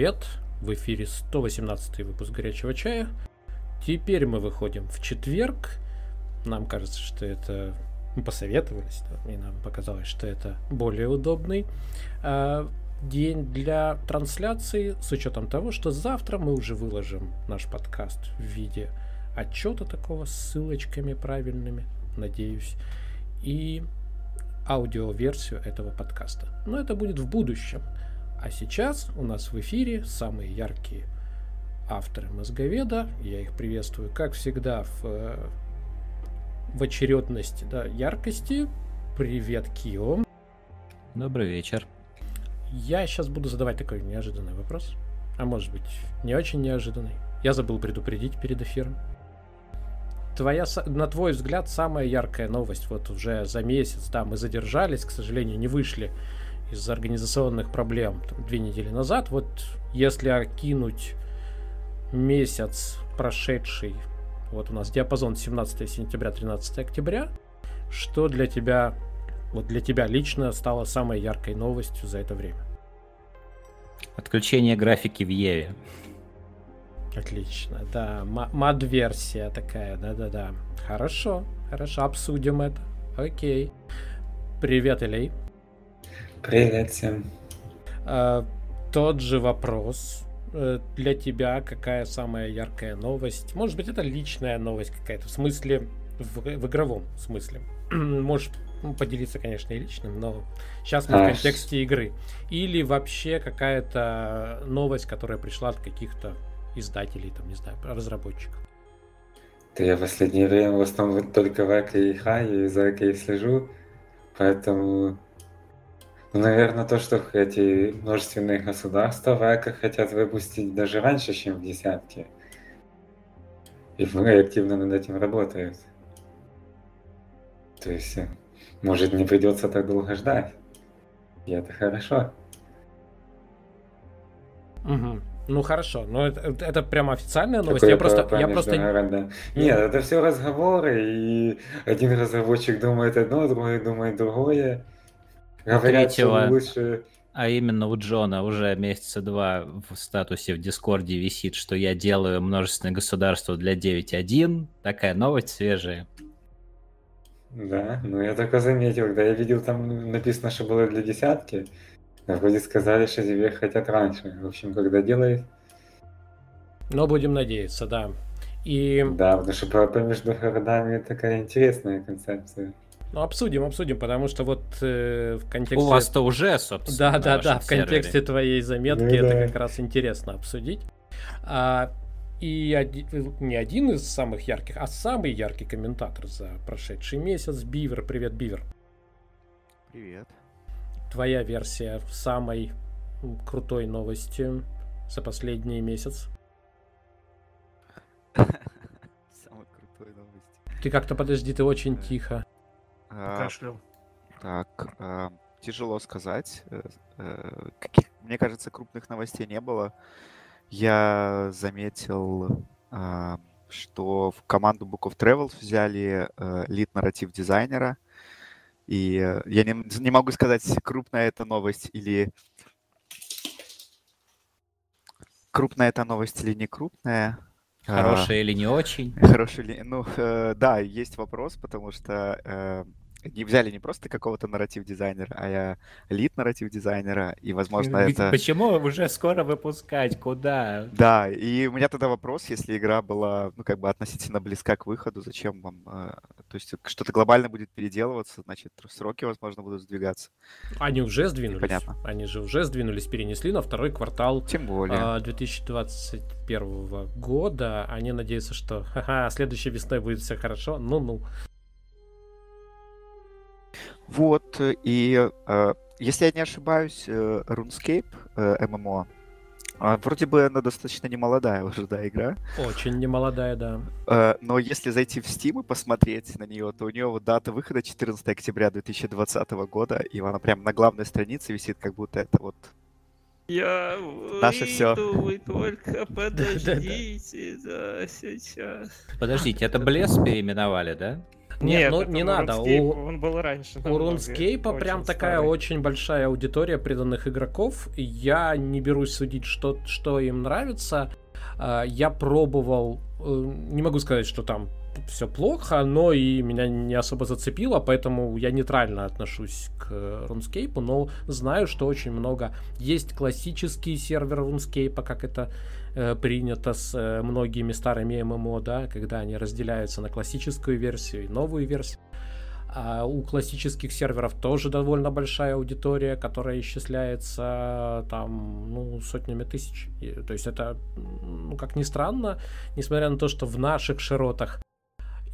Привет! В эфире 118 выпуск «Горячего чая». Теперь мы выходим в четверг. Нам кажется, что это... Мы посоветовались, да, и нам показалось, что это более удобный а, день для трансляции, с учетом того, что завтра мы уже выложим наш подкаст в виде отчета такого с ссылочками правильными, надеюсь, и аудиоверсию этого подкаста. Но это будет в будущем. А сейчас у нас в эфире самые яркие авторы мозговеда. Я их приветствую, как всегда, в, э, в очередности да, яркости. Привет, Кио. Добрый вечер. Я сейчас буду задавать такой неожиданный вопрос. А может быть, не очень неожиданный. Я забыл предупредить перед эфиром. Твоя, на твой взгляд, самая яркая новость вот уже за месяц, да, мы задержались, к сожалению, не вышли из-за организационных проблем там, две недели назад. Вот если окинуть месяц прошедший, вот у нас диапазон 17 сентября, 13 октября, что для тебя вот для тебя лично стало самой яркой новостью за это время? Отключение графики в Еве. Отлично, да, мад-версия такая, да-да-да. Хорошо, хорошо, обсудим это. Окей. Привет, Илей. Привет всем. А, тот же вопрос э, для тебя, какая самая яркая новость? Может быть, это личная новость какая-то, в смысле, в, в игровом смысле. Можешь ну, поделиться, конечно, и личным, но сейчас мы а, в контексте игры. Или вообще какая-то новость, которая пришла от каких-то издателей, там, не знаю, разработчиков. Да я в последнее время в основном только в Аке играю и за Аке слежу, поэтому, наверное, то, что эти множественные государства в Аке хотят выпустить даже раньше, чем в десятке. И активно над этим работают. То есть э, может, не придется так долго ждать. И это хорошо. Угу. Ну хорошо, но это, это прям официальная новость. Я просто, я просто... Нет, это все разговоры, и один разработчик думает одно, другой думает другое. Говорят, Третьего, лучше... А именно у Джона уже месяца два в статусе в Дискорде висит, что я делаю множественное государство для 9.1. Такая новость свежая. Да, ну я только заметил, когда я видел, там написано, что было для десятки, а вроде сказали, что тебе хотят раньше. В общем, когда делает. Но будем надеяться, да. И... Да, потому что по, по между городами такая интересная концепция. Ну, обсудим, обсудим, потому что вот э, в контексте... У вас-то уже, собственно, Да, да, да, в контексте твоей заметки ну, это да. как раз интересно обсудить. А, и один, не один из самых ярких, а самый яркий комментатор за прошедший месяц. Бивер. Привет, Бивер. Привет. Твоя версия самой крутой новости за последний месяц? Самой крутой новости. Ты как-то подожди, ты очень э, тихо. А, Кашлял. Так, а, тяжело сказать. Э, каких, мне кажется, крупных новостей не было я заметил, а, что в команду Book of Travels взяли э, лид нарратив дизайнера. И э, я не, не могу сказать, крупная это новость или крупная это новость или не крупная. Хорошая а, или не очень? Хорошая или... Ну, э, да, есть вопрос, потому что не взяли не просто какого-то нарратив-дизайнера, а я лид нарратив-дизайнера, и, возможно, это... Почему уже скоро выпускать? Куда? Да, и у меня тогда вопрос, если игра была, ну, как бы относительно близка к выходу, зачем вам... Э, то есть что-то глобально будет переделываться, значит, сроки, возможно, будут сдвигаться. Они уже сдвинулись. Понятно. Они же уже сдвинулись, перенесли на второй квартал Тем более. 2021 а, года. Они надеются, что ха-ха, следующей весной будет все хорошо. Ну-ну. Вот, и э, если я не ошибаюсь, э, RuneScape, э, ММО, а, вроде бы она достаточно немолодая уже, да, игра. Очень немолодая, да. Э, но если зайти в Steam и посмотреть на нее, то у нее вот дата выхода 14 октября 2020 года, и она прям на главной странице висит, как будто это вот я Наше все. вы только подождите, да, сейчас. Подождите, это Блес переименовали, да? Нет, Нет ну не надо. У, он был раньше. У Рунскейпа прям старый. такая очень большая аудитория преданных игроков. Я не берусь судить, что, что им нравится. А, я пробовал, э, не могу сказать, что там все плохо, но и меня не особо зацепило, поэтому я нейтрально отношусь к RuneScape, но знаю, что очень много есть классические серверы RuneScape, как это Э, принято с э, многими старыми ММО, да, когда они разделяются на классическую версию и новую версию. А у классических серверов тоже довольно большая аудитория, которая исчисляется там, ну, сотнями тысяч. И, то есть это, ну, как ни странно, несмотря на то, что в наших широтах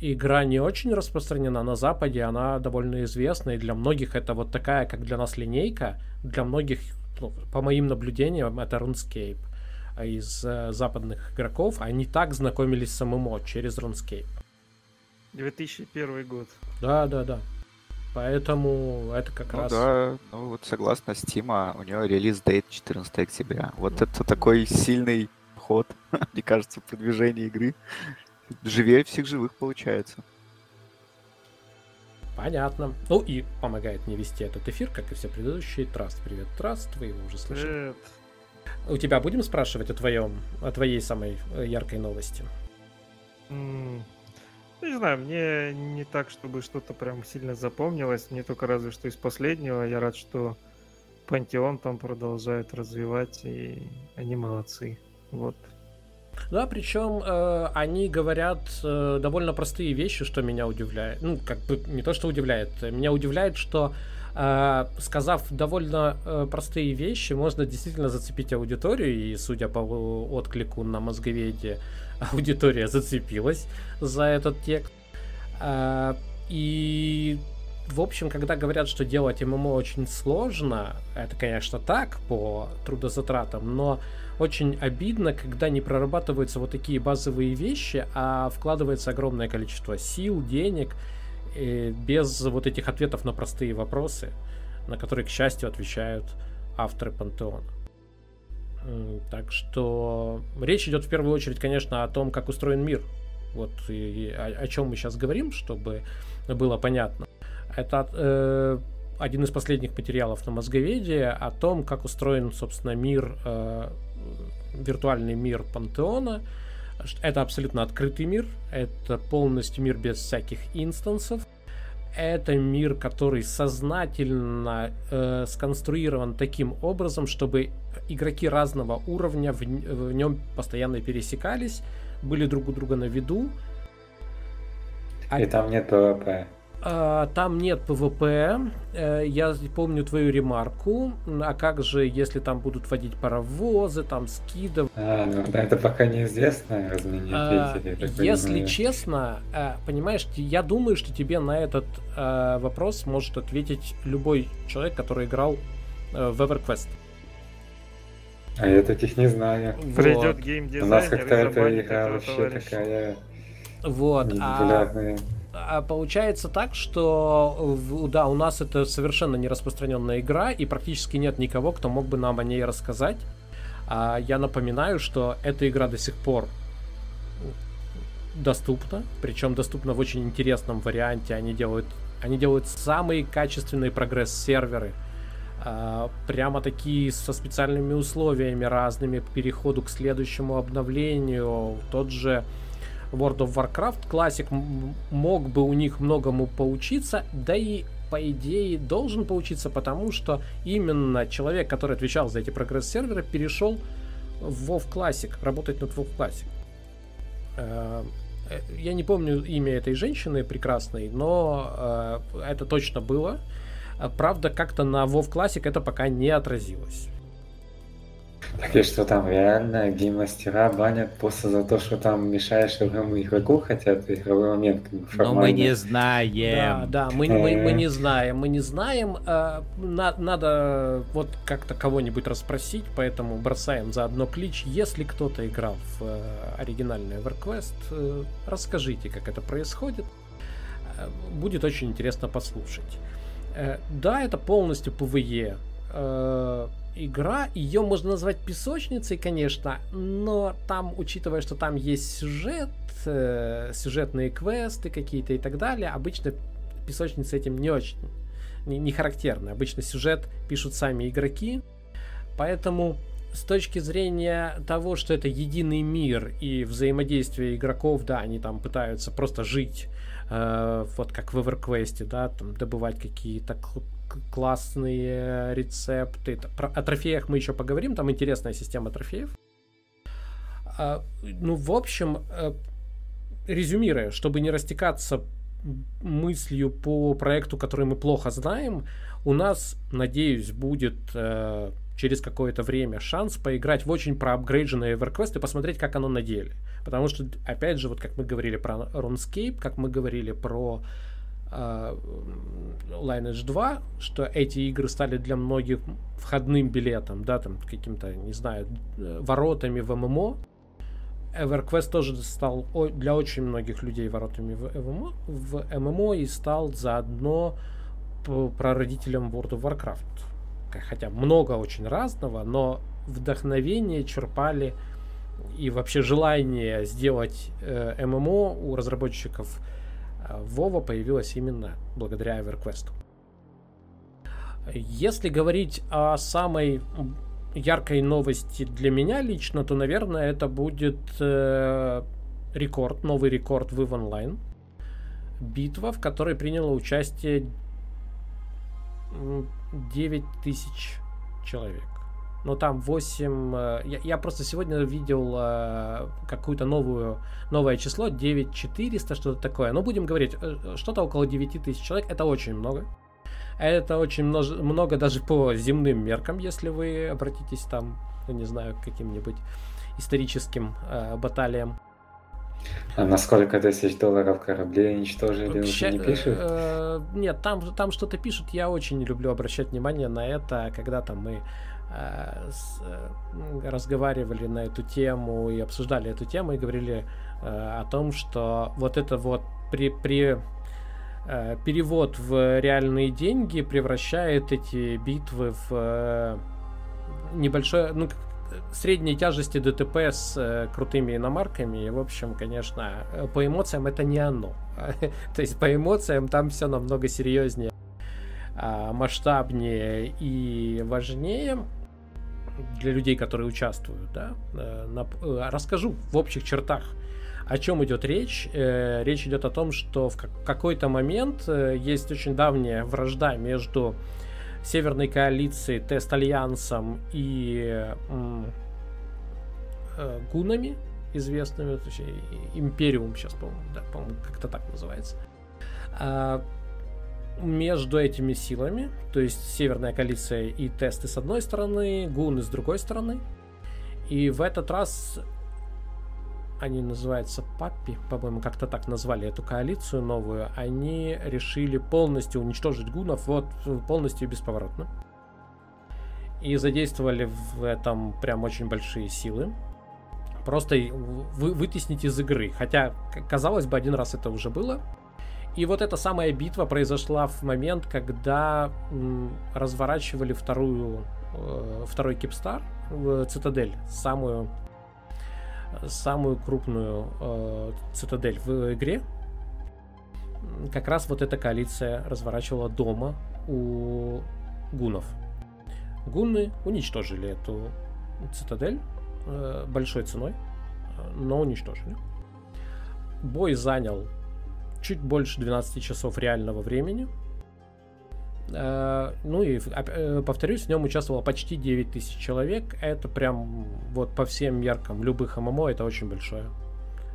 игра не очень распространена, на Западе она довольно известна, и для многих это вот такая, как для нас линейка, для многих, ну, по моим наблюдениям, это RuneScape из э, западных игроков, они так знакомились с ММО через RuneScape. 2001 год. Да, да, да. Поэтому это как ну, раз... Да, ну вот согласно Steam, у него релиз дейт 14 октября. Вот это такой сильный ход, мне кажется, в продвижении игры. Живее всех живых получается. Понятно. Ну и помогает мне вести этот эфир, как и все предыдущие. Траст, привет, Траст, вы его уже слышали. Привет. У тебя будем спрашивать о твоем, о твоей самой э, яркой новости? Mm, не знаю, мне не так, чтобы что-то прям сильно запомнилось. Мне только разве что из последнего. Я рад, что Пантеон там продолжает развивать, и они молодцы. Вот. Да, причем э, они говорят э, довольно простые вещи, что меня удивляет. Ну, как бы не то, что удивляет. Меня удивляет, что сказав довольно э, простые вещи, можно действительно зацепить аудиторию, и судя по отклику на мозговеде, аудитория зацепилась за этот текст. А, и в общем, когда говорят, что делать ММО очень сложно, это, конечно, так по трудозатратам, но очень обидно, когда не прорабатываются вот такие базовые вещи, а вкладывается огромное количество сил, денег – без вот этих ответов на простые вопросы, на которые, к счастью, отвечают авторы Пантеона. Так что речь идет в первую очередь, конечно, о том, как устроен мир. Вот и о, о чем мы сейчас говорим, чтобы было понятно. Это э, один из последних материалов на Мозговеде о том, как устроен, собственно, мир, э, виртуальный мир Пантеона, это абсолютно открытый мир, это полностью мир без всяких инстансов. Это мир, который сознательно э, сконструирован таким образом, чтобы игроки разного уровня в, в нем постоянно пересекались, были друг у друга на виду. И там нет PvP. А, там нет PvP. Э, я помню твою ремарку. А как же, если там будут водить паровозы, там скидов? А, ну да, это пока неизвестно, раз мне не ответили. А, если понимаю. честно, э, понимаешь, я думаю, что тебе на этот э, вопрос может ответить любой человек, который играл в EverQuest. А я таких не знаю. Придет геймдизайнер У нас как-то эта игра вообще товарища. такая... Вот. А, а получается так, что да, у нас это совершенно не распространенная игра, и практически нет никого, кто мог бы нам о ней рассказать. А я напоминаю, что эта игра до сих пор доступна, причем доступна в очень интересном варианте. Они делают, они делают самые качественные прогресс-серверы, а, прямо такие со специальными условиями разными к переходу к следующему обновлению. Тот же World of Warcraft Classic мог бы у них многому поучиться, да и по идее должен поучиться, потому что именно человек, который отвечал за эти прогресс-серверы, перешел в WoW Classic, работать над WoW Classic. Э, э, я не помню имя этой женщины прекрасной, но э, это точно было. Правда, как-то на WoW Classic это пока не отразилось. Так и что там реально гейммастера банят просто за то, что там мешаешь игровому игроку, хотя это игровой момент как бы Но мы не знаем. Да, да, мы, мы, мы не знаем, мы не знаем. Э, на, надо вот как-то кого-нибудь расспросить, поэтому бросаем заодно клич. Если кто-то играл в э, оригинальный EverQuest, э, расскажите, как это происходит. Э, будет очень интересно послушать. Э, да, это полностью PvE. Э, игра. Ее можно назвать песочницей, конечно, но там, учитывая, что там есть сюжет, э, сюжетные квесты какие-то и так далее, обычно песочница этим не очень не, не характерна. Обычно сюжет пишут сами игроки, поэтому с точки зрения того, что это единый мир и взаимодействие игроков, да, они там пытаются просто жить, э, вот как в EverQuest, да, там добывать какие-то классные рецепты. Про, о трофеях мы еще поговорим, там интересная система трофеев. А, ну, в общем, э, резюмируя, чтобы не растекаться мыслью по проекту, который мы плохо знаем, у нас, надеюсь, будет э, через какое-то время шанс поиграть в очень проапгрейдженный EverQuest и посмотреть, как оно на деле. Потому что, опять же, вот как мы говорили про RuneScape, как мы говорили про Lineage 2, что эти игры стали для многих входным билетом, да, там каким-то, не знаю, воротами в ММО. EverQuest тоже стал для очень многих людей воротами в ММО, в ММО и стал заодно прародителем World of Warcraft. Хотя много очень разного, но вдохновение черпали и вообще желание сделать э, ММО у разработчиков Вова появилась именно благодаря EverQuest. Если говорить о самой яркой новости для меня лично, то, наверное, это будет э, рекорд, новый рекорд в Online. Битва, в которой приняло участие 9 тысяч человек но там 8... Э, я, я просто сегодня видел э, какую-то новую, новое число, 9400, что-то такое. Но будем говорить, э, что-то около 9000 человек, это очень много. Это очень множ, много даже по земным меркам, если вы обратитесь там, ну, не знаю, к каким-нибудь историческим э, баталиям. А на сколько тысяч долларов кораблей уничтожили, Ща... не пишут? Э, нет, там, там что-то пишут. Я очень люблю обращать внимание на это, когда там мы Э, э, разговаривали на эту тему и обсуждали эту тему и говорили э, о том, что вот это вот при, при перевод в реальные деньги превращает эти битвы в небольшое, ну, средней тяжести ДТП с крутыми иномарками. И, в общем, конечно, по эмоциям это не оно. То есть по эмоциям там все намного серьезнее, а, масштабнее и важнее для людей, которые участвуют, да, э, э, расскажу в общих чертах, о чем идет речь. Э, речь идет о том, что в какой-то момент есть очень давняя вражда между Северной коалицией, Тест-Альянсом и гунами известными, то есть Империум сейчас, по-моему, да, по-моему, как-то так называется. Между этими силами, то есть Северная коалиция и тесты с одной стороны, гуны с другой стороны. И в этот раз они называются Паппи, по-моему, как-то так назвали эту коалицию новую, они решили полностью уничтожить гунов, вот полностью бесповоротно. И задействовали в этом прям очень большие силы. Просто вы, вытеснить из игры. Хотя, казалось бы, один раз это уже было. И вот эта самая битва произошла в момент, когда разворачивали вторую, э, второй Кипстар, в Цитадель, самую, самую крупную э, Цитадель в игре. Как раз вот эта коалиция разворачивала дома у гунов. Гунны уничтожили эту Цитадель э, большой ценой, но уничтожили. бой занял чуть больше 12 часов реального времени. Э, ну и э, повторюсь, в нем участвовало почти 9 тысяч человек. Это прям вот по всем меркам любых ММО это очень большое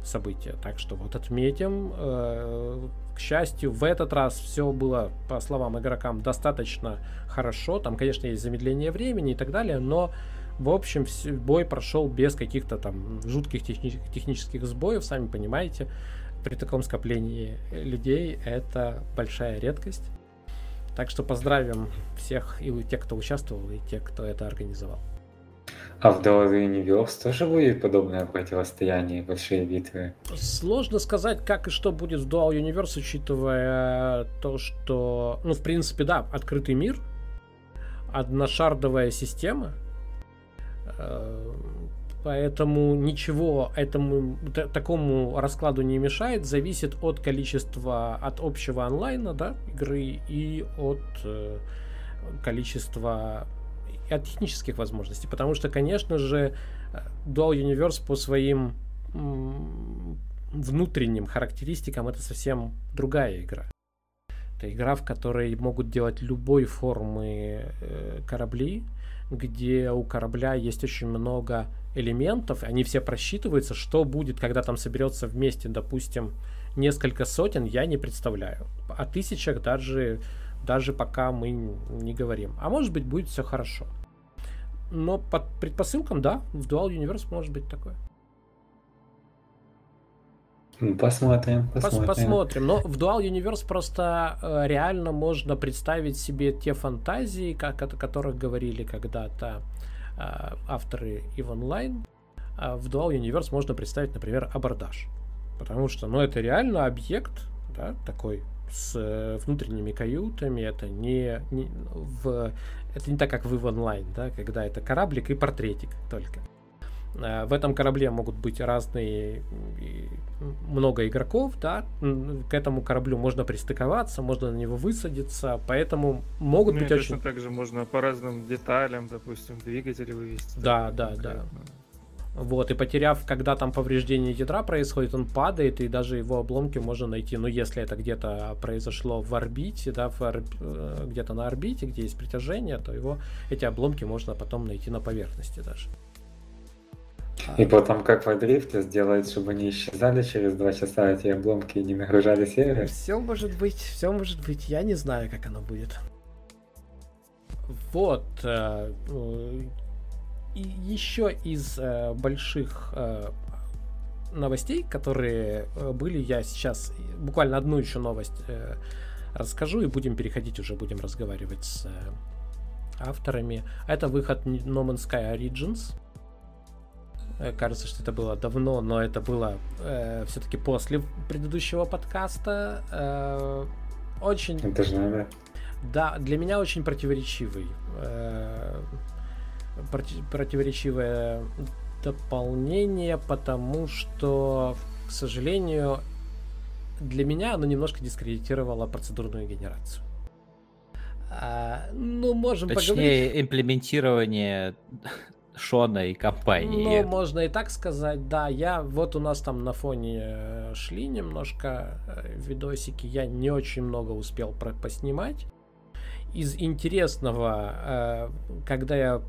событие. Так что вот отметим. Э, к счастью, в этот раз все было, по словам игрокам, достаточно хорошо. Там, конечно, есть замедление времени и так далее, но в общем, бой прошел без каких-то там жутких техни- технических сбоев, сами понимаете. При таком скоплении людей это большая редкость. Так что поздравим всех и тех, кто участвовал, и тех, кто это организовал. А в Dual Universe тоже будет подобное противостояние, большие битвы? Сложно сказать, как и что будет в Dual Universe, учитывая то, что, ну, в принципе, да, открытый мир, одношардовая система, э, Поэтому ничего этому такому раскладу не мешает. Зависит от количества, от общего онлайна, да, игры и от э, количества от технических возможностей. Потому что, конечно же, Dual Universe по своим внутренним характеристикам это совсем другая игра. Это игра, в которой могут делать любой формы э, корабли, где у корабля есть очень много элементов, они все просчитываются, что будет, когда там соберется вместе, допустим, несколько сотен, я не представляю. О тысячах даже, даже пока мы не говорим. А может быть, будет все хорошо. Но под предпосылкам, да, в Dual Universe может быть такое. Посмотрим, посмотрим. посмотрим. Но в Dual Universe просто э, реально можно представить себе те фантазии, как, о которых говорили когда-то авторы и в онлайн. А в Dual Universe можно представить, например, абордаж. Потому что, ну, это реально объект, да, такой с э, внутренними каютами, это не, не в это не так, как в онлайн, да, когда это кораблик и портретик только. Э, в этом корабле могут быть разные, много игроков, да, к этому кораблю можно пристыковаться, можно на него высадиться, поэтому могут ну, быть очень... также можно по разным деталям, допустим, двигатели вывести. Да, да, да. Вот, и потеряв, когда там повреждение ядра происходит, он падает, и даже его обломки можно найти. Но если это где-то произошло в орбите, да, в орб... Э, где-то на орбите, где есть притяжение, то его эти обломки можно потом найти на поверхности даже. И потом, как в дрифте, сделать, чтобы не исчезали через два часа эти обломки и не нагружали сервер. Все может быть, все может быть. Я не знаю, как оно будет. Вот. Э, э, и еще из э, больших новостей, которые были, я сейчас буквально одну еще новость расскажу и будем переходить уже, будем разговаривать с авторами. Это выход No Man's Sky Origins. Э, кажется, что это было давно, но это было э, все-таки после предыдущего подкаста. Э, очень... Это же надо. Да, для меня очень противоречивый. Э, проти- противоречивое дополнение, потому что, к сожалению, для меня оно немножко дискредитировало процедурную генерацию. А, ну, можем Точнее, поговорить. имплементирование Шона и компании. Ну, можно и так сказать, да. Я вот у нас там на фоне э, шли немножко э, видосики, я не очень много успел про поснимать. Из интересного, э, когда я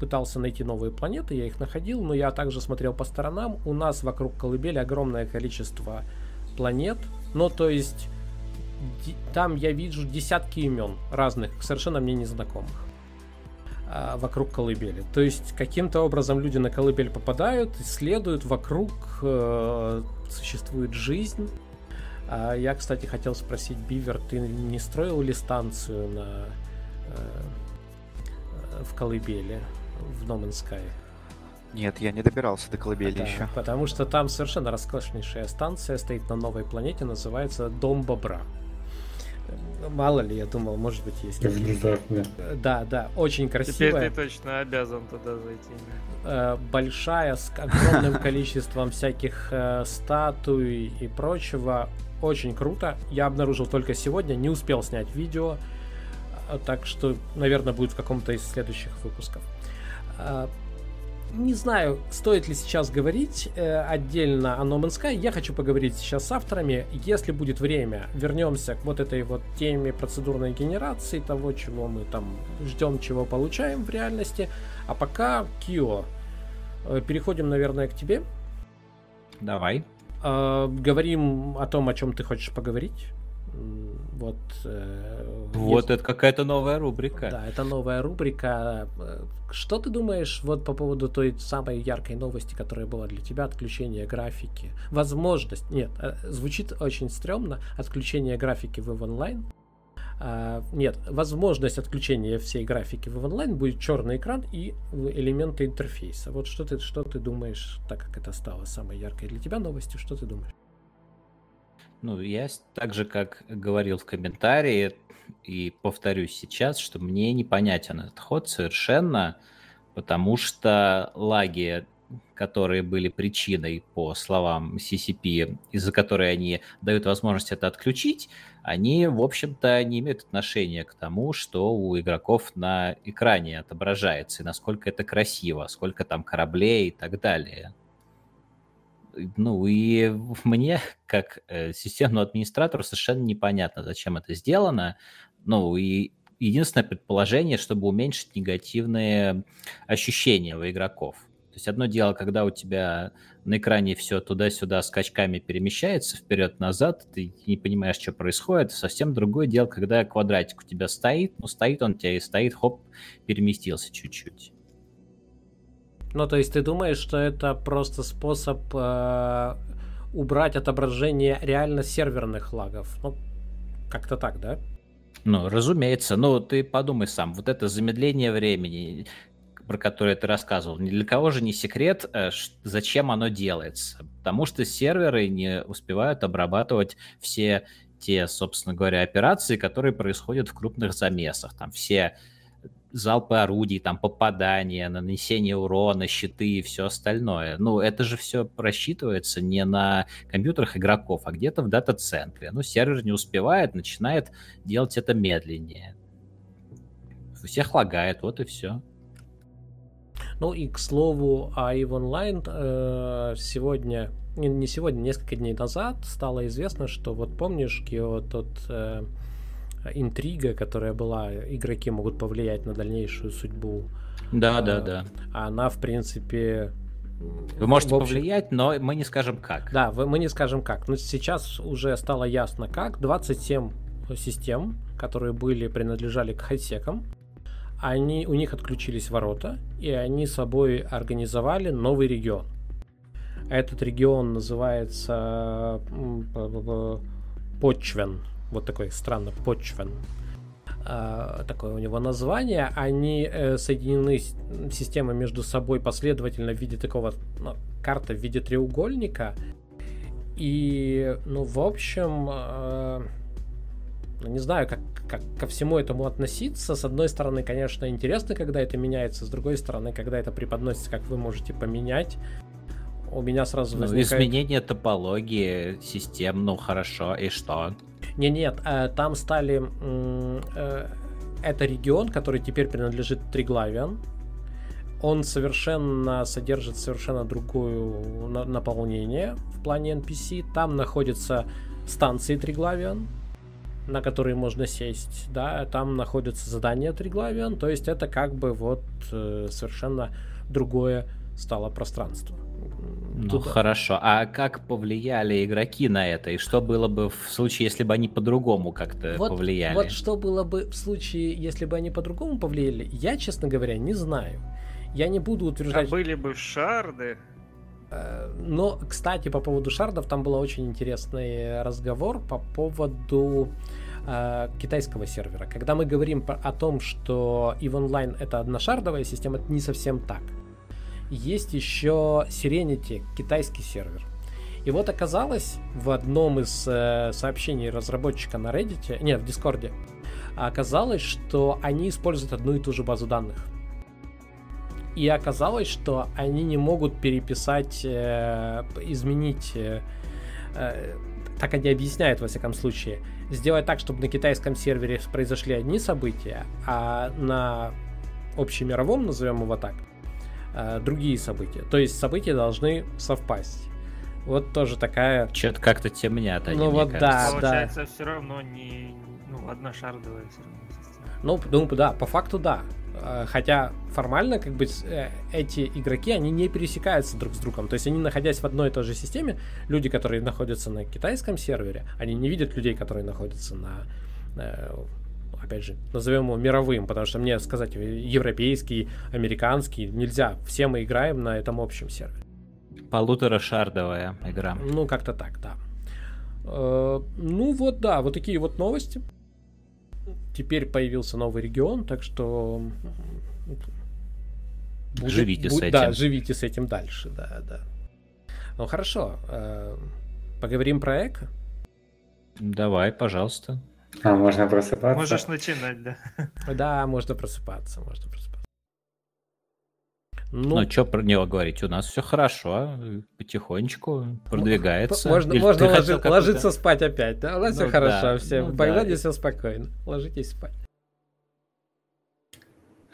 пытался найти новые планеты, я их находил, но я также смотрел по сторонам. У нас вокруг колыбели огромное количество планет, ну то есть там я вижу десятки имен разных, совершенно мне незнакомых. А, вокруг колыбели. То есть каким-то образом люди на колыбель попадают, исследуют, вокруг э, существует жизнь. А я, кстати, хотел спросить, Бивер, ты не строил ли станцию на, э, в колыбели в No Man's Sky? Нет, я не добирался до колыбели да, еще. Потому что там совершенно роскошнейшая станция стоит на новой планете, называется Дом Бобра. Мало ли, я думал, может быть, есть. Да, да, очень красивая. Теперь ты точно обязан туда зайти. Э, большая, с огромным количеством всяких э, статуй и прочего. Очень круто. Я обнаружил только сегодня, не успел снять видео. Э, так что, наверное, будет в каком-то из следующих выпусков. Не знаю, стоит ли сейчас говорить э, отдельно о No Man's Sky. Я хочу поговорить сейчас с авторами. Если будет время, вернемся к вот этой вот теме процедурной генерации, того, чего мы там ждем, чего получаем в реальности. А пока, Кио, э, переходим, наверное, к тебе. Давай. Э, говорим о том, о чем ты хочешь поговорить. Вот, э, вот есть... это какая-то новая рубрика. Да, это новая рубрика. Что ты думаешь вот по поводу той самой яркой новости, которая была для тебя, отключение графики? Возможность, нет, э, звучит очень стрёмно, отключение графики в онлайн. А, нет, возможность отключения всей графики в онлайн будет черный экран и элементы интерфейса. Вот что ты, что ты думаешь, так как это стало самой яркой для тебя новостью, что ты думаешь? Ну, я так же, как говорил в комментарии, и повторюсь сейчас, что мне непонятен этот ход совершенно, потому что лаги, которые были причиной, по словам CCP, из-за которой они дают возможность это отключить, они, в общем-то, не имеют отношения к тому, что у игроков на экране отображается, и насколько это красиво, сколько там кораблей и так далее. Ну и мне, как э, системному администратору, совершенно непонятно, зачем это сделано. Ну и единственное предположение, чтобы уменьшить негативные ощущения у игроков. То есть одно дело, когда у тебя на экране все туда-сюда скачками перемещается, вперед-назад, ты не понимаешь, что происходит. Совсем другое дело, когда квадратик у тебя стоит, ну стоит он у тебя и стоит, хоп, переместился чуть-чуть. Ну, то есть ты думаешь, что это просто способ э, убрать отображение реально серверных лагов? Ну, как-то так, да? Ну, разумеется. Ну, ты подумай сам, вот это замедление времени, про которое ты рассказывал, ни для кого же не секрет, э, зачем оно делается. Потому что серверы не успевают обрабатывать все те, собственно говоря, операции, которые происходят в крупных замесах. Там все залпы орудий, там попадания, нанесение урона, щиты и все остальное. Ну, это же все просчитывается не на компьютерах игроков, а где-то в дата-центре. Ну, сервер не успевает, начинает делать это медленнее. У всех лагает, вот и все. Ну и к слову о EVE Online, э, сегодня, не сегодня, несколько дней назад стало известно, что вот помнишь, Кио, тот э, интрига, которая была, игроки могут повлиять на дальнейшую судьбу. Да, а, да, да. Она, в принципе... Вы можете общем... повлиять, но мы не скажем как. Да, мы не скажем как. Но сейчас уже стало ясно как. 27 систем, которые были, принадлежали к хай-секам, они, у них отключились ворота, и они собой организовали новый регион. Этот регион называется Почвен вот такой странно почвен. Uh, такое у него название, они uh, соединены системы между собой последовательно в виде такого, ну, карта в виде треугольника. И, ну, в общем, uh, не знаю, как, как ко всему этому относиться. С одной стороны, конечно, интересно, когда это меняется, с другой стороны, когда это преподносится, как вы можете поменять. У меня сразу ну, возникает... Изменение топологии систем, ну хорошо, и что? Не, нет, э, там стали... Э, это регион, который теперь принадлежит Триглавиан. Он совершенно содержит совершенно другое наполнение в плане NPC. Там находятся станции Триглавиан, на которые можно сесть, да, там находятся задания Триглавиан, то есть это как бы вот э, совершенно другое стало пространство. Ну Тут... хорошо. А как повлияли игроки на это? И что было бы в случае, если бы они по-другому как-то вот, повлияли? Вот что было бы в случае, если бы они по-другому повлияли, я, честно говоря, не знаю. Я не буду утверждать... А были бы шарды? Э, но, кстати, по поводу шардов, там был очень интересный разговор по поводу э, китайского сервера. Когда мы говорим о том, что EVE Online это одношардовая система, это не совсем так есть еще Serenity, китайский сервер. И вот оказалось в одном из э, сообщений разработчика на Reddit, нет, в Дискорде, оказалось, что они используют одну и ту же базу данных. И оказалось, что они не могут переписать, э, изменить, э, э, так они объясняют во всяком случае, сделать так, чтобы на китайском сервере произошли одни события, а на общемировом, назовем его так, э, другие события. То есть события должны совпасть. Вот тоже такая... Что-то как-то темнят они, Ну вот да, да. Получается, все равно не... Ну, одна шардовая все равно система. Ну, ну, да, по факту да. Э, хотя формально, как бы, э, эти игроки, они не пересекаются друг с другом. То есть они, находясь в одной и той же системе, люди, которые находятся на китайском сервере, они не видят людей, которые находятся на э, опять же, назовем его мировым, потому что мне сказать европейский, американский нельзя. Все мы играем на этом общем сервере. Полуторашардовая игра. Ну, как-то так, да. Ну вот, да, вот такие вот новости. Теперь появился новый регион, так что... Будет, живите будет, с этим. Да, живите с этим дальше, да, да. Ну хорошо, э, поговорим про эко? Давай, пожалуйста. А, можно просыпаться? Можешь начинать, да. Да, можно просыпаться, можно просыпаться. Ну, ну что про него говорить? У нас все хорошо, потихонечку продвигается. Можно, Или можно ложи, ложиться спать опять, да? У нас ну, все хорошо, да, все. Ну, в Багдаде да. все спокойно. Ложитесь спать.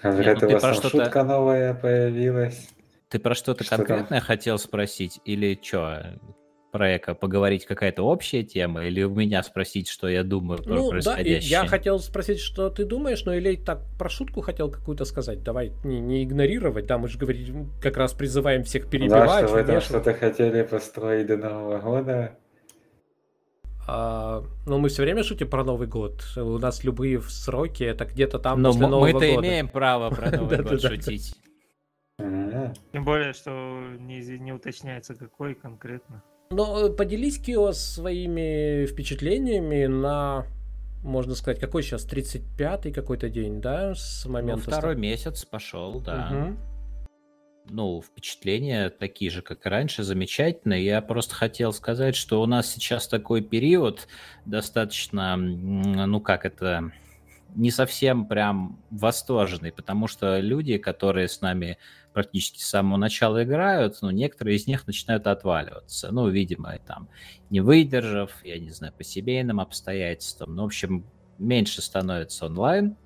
Говорят, Нет, ну, у вас шутка новая появилась. Ты про что-то что конкретное хотел спросить? Или что? Проекта поговорить какая-то общая тема или у меня спросить, что я думаю про ну, происходящее? Да, я хотел спросить, что ты думаешь, но или так про шутку хотел какую-то сказать. Давай не, не игнорировать, да, мы же говорим, как раз призываем всех перебивать. Да, что вы там что-то хотели построить до Нового года. А, ну, мы все время шутим про Новый год. У нас любые сроки это где-то там но после Нового года. мы-то имеем право про Новый год шутить. Тем более, что не, не уточняется, какой конкретно. Но э, поделись, Кио, своими впечатлениями на, можно сказать, какой сейчас, 35-й какой-то день, да, с ну, момента... Ну, второй месяц пошел, да. Угу. Ну, впечатления такие же, как и раньше, замечательные. Я просто хотел сказать, что у нас сейчас такой период достаточно, ну как это, не совсем прям восторженный, потому что люди, которые с нами практически с самого начала играют, но некоторые из них начинают отваливаться. Ну, видимо, там, не выдержав, я не знаю, по семейным обстоятельствам. Ну, в общем, меньше становится онлайн.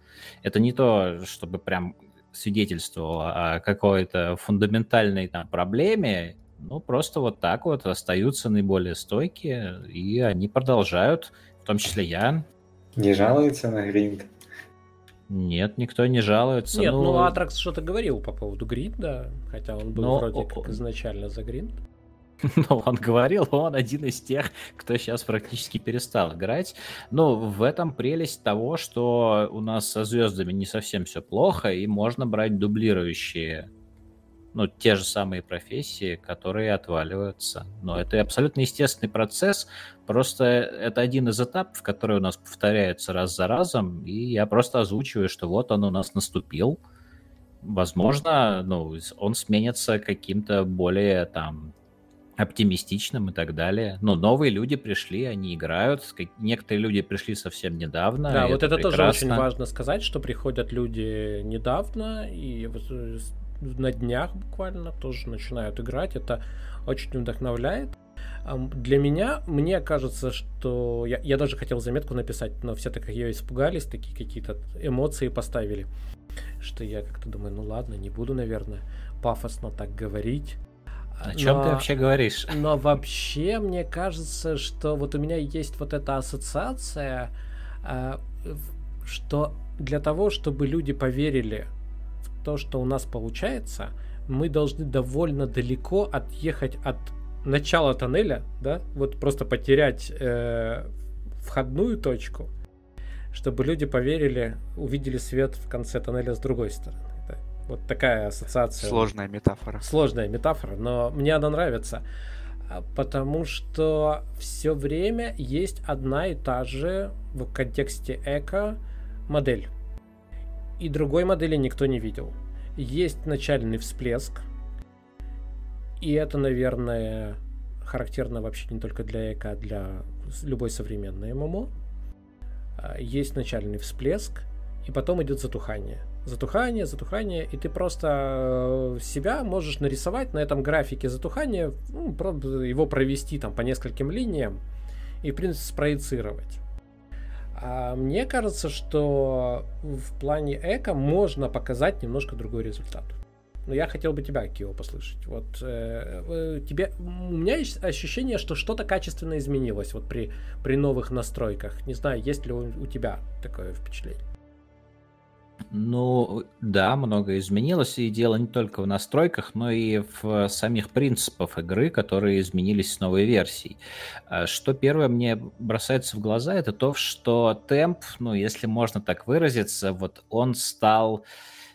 Это не то, чтобы прям свидетельствовало о какой-то фундаментальной там проблеме, ну, просто вот так вот остаются наиболее стойкие, и они продолжают, в том числе я. Не жалуются на гринд? Нет, никто не жалуется. Нет, ну, ну Атракс что-то говорил по поводу гринда, хотя он был Но... вроде как изначально за гринд. Ну, он говорил, он один из тех, кто сейчас практически перестал играть. Но в этом прелесть того, что у нас со звездами не совсем все плохо, и можно брать дублирующие ну, те же самые профессии, которые отваливаются. Но это абсолютно естественный процесс, просто это один из этапов, который у нас повторяется раз за разом, и я просто озвучиваю, что вот он у нас наступил. Возможно, ну, он сменится каким-то более там оптимистичным и так далее. Но новые люди пришли, они играют. Некоторые люди пришли совсем недавно. Да, вот это, это тоже очень важно сказать, что приходят люди недавно, и на днях буквально тоже начинают играть. Это очень вдохновляет. Для меня, мне кажется, что... Я, я даже хотел заметку написать, но все так ее испугались, такие какие-то эмоции поставили, что я как-то думаю, ну ладно, не буду, наверное, пафосно так говорить. О чем но, ты вообще говоришь? Но вообще, мне кажется, что вот у меня есть вот эта ассоциация, а, что для того, чтобы люди поверили то, что у нас получается, мы должны довольно далеко отъехать от начала тоннеля, да, вот просто потерять э, входную точку, чтобы люди поверили, увидели свет в конце тоннеля с другой стороны. Да. Вот такая ассоциация. Сложная метафора. Сложная метафора, но мне она нравится, а, потому что все время есть одна и та же в контексте эко модель и другой модели никто не видел. Есть начальный всплеск, и это, наверное, характерно вообще не только для эко, а для любой современной ММО. А, есть начальный всплеск, и потом идет затухание. Затухание, затухание, и ты просто э, себя можешь нарисовать на этом графике затухания, ну, его провести там по нескольким линиям и, в принципе, спроецировать. А мне кажется, что в плане эко можно показать немножко другой результат. но я хотел бы тебя, Кио, послышать. Вот э, тебе, у меня есть ощущение, что что-то качественно изменилось вот при, при новых настройках. Не знаю, есть ли у, у тебя такое впечатление? Ну, да, многое изменилось, и дело не только в настройках, но и в самих принципах игры, которые изменились с новой версией. А что первое мне бросается в глаза, это то, что темп, ну, если можно так выразиться, вот он стал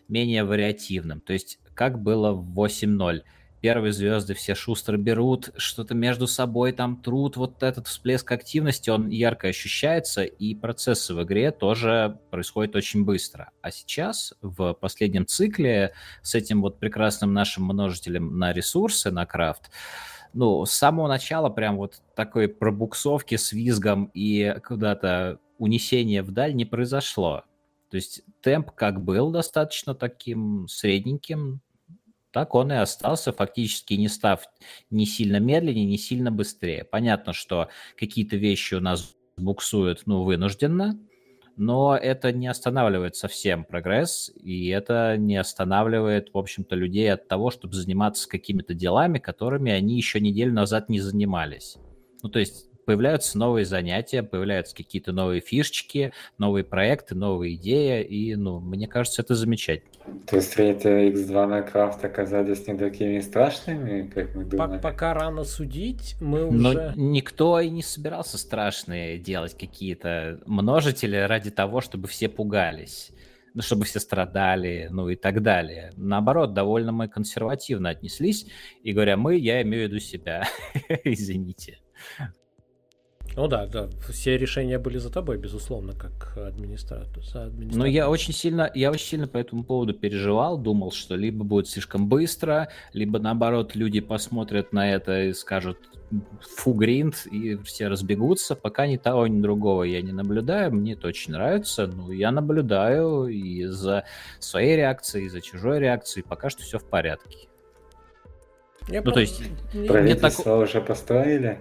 менее вариативным. То есть, как было в 8.0 первые звезды все шустро берут, что-то между собой там трут, вот этот всплеск активности, он ярко ощущается, и процессы в игре тоже происходят очень быстро. А сейчас, в последнем цикле, с этим вот прекрасным нашим множителем на ресурсы, на крафт, ну, с самого начала прям вот такой пробуксовки с визгом и куда-то унесение вдаль не произошло. То есть темп как был достаточно таким средненьким, так он и остался, фактически не став ни сильно медленнее, ни сильно быстрее. Понятно, что какие-то вещи у нас буксуют, ну, вынужденно, но это не останавливает совсем прогресс, и это не останавливает, в общем-то, людей от того, чтобы заниматься какими-то делами, которыми они еще неделю назад не занимались. Ну, то есть появляются новые занятия, появляются какие-то новые фишечки, новые проекты, новые идеи, и, ну, мне кажется, это замечательно. То есть эти X2 на крафт оказались не такими страшными, как мы думали? Пока рано судить, мы уже... Но никто и не собирался страшные делать какие-то множители ради того, чтобы все пугались ну, чтобы все страдали, ну и так далее. Наоборот, довольно мы консервативно отнеслись, и говоря мы, я имею в виду себя, извините. Ну да, да, все решения были за тобой, безусловно, как администратор. За администратор. Но я очень сильно, я очень сильно по этому поводу переживал, думал, что либо будет слишком быстро, либо наоборот люди посмотрят на это и скажут фу гринд, и все разбегутся. Пока ни того, ни другого я не наблюдаю, мне это очень нравится. Ну, я наблюдаю и за своей реакцией, и за чужой реакцией, пока что все в порядке. Я ну, то есть... Правительство так... уже построили?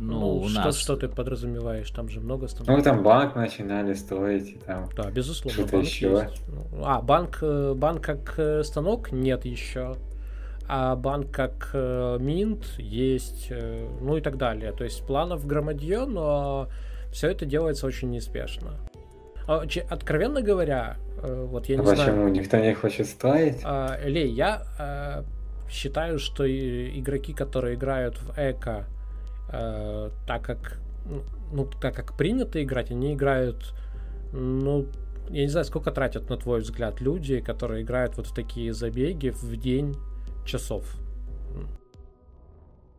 Ну, ну у что, нас... что ты подразумеваешь? Там же много станков. Ну, там банк начинали строить. И там да, безусловно. Что-то еще. Есть. Ну, а, банк, э, банк как э, станок нет еще. А банк как э, Минт есть, ну и так далее. То есть планов громадье, но все это делается очень неспешно. А, откровенно говоря, вот я а не почему? знаю... Почему? Никто не хочет строить? А, Лей, я считаю, что игроки, которые играют в эко, э, так как ну, так как принято играть, они играют, ну, я не знаю, сколько тратят, на твой взгляд, люди, которые играют вот в такие забеги в день часов.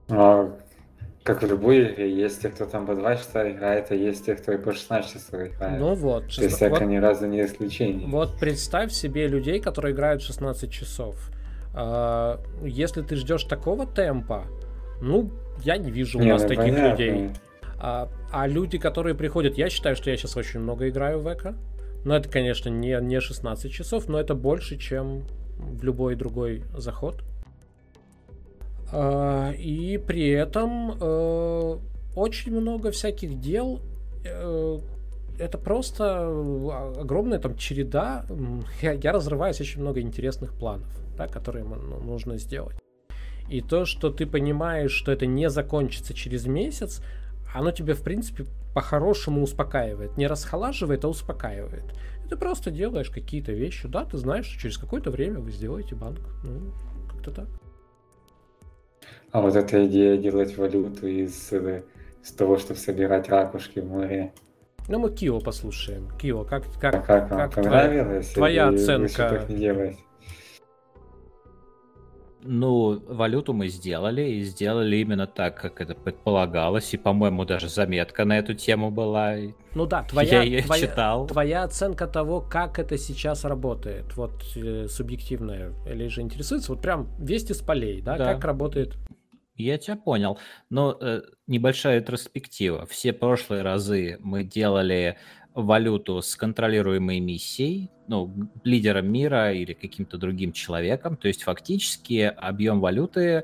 А, как в любой игре, есть те, кто там по 2 часа играет, а есть те, кто и по 16 часов играет. Ну вот. 16... То есть это вот, ни разу не исключение. Вот представь себе людей, которые играют 16 часов. А, если ты ждешь такого темпа, ну, я не вижу у не, нас ну, таких понятно. людей. А, а люди, которые приходят, я считаю, что я сейчас очень много играю в ЭКО. Но это, конечно, не, не 16 часов, но это больше, чем в любой другой заход. А, и при этом э, очень много всяких дел. Э, это просто огромная там череда. Я, я разрываюсь очень много интересных планов, да, которые ну, нужно сделать. И то, что ты понимаешь, что это не закончится через месяц, оно тебя, в принципе, по-хорошему успокаивает. Не расхолаживает, а успокаивает. И ты просто делаешь какие-то вещи. Да, ты знаешь, что через какое-то время вы сделаете банк. Ну, как-то так. А вот эта идея делать валюту из, из того, чтобы собирать ракушки в море. Ну, мы Кио послушаем. Кио, как, как, а как, как? Твоя, твоя оценка? Вы так не делаете? Ну, валюту мы сделали, и сделали именно так, как это предполагалось, и, по-моему, даже заметка на эту тему была. Ну да, твоя, Я ее твоя, читал. твоя оценка того, как это сейчас работает, вот э, субъективная, или же интересуется, вот прям вести с полей, да, да. как работает я тебя понял. Но э, небольшая ретроспектива. Все прошлые разы мы делали валюту с контролируемой миссией, ну, лидером мира или каким-то другим человеком. То есть фактически объем валюты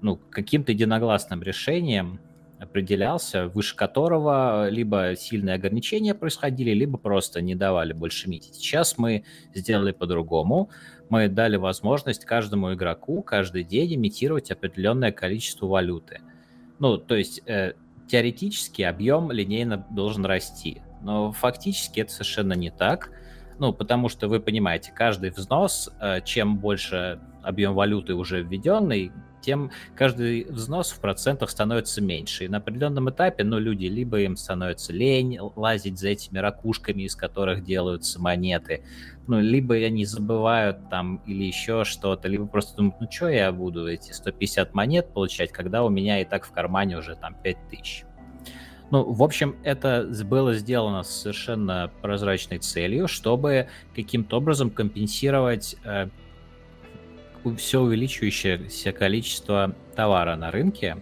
ну, каким-то единогласным решением определялся, выше которого либо сильные ограничения происходили, либо просто не давали больше митить. Сейчас мы сделали по-другому. Мы дали возможность каждому игроку каждый день имитировать определенное количество валюты. Ну, то есть э, теоретически объем линейно должен расти, но фактически это совершенно не так. Ну, потому что вы понимаете, каждый взнос, э, чем больше объем валюты уже введенный, тем каждый взнос в процентах становится меньше. И на определенном этапе, ну, люди либо им становится лень лазить за этими ракушками, из которых делаются монеты, ну, либо они забывают там или еще что-то, либо просто думают, ну, что я буду эти 150 монет получать, когда у меня и так в кармане уже там 5000. Ну, в общем, это было сделано с совершенно прозрачной целью, чтобы каким-то образом компенсировать э, все увеличивающееся количество товара на рынке,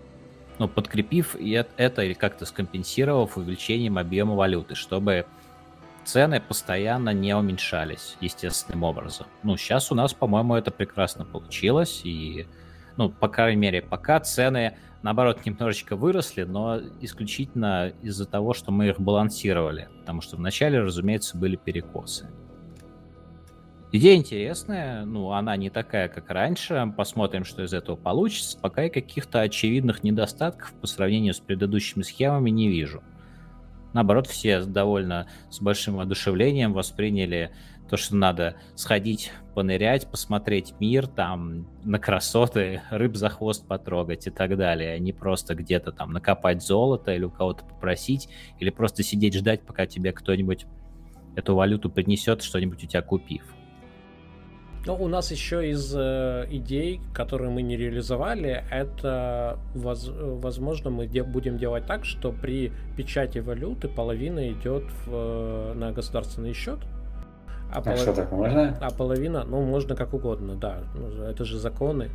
ну, подкрепив это или как-то скомпенсировав увеличением объема валюты, чтобы цены постоянно не уменьшались естественным образом. Ну, сейчас у нас, по-моему, это прекрасно получилось, и, ну, по крайней мере, пока цены, наоборот, немножечко выросли, но исключительно из-за того, что мы их балансировали, потому что вначале, разумеется, были перекосы. Идея интересная, ну, она не такая, как раньше. Посмотрим, что из этого получится. Пока я каких-то очевидных недостатков по сравнению с предыдущими схемами не вижу. Наоборот, все довольно с большим одушевлением восприняли то, что надо сходить, понырять, посмотреть мир, там, на красоты, рыб за хвост потрогать и так далее, а не просто где-то там накопать золото или у кого-то попросить, или просто сидеть ждать, пока тебе кто-нибудь эту валюту принесет, что-нибудь у тебя купив. Ну, у нас еще из э, идей, которые мы не реализовали, это, воз, возможно, мы де, будем делать так, что при печати валюты половина идет в, э, на государственный счет. А, а полов... что так можно? А половина, ну, можно как угодно, да. Ну, это же законы.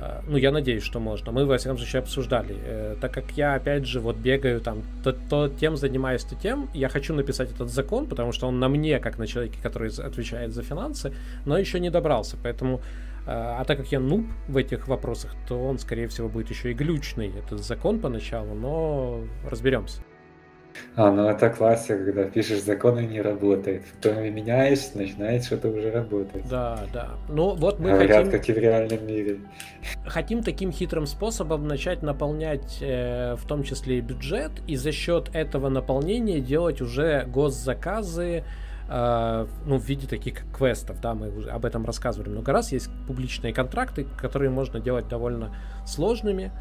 Э, ну, я надеюсь, что можно. Мы, во всяком случае, обсуждали. Э, так как я, опять же, вот бегаю там, то, то тем занимаюсь, то тем, я хочу написать этот закон, потому что он на мне, как на человеке, который отвечает за финансы, но еще не добрался. Поэтому, э, а так как я нуб в этих вопросах, то он, скорее всего, будет еще и глючный, этот закон поначалу, но разберемся. А, ну это классика, когда пишешь закон и не работает. Потом меняешь, начинает что-то уже работать. Да, да. Ну вот мы Говорят, хотим... как и в реальном мире. Хотим таким хитрым способом начать наполнять э, в том числе и бюджет, и за счет этого наполнения делать уже госзаказы, э, ну, в виде таких как квестов, да, мы уже об этом рассказывали много раз. Есть публичные контракты, которые можно делать довольно сложными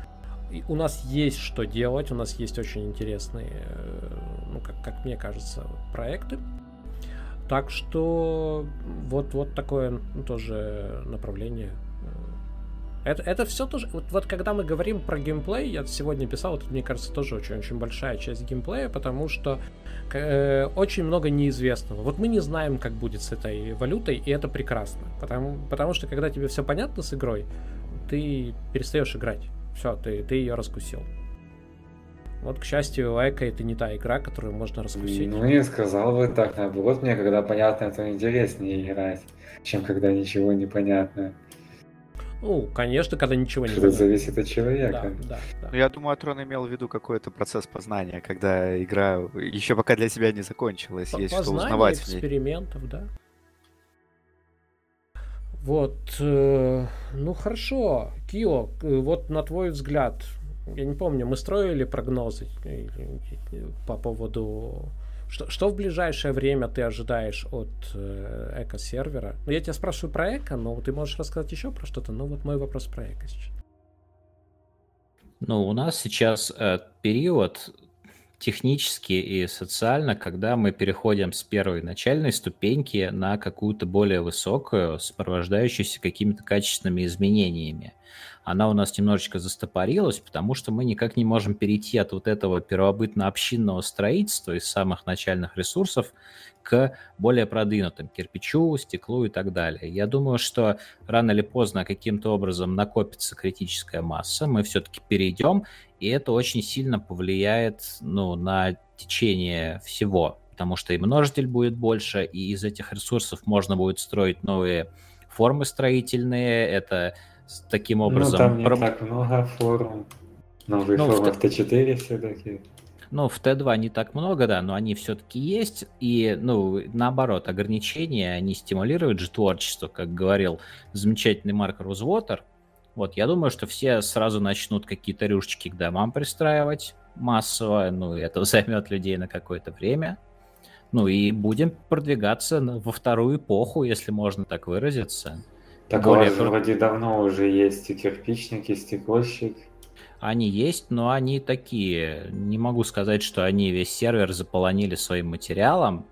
у нас есть что делать, у нас есть очень интересные, э, ну, как, как мне кажется, проекты. Так что вот, вот такое ну, тоже направление. Это, это все тоже... Вот, вот когда мы говорим про геймплей, я сегодня писал, это, мне кажется, тоже очень-очень большая часть геймплея, потому что э, очень много неизвестного. Вот мы не знаем, как будет с этой валютой, и это прекрасно. Потому, потому что когда тебе все понятно с игрой, ты перестаешь играть. Все, ты, ты ее раскусил. Вот, к счастью, Эко это не та игра, которую можно раскусить. Ну, не сказал бы так. Наоборот, мне, когда понятно, то интереснее играть, чем когда ничего не понятно. Ну, конечно, когда ничего не понятно. Это зависит от человека. Да, да, да. Ну, я думаю, Атрон имел в виду какой-то процесс познания, когда игра еще пока для себя не закончилась, По есть что узнавать экспериментов, да. Вот, э, ну хорошо, Кио, э, вот на твой взгляд, я не помню, мы строили прогнозы э, по поводу что, что в ближайшее время ты ожидаешь от э, эко-сервера? Ну, я тебя спрашиваю про эко, но ты можешь рассказать еще про что-то. Ну, вот мой вопрос про эко сейчас. Ну, у нас сейчас э, период технически и социально, когда мы переходим с первой начальной ступеньки на какую-то более высокую, сопровождающуюся какими-то качественными изменениями. Она у нас немножечко застопорилась, потому что мы никак не можем перейти от вот этого первобытно-общинного строительства из самых начальных ресурсов к более продвинутым кирпичу, стеклу и так далее. Я думаю, что рано или поздно каким-то образом накопится критическая масса, мы все-таки перейдем, и это очень сильно повлияет ну, на течение всего, потому что и множитель будет больше, и из этих ресурсов можно будет строить новые формы строительные, это таким ну, образом... Ну, там не про... так много форм. Новый ну, формат в... Т4 все-таки. Ну, в Т2 не так много, да, но они все-таки есть. И, ну, наоборот, ограничения, они стимулируют же творчество, как говорил замечательный Марк Рузвотер. Вот, я думаю, что все сразу начнут какие-то рюшечки к домам пристраивать массово, ну, это займет людей на какое-то время. Ну, и будем продвигаться во вторую эпоху, если можно так выразиться. Так Более... вроде давно уже есть и кирпичник, и стекольщик. Они есть, но они такие. Не могу сказать, что они весь сервер заполонили своим материалом.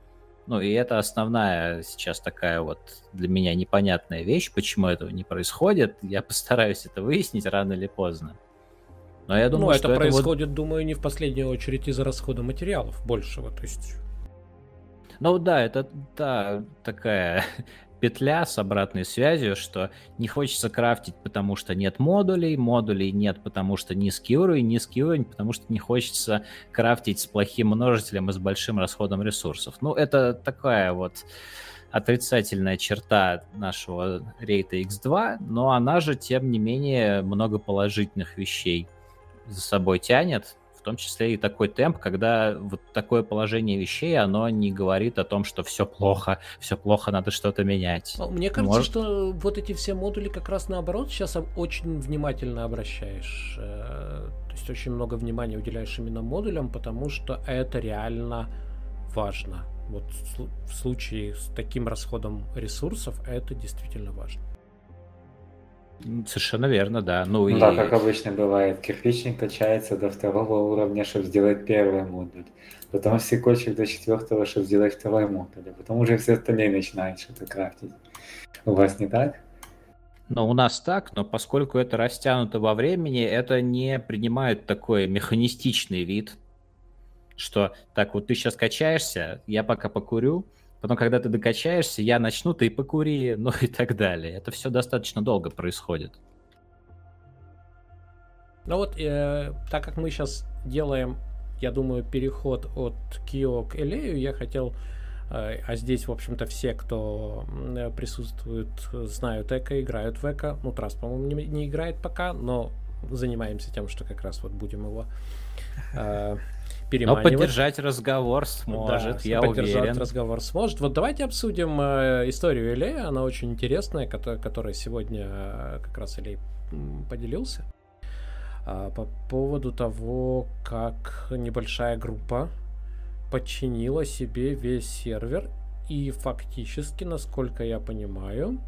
Ну, и это основная сейчас такая вот для меня непонятная вещь, почему этого не происходит. Я постараюсь это выяснить рано или поздно. Но я думаю, ну, это, это происходит, вот... думаю, не в последнюю очередь из-за расхода материалов большего. То есть ну да, это да, такая петля с обратной связью, что не хочется крафтить, потому что нет модулей, модулей нет, потому что низкий уровень, низкий уровень, потому что не хочется крафтить с плохим множителем и с большим расходом ресурсов. Ну, это такая вот отрицательная черта нашего рейта X2, но она же, тем не менее, много положительных вещей за собой тянет, том числе и такой темп, когда вот такое положение вещей, оно не говорит о том, что все плохо, все плохо, надо что-то менять. Ну, мне кажется, Может... что вот эти все модули как раз наоборот сейчас очень внимательно обращаешь. Э, то есть очень много внимания уделяешь именно модулям, потому что это реально важно. Вот в случае с таким расходом ресурсов это действительно важно. Совершенно верно, да. Ну, ну и... Да, как обычно бывает, кирпичник качается до второго уровня, чтобы сделать первый модуль. Потом стекольчик до четвертого, чтобы сделать второй модуль. А потом уже все остальные начинают что-то крафтить. У вас не так? Ну, у нас так, но поскольку это растянуто во времени, это не принимает такой механистичный вид, что так вот ты сейчас качаешься, я пока покурю, Потом, когда ты докачаешься, я начну, ты покури, ну и так далее. Это все достаточно долго происходит. Ну вот, э, так как мы сейчас делаем, я думаю, переход от Кио к Элею, я хотел, э, а здесь, в общем-то, все, кто э, присутствует, знают Эко, играют в Эко. Ну, Трас, по-моему, не, не играет пока, но занимаемся тем, что как раз вот будем его э, переманивать. Но поддержать разговор сможет, да, я поддержать уверен. разговор сможет. Вот давайте обсудим э, историю Илея, она очень интересная, которая, сегодня э, как раз Илей поделился. Э, по поводу того, как небольшая группа подчинила себе весь сервер и фактически, насколько я понимаю,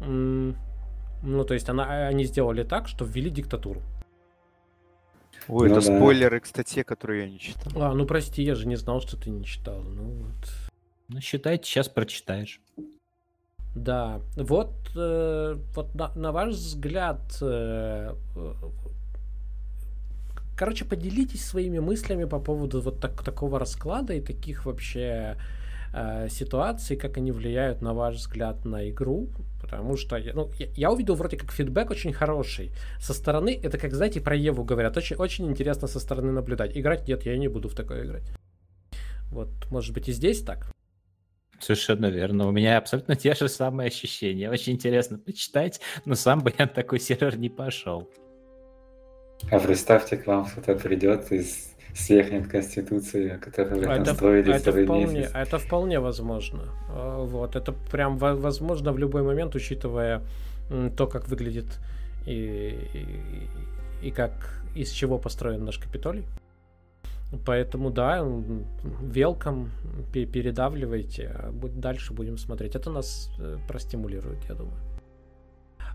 ну, то есть она, они сделали так, что ввели диктатуру. Ой, ну, это да. спойлеры к статье, которую я не читал. А, ну прости, я же не знал, что ты не читал. Ну вот. Ну, считайте, сейчас прочитаешь. Да, вот, э, вот на, на ваш взгляд, э, короче, поделитесь своими мыслями по поводу вот так, такого расклада и таких вообще э, ситуаций, как они влияют, на ваш взгляд, на игру. Потому что ну, я, я увидел вроде как фидбэк очень хороший. Со стороны, это как, знаете, про Еву говорят, очень, очень интересно со стороны наблюдать. Играть нет, я не буду в такое играть. Вот, может быть, и здесь так? Совершенно верно. У меня абсолютно те же самые ощущения. Очень интересно почитать, но сам бы я на такой сервер не пошел. А представьте, к вам кто-то придет из свергнет Конституцию, которую а это, строили это вполне, месяц. Это вполне возможно. А, вот, это прям возможно в любой момент, учитывая то, как выглядит и, и, и как из чего построен наш Капитолий. Поэтому да, велком, передавливайте, а дальше будем смотреть. Это нас э, простимулирует, я думаю.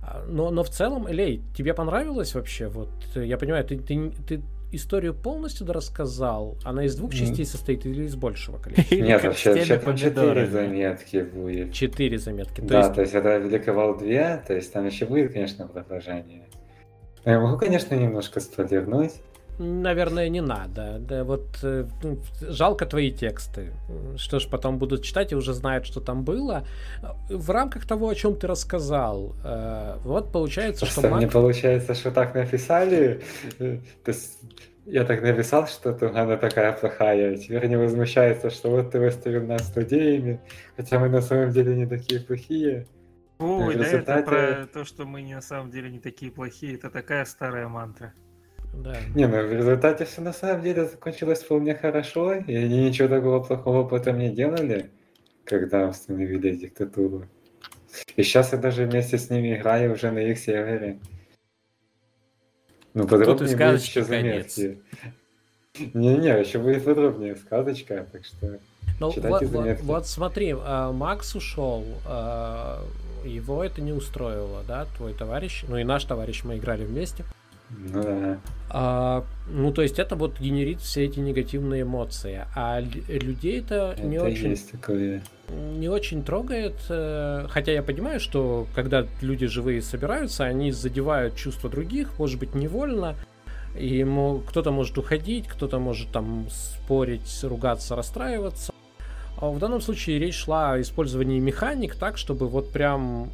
А, но, но в целом, Лей, тебе понравилось вообще? Вот я понимаю, ты, ты, ты историю полностью рассказал? Она из двух частей состоит или из большего количества? Нет, вообще, четыре заметки будет. Четыре заметки. То да, есть... то есть это великовал две, то есть там еще будет, конечно, продолжение. Я могу, конечно, немножко спойлернуть. Наверное, не надо. Да, вот э, ну, жалко твои тексты. Что ж, потом будут читать и уже знают, что там было. В рамках того, о чем ты рассказал, э, вот получается, Просто что... Мне Мак... получается, что так написали. То есть я так написал, что Тугана такая плохая, теперь не возмущается, что вот ты выставил нас студиями, хотя мы на самом деле не такие плохие. Ой, да результате... это про то, что мы не на самом деле не такие плохие, это такая старая мантра. Да. Не, ну в результате все на самом деле закончилось вполне хорошо, и они ничего такого плохого потом не делали, когда установили диктатуру. И сейчас я даже вместе с ними играю уже на их сервере. Ну, подробнее будет еще заметки. Не-не, еще будет подробнее сказочка, так что ну, читайте вот, заметки. Вот, вот смотри, а, Макс ушел, а, его это не устроило, да, твой товарищ, ну и наш товарищ, мы играли вместе. Ну да. А, ну, то есть это вот генерит все эти негативные эмоции. А людей это, это не очень... Есть такое. Не очень трогает. Э, хотя я понимаю, что когда люди живые собираются, они задевают чувства других, может быть, невольно. И ему кто-то может уходить, кто-то может там спорить, ругаться, расстраиваться. А в данном случае речь шла о использовании механик так, чтобы вот прям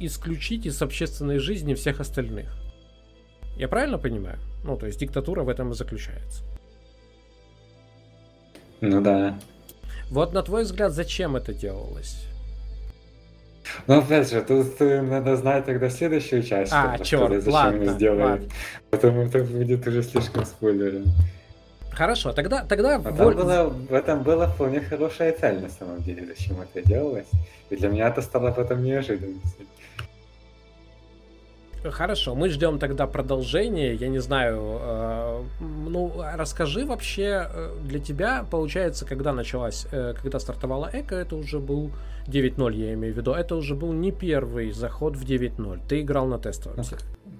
исключить из общественной жизни всех остальных. Я правильно понимаю? Ну, то есть диктатура в этом и заключается. Ну да. Вот на твой взгляд, зачем это делалось? Ну, опять же, тут надо знать тогда следующую часть, а, черт, зачем ладно, сделали. Ладно. Потому это будет уже слишком спойлером. Хорошо, тогда... тогда а воль... было, в этом была вполне хорошая цель, на самом деле, зачем это делалось. И для меня это стало потом неожиданностью. Хорошо, мы ждем тогда продолжения. Я не знаю, э, ну расскажи вообще э, для тебя, получается, когда началась, э, когда стартовала Эко, это уже был 9.0, я имею в виду, это уже был не первый заход в 9.0. Ты играл на тестовом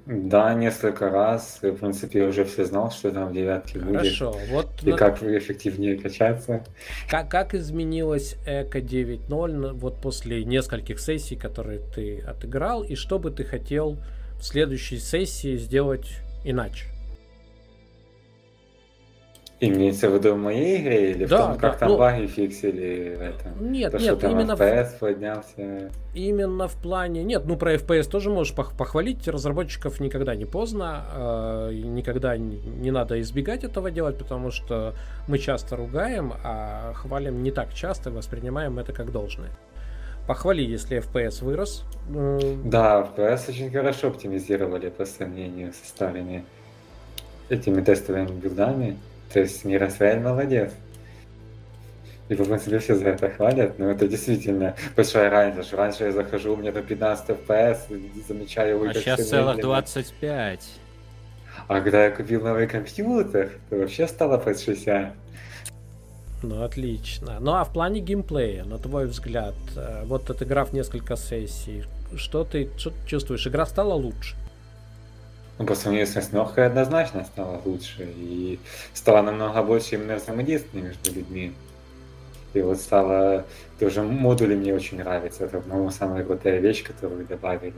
Да, несколько раз. В принципе, я уже все знал, что там в девятке будет. Хорошо, вот и на... как эффективнее качаться. Как, как изменилась Эко 9.0 вот после нескольких сессий, которые ты отыграл, и что бы ты хотел в следующей сессии сделать иначе. Имеется в виду в моей игре или да, в том, как да, там ну, баги фиксили это? Нет, То, нет, что там именно FPS в... поднялся. Именно в плане. Нет, ну про FPS тоже можешь похвалить. Разработчиков никогда не поздно. Э, никогда не, не надо избегать этого делать, потому что мы часто ругаем, а хвалим не так часто, воспринимаем это как должное. Похвали, если FPS вырос. Да, FPS очень хорошо оптимизировали по сравнению со старыми этими тестовыми билдами. То есть Миросвель молодец. И в принципе все за это хвалят, но это действительно большая разница. Раньше я захожу, у меня там 15 FPS, замечаю... А сейчас целых 25. А когда я купил новый компьютер, то вообще стало под 60. Ну, отлично. Ну, а в плане геймплея, на твой взгляд, э, вот отыграв несколько сессий, что ты, что чувствуешь? Игра стала лучше? Ну, по сравнению с Нохой однозначно стала лучше. И стало намного больше именно взаимодействия между людьми. И вот стало... Тоже модули мне очень нравятся. Это, по-моему, самая крутая вещь, которую добавили.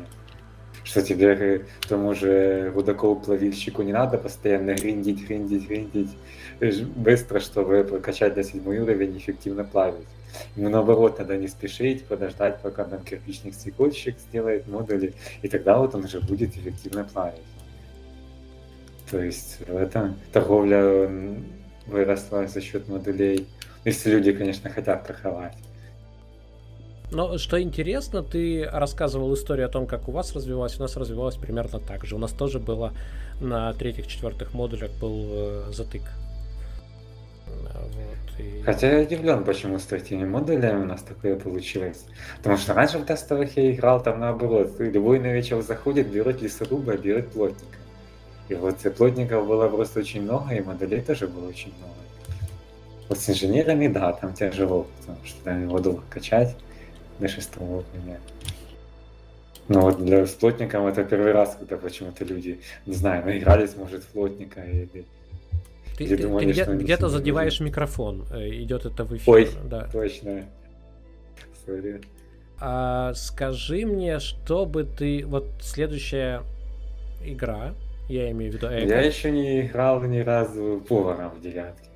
Что теперь тому же рудакову-плавильщику не надо постоянно гриндить, гриндить, гриндить быстро, чтобы прокачать на седьмой уровень эффективно плавить. Ему наоборот надо не спешить, подождать, пока там кирпичный стекольщик сделает модули, и тогда вот он уже будет эффективно плавить. То есть в этом торговля выросла за счет модулей. Если люди, конечно, хотят торговать. Но что интересно, ты рассказывал историю о том, как у вас развивалось, у нас развивалось примерно так же. У нас тоже было на третьих-четвертых модулях был э, затык вот, и... Хотя я удивлен, почему с третьими модулями у нас такое получилось. Потому что раньше в тестовых я играл там наоборот. Любой новичок заходит, берет лесоруба, берет плотника. И вот плотников было просто очень много, и моделей тоже было очень много. Вот с инженерами, да, там тяжело, потому что там его долго качать до шестого уровня. Но вот для с плотником это первый раз, когда почему-то люди, не знаю, наигрались, может, в плотника или ты, ты, думали, ты где, где-то задеваешь микрофон, э, идет это в эфир. Ой, да. точно. Sorry. А, скажи мне, что бы ты... Вот следующая игра, я имею в виду... Эго. Я еще не играл ни разу поваром в девятке.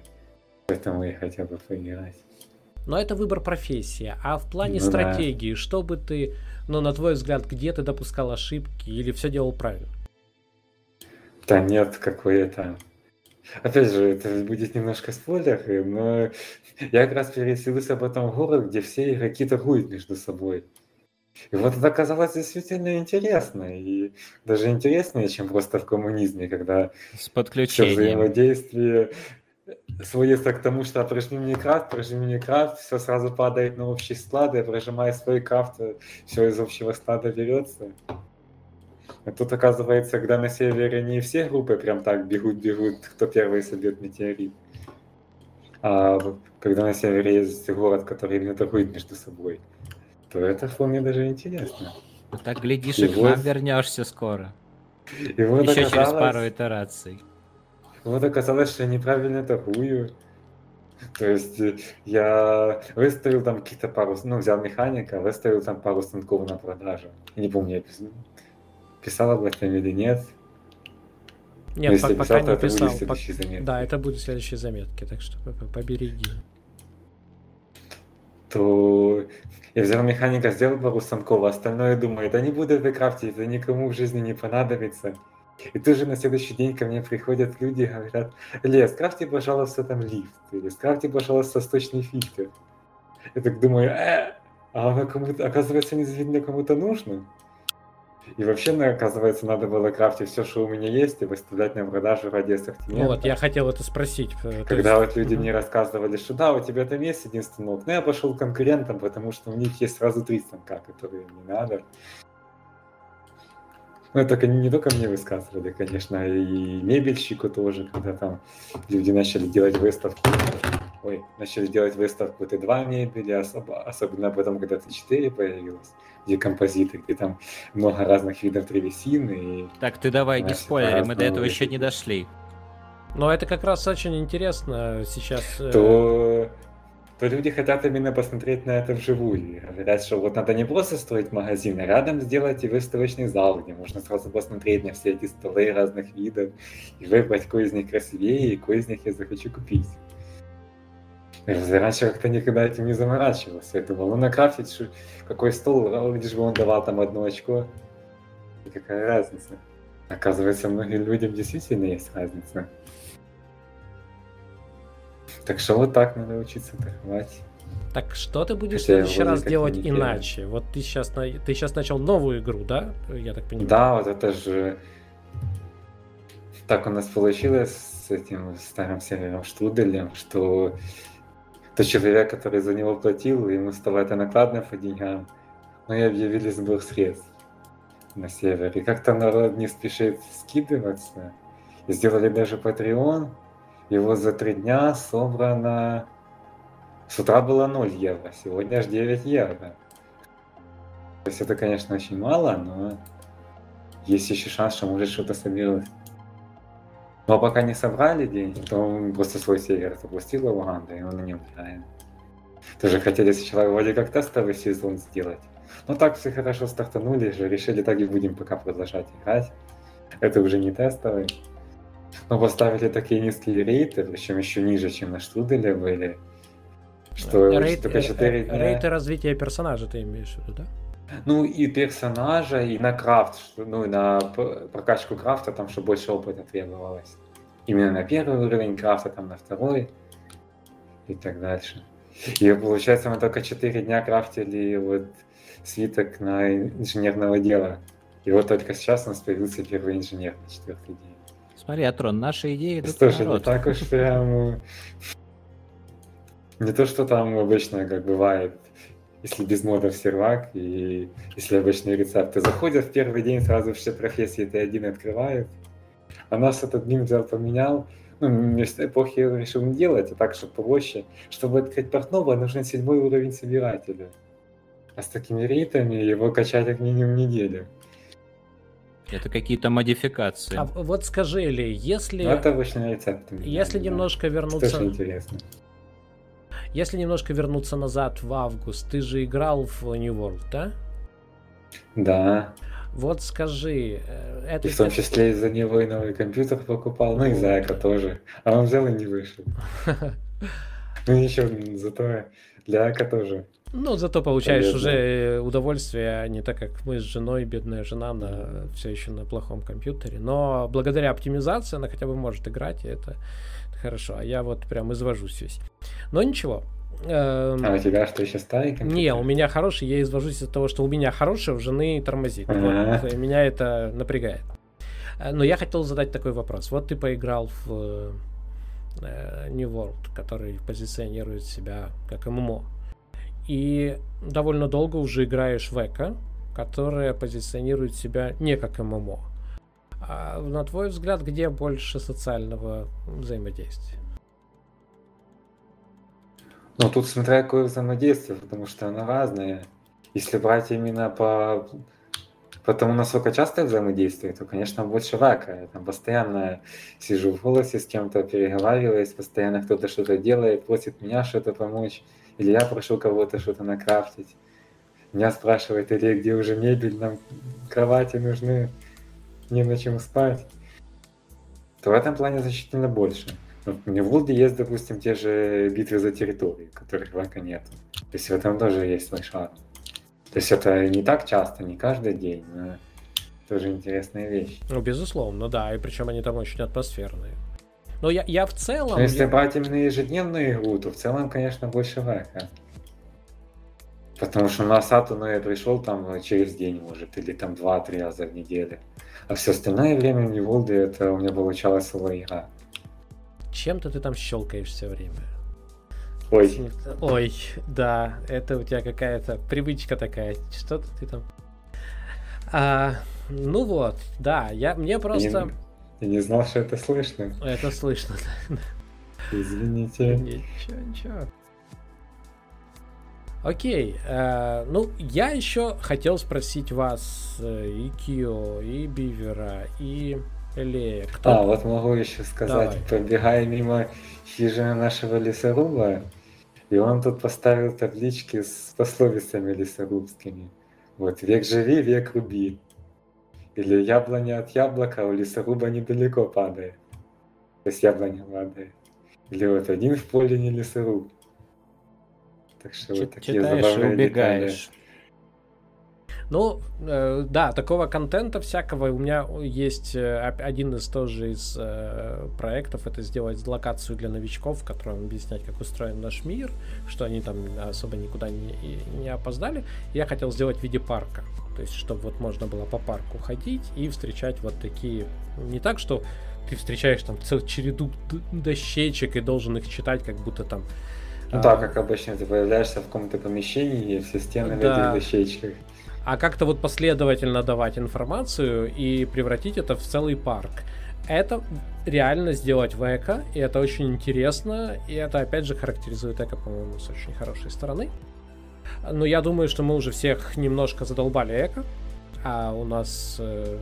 Поэтому я хотел бы поиграть. Но это выбор профессии. А в плане ну, стратегии, да. что бы ты, ну, на твой взгляд, где ты допускал ошибки или все делал правильно? Да нет, какой это Опять же, это будет немножко спойлер, но я как раз переселился потом в город, где все игроки торгуют между собой. И вот это оказалось действительно интересно. И даже интереснее, чем просто в коммунизме, когда С подключением. все взаимодействие сводится к тому, что прожми мне крафт, прожми мне крафт, все сразу падает на общий склад, и прожимая свой крафт, все из общего склада берется. А тут оказывается, когда на севере не все группы прям так бегут-бегут, кто первый собьет метеорит. А когда на севере есть город, который именно торгует между собой, то это вполне даже интересно. Ну, так глядишь, и, и к вот... нам вернешься скоро. И вот Еще оказалось... через пару итераций. Вот оказалось, что я неправильно торгую. То есть я выставил там каких-то пару, ну, взял механика, выставил там пару станков на продажу. Не помню, я писал об этом или нет. Нет, по- пока писал, не писал. По... Да, это будет в следующей заметке, так что побереги. То я взял механика, сделал пару станков, а остальное думаю, да не буду это крафтить, это никому в жизни не понадобится. И тут же на следующий день ко мне приходят люди и говорят, Илья, скрафти, пожалуйста, там лифт, или скрафти, пожалуйста, сточный фильтр. Я так думаю, э, а оно кому-то, оказывается, не видно кому-то нужно. И вообще, ну, оказывается, надо было крафтить все, что у меня есть, и выставлять на продажу ради ассортимента. Вот, я хотел это спросить. Э, Когда есть... вот люди мне рассказывали, что да, у тебя там есть один станок, но я пошел к конкурентам, потому что у них есть сразу три станка, которые не надо. Ну, это не только мне высказывали, конечно, и мебельщику тоже, когда там люди начали делать выставку. Ой, начали делать выставку Т2 мебели, особо, особенно потом, когда Т4 появилась, где композиты, где там много разных видов древесины. И так, ты давай не спойлери, мы до этого еще не дошли. Но это как раз очень интересно сейчас. Э, То то люди хотят именно посмотреть на это вживую. Говорят, что вот надо не просто строить магазин, а рядом сделать и выставочный зал, где можно сразу посмотреть на все эти столы разных видов и выбрать, какой из них красивее и какой из них я захочу купить. Раньше как-то никогда этим не заморачивался. Я думал, ну накрафтить какой стол, лишь бы он давал там одно очко. И какая разница? Оказывается, многим людям действительно есть разница. Так что вот так надо учиться торговать. Так что ты будешь в следующий раз делать иначе? Вот ты сейчас, ты сейчас начал новую игру, да? Я так понимаю. Да, вот это же... Так у нас получилось с этим старым сервером Штруделем, что тот человек, который за него платил, ему стало это накладно по деньгам, но и объявили сбор средств на сервере. И как-то народ не спешит скидываться. И сделали даже Patreon, вот за три дня собрано... С утра было 0 евро, сегодня аж 9 евро. То есть это, конечно, очень мало, но есть еще шанс, что может что-то соберут. Но пока не собрали деньги, то просто свой сервер запустил Уганда, и он на нем играет. Тоже хотели сначала вроде как тестовый сезон сделать. Но так все хорошо стартанули же, решили так и будем пока продолжать играть. Это уже не тестовый. Но поставили такие низкие рейты, причем еще ниже, чем на Штруделе были. Что Рейт, только 4 э, дня... Рейты развития персонажа ты имеешь в виду, да? Ну и персонажа, и на крафт, ну и на прокачку крафта, там, что больше опыта требовалось. Именно на первый уровень крафта, там на второй и так дальше. И получается, мы только 4 дня крафтили вот свиток на инженерного дела. И вот только сейчас у нас появился первый инженер на четвертый день. Смотри, Атрон, наши идеи идут Слушай, не так уж прям... Не то, что там обычно, как бывает, если без модов сервак, и если обычные рецепты заходят в первый день, сразу все профессии Т1 открывают. А нас этот взял, поменял, ну, вместо эпохи решил не делать, а так, чтобы проще. Чтобы открыть портного, нужен седьмой уровень собирателя. А с такими рейтами его качать как минимум неделю. Это какие-то модификации. А вот скажи, ли, если... Ну, это обычный рецепт. Если да. немножко вернуться... Тоже интересно. Если немножко вернуться назад в август, ты же играл в New World, да? Да. Вот скажи, э, это... И в том числе из-за него и новый компьютер покупал, ну и за это тоже. А он взял и не вышел. Ну ничего, зато для Ака тоже. Ну, зато получаешь Полезно. уже удовольствие, а не так, как мы с женой, бедная жена, на все еще на плохом компьютере. Но благодаря оптимизации она хотя бы может играть, и это, это хорошо. А я вот прям извожусь весь. Но ничего. Эм... А у тебя что, еще старый компьютер? Не, у меня хороший, я извожусь от того, что у меня хороший, у жены тормозит. Вот, меня это напрягает. Э, но я хотел задать такой вопрос. Вот ты поиграл в э, New World, который позиционирует себя как ММО. И довольно долго уже играешь в Эко, которая позиционирует себя не как ММО. А на твой взгляд, где больше социального взаимодействия? Ну, тут смотря какое взаимодействие, потому что оно разное. Если брать именно по, по тому, насколько часто взаимодействие, то, конечно, больше рака. Я там постоянно сижу в голосе с кем-то, переговариваюсь, постоянно кто-то что-то делает, просит меня что-то помочь, или я прошу кого-то что-то накрафтить. Меня спрашивают, или где уже мебель, нам кровати нужны, не на чем спать. То в этом плане значительно больше. Ну, в Ньюволде есть, допустим, те же битвы за территорию, которых в нет. То есть в этом тоже есть свой шарм. То есть это не так часто, не каждый день, но тоже интересная вещь. Ну, безусловно, да, и причем они там очень атмосферные. Но я, я в целом... Но если я... брать именно ежедневную игру, то в целом, конечно, больше Вака. Потому что на Асату ну, я пришел там через день, может, или там два-три раза в неделю. А все остальное время в Ньюволде это у меня получалась целая игра. Чем-то ты там щелкаешь все время. Ой. Ой, да, это у тебя какая-то привычка такая. Что-то ты там. А, ну вот, да, я мне просто. Я, не знал, что это слышно. Это слышно, да. Извините. Ничего, ничего. Окей, э, ну я еще хотел спросить вас э, и Кио, и Бивера, и или кто? А, вот могу еще сказать, Давай. пробегая мимо хижины нашего лесоруба, и он тут поставил таблички с пословицами лесорубскими. Вот, век живи, век руби. Или яблоня от яблока у лесоруба недалеко падает. То есть яблоня падает. Или вот один в поле не лесоруб. Так что Ч- вот такие читаешь и убегаешь. Детали. Ну, э, да, такого контента всякого. У меня есть э, один из тоже из э, проектов, это сделать локацию для новичков, в котором объяснять, как устроен наш мир, что они там особо никуда не, не опоздали. Я хотел сделать в виде парка. То есть, чтобы вот можно было по парку ходить и встречать вот такие... Не так, что ты встречаешь там целую череду дощечек и должен их читать, как будто там... Ну а... да, как обычно, ты появляешься в каком-то помещении, и все стены да. в этих дощечках а как-то вот последовательно давать информацию и превратить это в целый парк. Это реально сделать в эко, и это очень интересно, и это опять же характеризует эко, по-моему, с очень хорошей стороны. Но я думаю, что мы уже всех немножко задолбали эко, а у нас, э,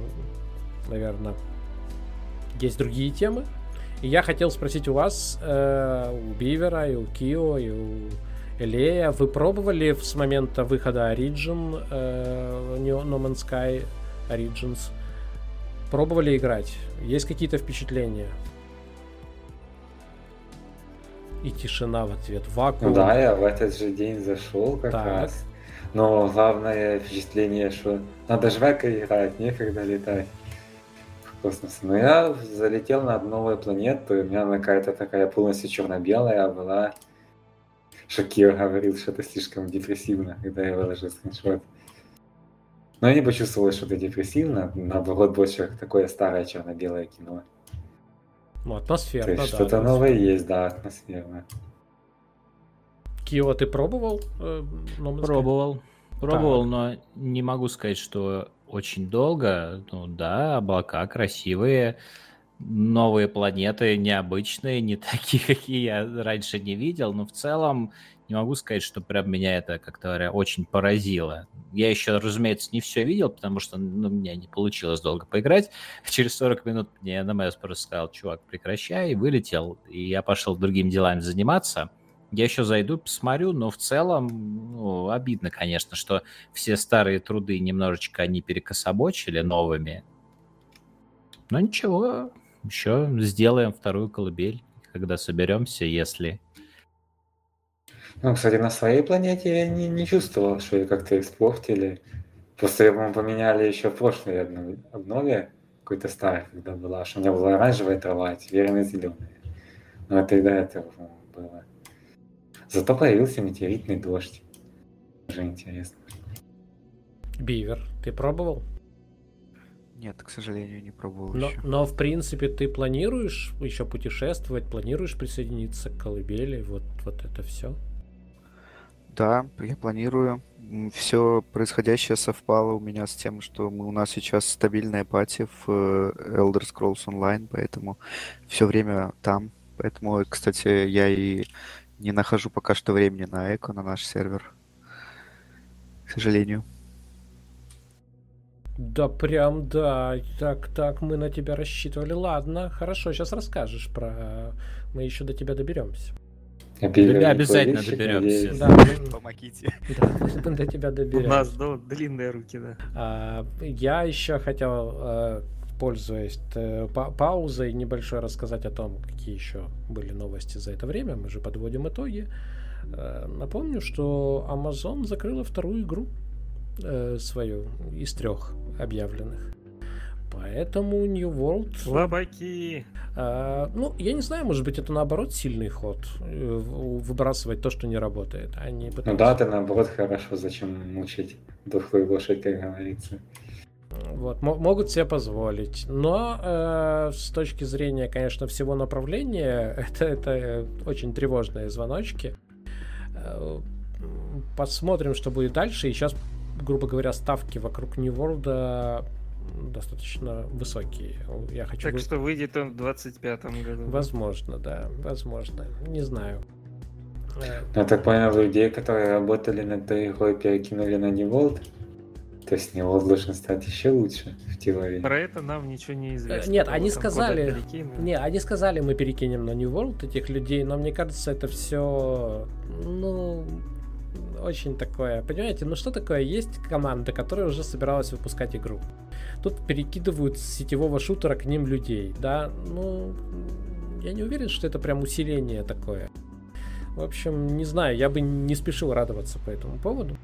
наверное, есть другие темы. И я хотел спросить у вас, э, у Бивера, и у Кио, и у Элея. Вы пробовали с момента выхода Origin, э, No Man's Sky Origins? Пробовали играть? Есть какие-то впечатления? И тишина в ответ. Вакуум. Ну да, я в этот же день зашел как так. раз. Но главное впечатление, что надо в играть, некогда летать в космос. Но я залетел на новую планету, и у меня какая-то такая полностью черно-белая была. Шакир говорил, что это слишком депрессивно, когда я выложил скриншот. Но я не почувствовал, что это депрессивно, наоборот, больше такое старое черно-белое кино. Ну, атмосферно, То есть да. Что-то новое есть, да, атмосферно. Кио, ты пробовал? Э, пробовал. Пробовал, так. но не могу сказать, что очень долго. Ну да, облака красивые новые планеты необычные, не такие, какие я раньше не видел, но в целом не могу сказать, что прям меня это, как-то говоря, очень поразило. Я еще, разумеется, не все видел, потому что ну, меня не получилось долго поиграть. Через 40 минут мне НМС просто сказал, чувак, прекращай, вылетел. И я пошел другими делами заниматься. Я еще зайду, посмотрю, но в целом ну, обидно, конечно, что все старые труды немножечко они перекособочили новыми. Но ничего, еще сделаем вторую колыбель, когда соберемся, если... Ну, кстати, на своей планете я не, не чувствовал, что ее как-то испортили. Просто, мы поменяли еще в прошлой обнове, какой-то старой, когда была, что у меня была оранжевая трава, а теперь она зеленая. Но это и до этого было. Зато появился метеоритный дождь. Уже интересно. Бивер, ты пробовал? Нет, к сожалению, не пробовал но, еще. Но, в принципе, ты планируешь еще путешествовать, планируешь присоединиться к колыбели, вот, вот это все? Да, я планирую. Все происходящее совпало у меня с тем, что мы, у нас сейчас стабильная пати в э, Elder Scrolls Online, поэтому все время там. Поэтому, кстати, я и не нахожу пока что времени на эко, на наш сервер. К сожалению. Да прям, да. Так, так, мы на тебя рассчитывали. Ладно, хорошо, сейчас расскажешь про... Мы еще до тебя доберемся. Обязательно доберемся. Да, Помогите. Да, мы до тебя доберемся. У нас да, длинные руки, да. А, я еще хотел, а, пользуясь э, па паузой, небольшой рассказать о том, какие еще были новости за это время. Мы же подводим итоги. А, напомню, что Amazon закрыла вторую игру э, свою из трех объявленных. Поэтому New World... Слабаки! Э, ну, я не знаю, может быть, это наоборот сильный ход. Э, выбрасывать то, что не работает. Они а пытаются... Ну да, это наоборот хорошо. Зачем мучить дохлую лошадь, как говорится. Вот, могут себе позволить. Но э, с точки зрения, конечно, всего направления, это, это очень тревожные звоночки. Э, посмотрим, что будет дальше. И сейчас грубо говоря, ставки вокруг New World достаточно высокие. Я хочу... Так вы... что выйдет он в 25-м году. Возможно, да, возможно. Не знаю. Э, Я так понял, людей, которые работали над этой игрой, перекинули на New World. То есть New World должен стать еще лучше в теории. Про это нам ничего не известно. Нет, они сказали... Не, они сказали, мы перекинем на New World этих людей, но мне кажется, это все... Ну, очень такое, понимаете, ну что такое, есть команда, которая уже собиралась выпускать игру. Тут перекидывают с сетевого шутера к ним людей, да, ну, я не уверен, что это прям усиление такое. В общем, не знаю, я бы не спешил радоваться по этому поводу.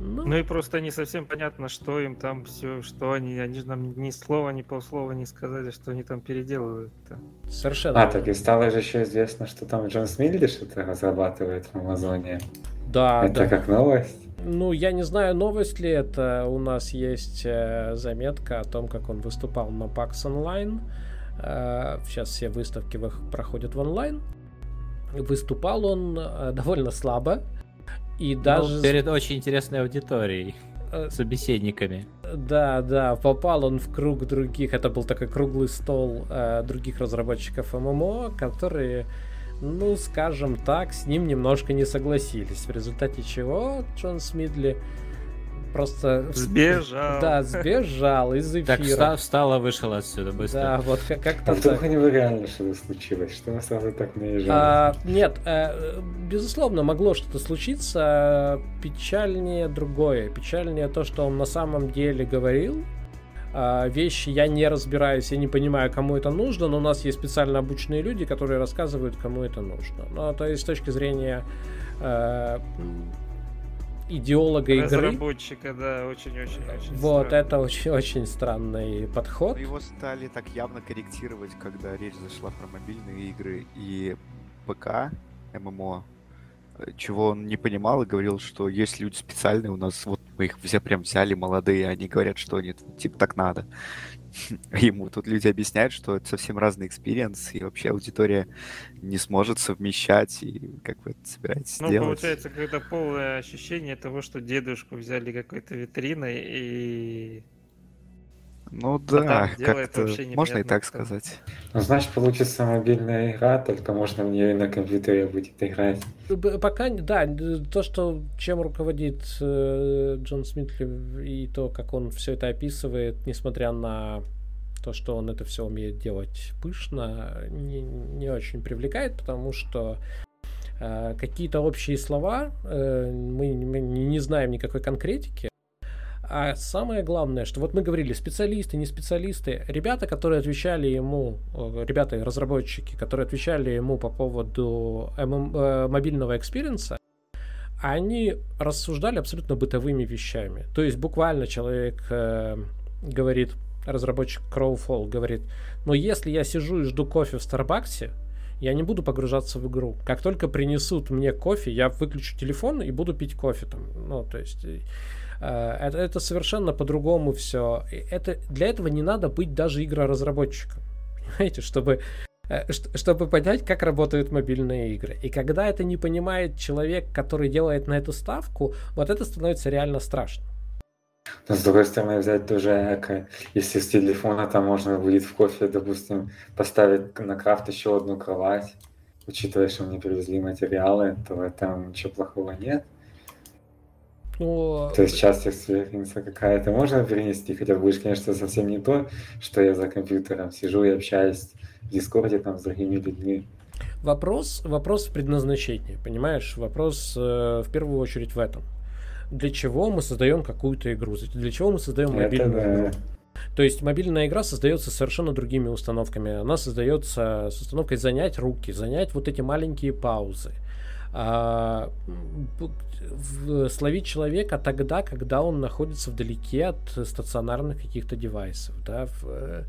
Ну, ну и просто не совсем понятно, что им там все, что они, они же нам ни слова, ни полслова не сказали, что они там переделывают. -то. Совершенно. А, так и стало же еще известно, что там Джон Смилли что-то разрабатывает в Амазоне. Да, это да. как новость? Ну, я не знаю, новость ли это. У нас есть э, заметка о том, как он выступал на PAX Online. Э, сейчас все выставки в, проходят в онлайн. Выступал он э, довольно слабо. И ну, даже... Ну, перед очень интересной аудиторией собеседниками. Да, да, попал он в круг других, это был такой круглый стол э, других разработчиков ММО, которые ну, скажем так, с ним немножко не согласились. В результате чего Джон Смидли просто... Сбежал. Да, сбежал из эфира. Так встал, вышел отсюда быстро. Да, вот как-то а вдруг у него реально что-то случилось? Что мы сразу так наезжали? А, нет, э, безусловно, могло что-то случиться. Печальнее другое. Печальнее то, что он на самом деле говорил, а, вещи я не разбираюсь, я не понимаю, кому это нужно, но у нас есть специально обученные люди, которые рассказывают, кому это нужно. Ну, то есть с точки зрения э, идеолога игры. Разработчика, да, очень-очень-очень. Вот, странно. это очень-очень странный подход. Но его стали так явно корректировать, когда речь зашла про мобильные игры и ПК, MMO, чего он не понимал и говорил, что есть люди специальные у нас, вот мы их все прям взяли, молодые, они говорят, что они, типа, так надо. Ему тут люди объясняют, что это совсем разный experience, и вообще аудитория не сможет совмещать, и как вы это собираетесь ну, делать. Ну, получается, какое-то полное ощущение того, что дедушку взяли какой-то витриной и ну а да, как-то можно и так сказать. Ну, значит, получится мобильная игра, только можно в нее и на компьютере будет играть. Пока, да, то, что чем руководит э, Джон Смитли и то, как он все это описывает, несмотря на то, что он это все умеет делать пышно, не, не очень привлекает, потому что э, какие-то общие слова, э, мы, мы не знаем никакой конкретики, а самое главное, что вот мы говорили, специалисты, не специалисты, ребята, которые отвечали ему, ребята разработчики, которые отвечали ему по поводу MM, э, мобильного experience а, они рассуждали абсолютно бытовыми вещами. То есть буквально человек э, говорит, разработчик Crowfall говорит, но если я сижу и жду кофе в Старбаксе, я не буду погружаться в игру. Как только принесут мне кофе, я выключу телефон и буду пить кофе там. Ну, то есть э, это, это совершенно по-другому все. Это, для этого не надо быть даже игроразработчиком. Понимаете, чтобы Э, чтобы понять, как работают мобильные игры. И когда это не понимает человек, который делает на эту ставку, вот это становится реально страшно. Но с другой стороны, взять тоже Eco. Если с телефона там можно будет в кофе, допустим, поставить на крафт еще одну кровать, учитывая, что мне привезли материалы, то там ничего плохого нет. Ну, то есть часть experience а какая-то можно перенести, хотя будет, конечно, совсем не то, что я за компьютером сижу и общаюсь в Discord е там с другими людьми. Вопрос, вопрос в предназначении, понимаешь? Вопрос э, в первую очередь в этом. Для чего мы создаем какую-то игру? Для чего мы создаем мобильную да. игру? То есть мобильная игра создается совершенно другими установками. Она создается с установкой занять руки, занять вот эти маленькие паузы. А, словить человека тогда, когда он находится вдалеке от стационарных каких-то девайсов. Да, в,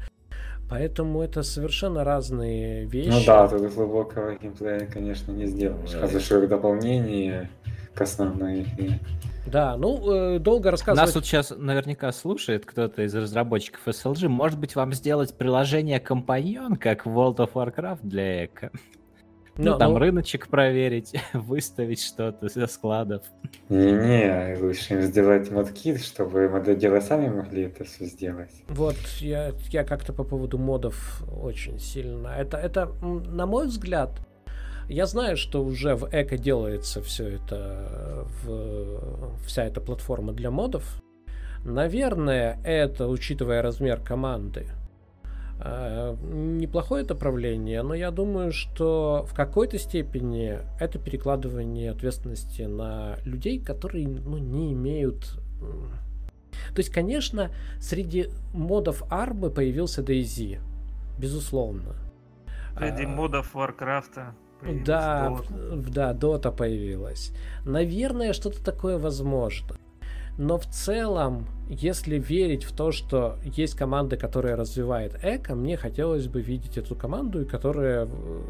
Поэтому это совершенно разные вещи. Ну да, тут глубокого геймплея, конечно, не сделаешь. Разве что дополнение к основной игре. Да, ну, э, долго рассказывать... Нас тут сейчас наверняка слушает кто-то из разработчиков SLG. Может быть, вам сделать приложение компаньон, как World of Warcraft для эко? Ну, там ну... рыночек проверить, выставить что-то со складов. Не-не, лучше им сделать модкит, чтобы мододелы сами могли это все сделать. Вот, я, я как-то по поводу модов очень сильно. Это, это, на мой взгляд, я знаю, что уже в Эко делается все это, в, вся эта платформа для модов. Наверное, это, учитывая размер команды, неплохое направление, но я думаю, что в какой-то степени это перекладывание ответственности на людей, которые ну, не имеют... То есть, конечно, среди модов армы появился DayZ, безусловно. Среди а, модов Варкрафта да, Dota. да, Дота появилась. Наверное, что-то такое возможно. Но в целом, если верить в то, что есть команда, которая развивает эко, мне хотелось бы видеть эту команду, которая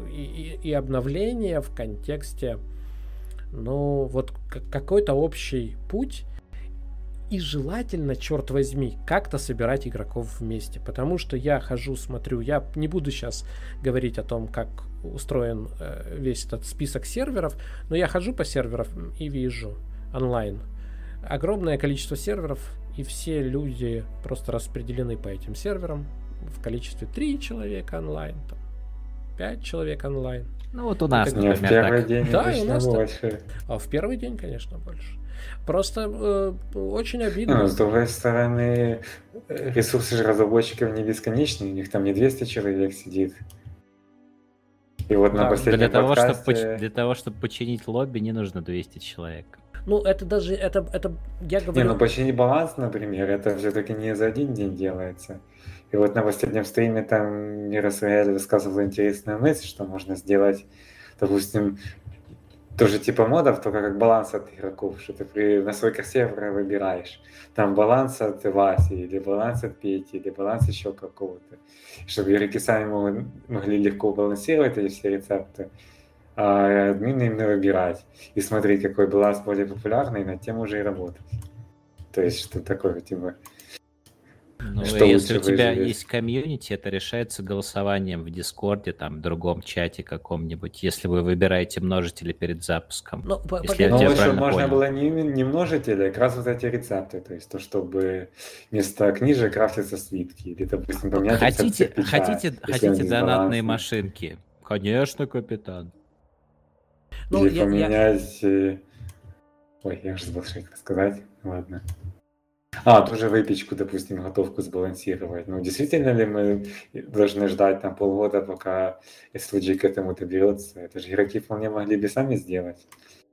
и, и, и обновление в контексте, ну, вот какой-то общий путь, и желательно, черт возьми, как-то собирать игроков вместе. Потому что я хожу, смотрю, я не буду сейчас говорить о том, как устроен э, весь этот список серверов, но я хожу по серверам и вижу онлайн огромное количество серверов, и все люди просто распределены по этим серверам в количестве 3 человека онлайн, там, 5 человек онлайн. Ну вот у нас, например, в первый так. день да, у нас больше. А в первый день, конечно, больше. Просто э, очень обидно. Ну, с другой стороны, ресурсы же разработчиков не бесконечны, у них там не 200 человек сидит. И вот на последнем для того, подкасте... чтобы, для того, чтобы починить лобби, не нужно 200 человек. Ну, это даже, это, это, я говорю... Не, ну почти баланс, например, это все-таки не за один день делается. И вот на последнем стриме там Мирос Рояль высказывал интересную мысль, что можно сделать, допустим, тоже типа модов, только как баланс от игроков, что ты при настройках сервера выбираешь. Там баланс от Васи, или баланс от Пети, или баланс еще какого-то. Чтобы игроки сами могли легко балансировать эти все рецепты а админы именно выбирать и смотреть, какой баланс более популярный, над тем уже и работать. То есть, что такое, типа... Ну, что если у тебя выживет. есть комьюнити, это решается голосованием в Дискорде, там, в другом чате каком-нибудь, если вы выбираете множители перед запуском. Ну, если ну чтобы можно понял. было не, не множители, а как раз вот эти рецепты, то есть то, чтобы вместо книжек крафтятся свитки, или, допустим, поменять хотите, печать, хотите, хотите донатные машинки? Конечно, капитан. Ну, Или я, поменять... Я... Ой, я уже забыл, что это сказать. Ладно. А, тоже выпечку, допустим, готовку сбалансировать. Ну, действительно ли мы должны ждать там полгода, пока SLG к этому доберется? Это же игроки вполне могли бы сами сделать.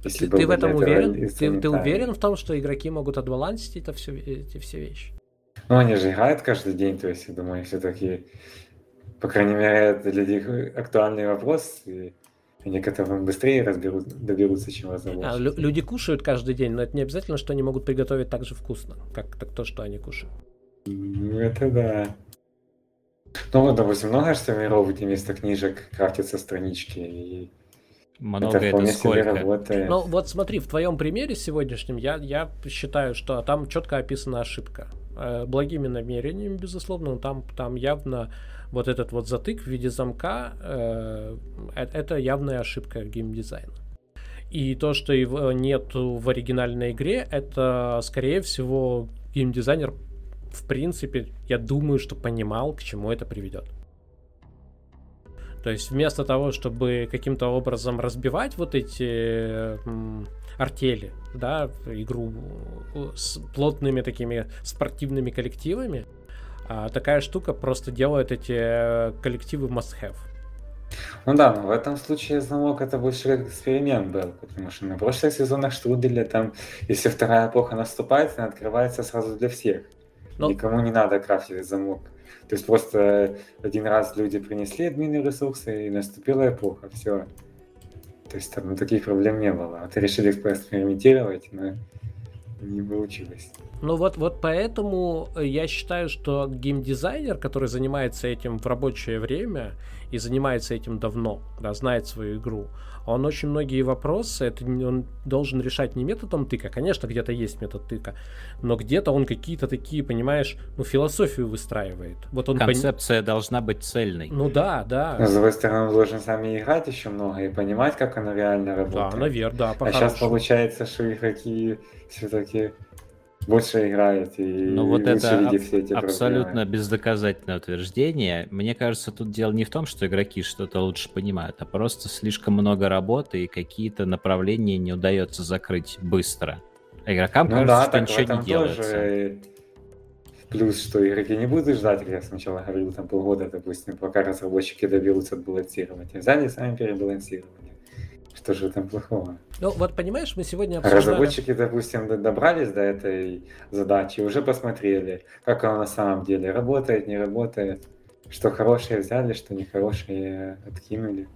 Если ты, ты в этом уверен? Ты, ты уверен в том, что игроки могут отбалансить это все, эти все вещи? Ну, они же играют каждый день, то есть, я думаю, все-таки, по крайней мере, это для них актуальный вопрос. И они к этому быстрее разберут, доберутся, чем разработчики. А, люди кушают каждый день, но это не обязательно, что они могут приготовить так же вкусно, как так то, что они кушают. Ну, это да. Ну вот, допустим, много же миров, где вместо книжек крафтятся странички, и много это, это сколько? Работает. Ну вот смотри, в твоем примере сегодняшнем я, я считаю, что там четко описана ошибка. Э, благими намерениями, безусловно, но там, там явно вот этот вот затык в виде замка, э, э это явная ошибка геймдизайна. И то, что его нет в оригинальной игре, это, скорее всего, геймдизайнер, в принципе, я думаю, что понимал, к чему это приведет. То есть вместо того, чтобы каким-то образом разбивать вот эти артели, да, игру с плотными такими спортивными коллективами, такая штука просто делает эти э, коллективы must-have. Ну да, но в этом случае замок это больше как эксперимент был, потому что на прошлых сезонах Штруделя там, если вторая эпоха наступает, она открывается сразу для всех. Но... Ну. Никому не надо крафтить замок. То есть просто один раз люди принесли админы ресурсы, и наступила эпоха, все. То есть там ну, таких проблем не было. А ты решили поэкспериментировать, но не получилось. Ну вот, вот поэтому я считаю, что геймдизайнер, который занимается этим в рабочее время и занимается этим давно, да, знает свою игру, он очень многие вопросы, это он должен решать не методом тыка, конечно, где-то есть метод тыка, но где-то он какие-то такие, понимаешь, ну, философию выстраивает. Вот он Концепция пон... должна быть цельной. Ну да, да. Но, с другой стороны, он должен сами играть еще много и понимать, как оно реально работает. Да, наверное, да. А сейчас получается, что игроки все-таки больше играет и ну, вот это видит все эти абсолютно проблемы. бездоказательное утверждение. Мне кажется, тут дело не в том, что игроки что-то лучше понимают, а просто слишком много работы и какие-то направления не удается закрыть быстро. А игрокам ну, кажется, да, что ничего не делается. Тоже... Плюс, что игроки не будут ждать, как я сначала говорил, там полгода, допустим, пока разработчики доберутся отбалансирования. Взяли сами перебалансирование. Что же там плохого? Ну, вот понимаешь, мы сегодня обсуждали... Разработчики, допустим, добрались до этой задачи, уже посмотрели, как она на самом деле работает, не работает, что хорошее взяли, что нехорошее откинули.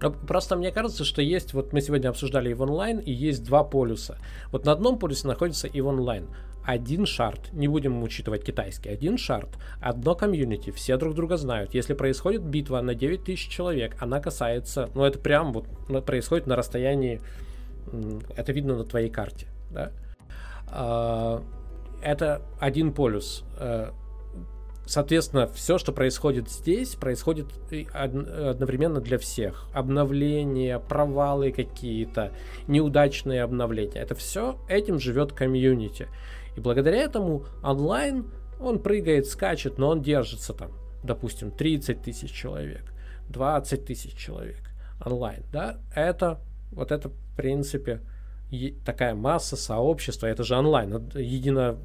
Ну, просто мне кажется, что есть, вот мы сегодня обсуждали и в онлайн, и есть два полюса. Вот на одном полюсе находится и в онлайн один шарт, не будем учитывать китайский, один шарт, одно комьюнити, все друг друга знают. Если происходит битва на 9000 человек, она касается, ну это прям вот происходит на расстоянии, это видно на твоей карте, да? А, это один полюс. Э, соответственно, все, что происходит здесь, происходит одновременно для всех. Обновления, провалы какие-то, неудачные обновления. Это все, этим живет комьюнити. И благодаря этому онлайн он прыгает, скачет, но он держится там, допустим, 30 тысяч человек, 20 тысяч человек онлайн, да, это вот это в принципе такая масса сообщества, это же онлайн, едино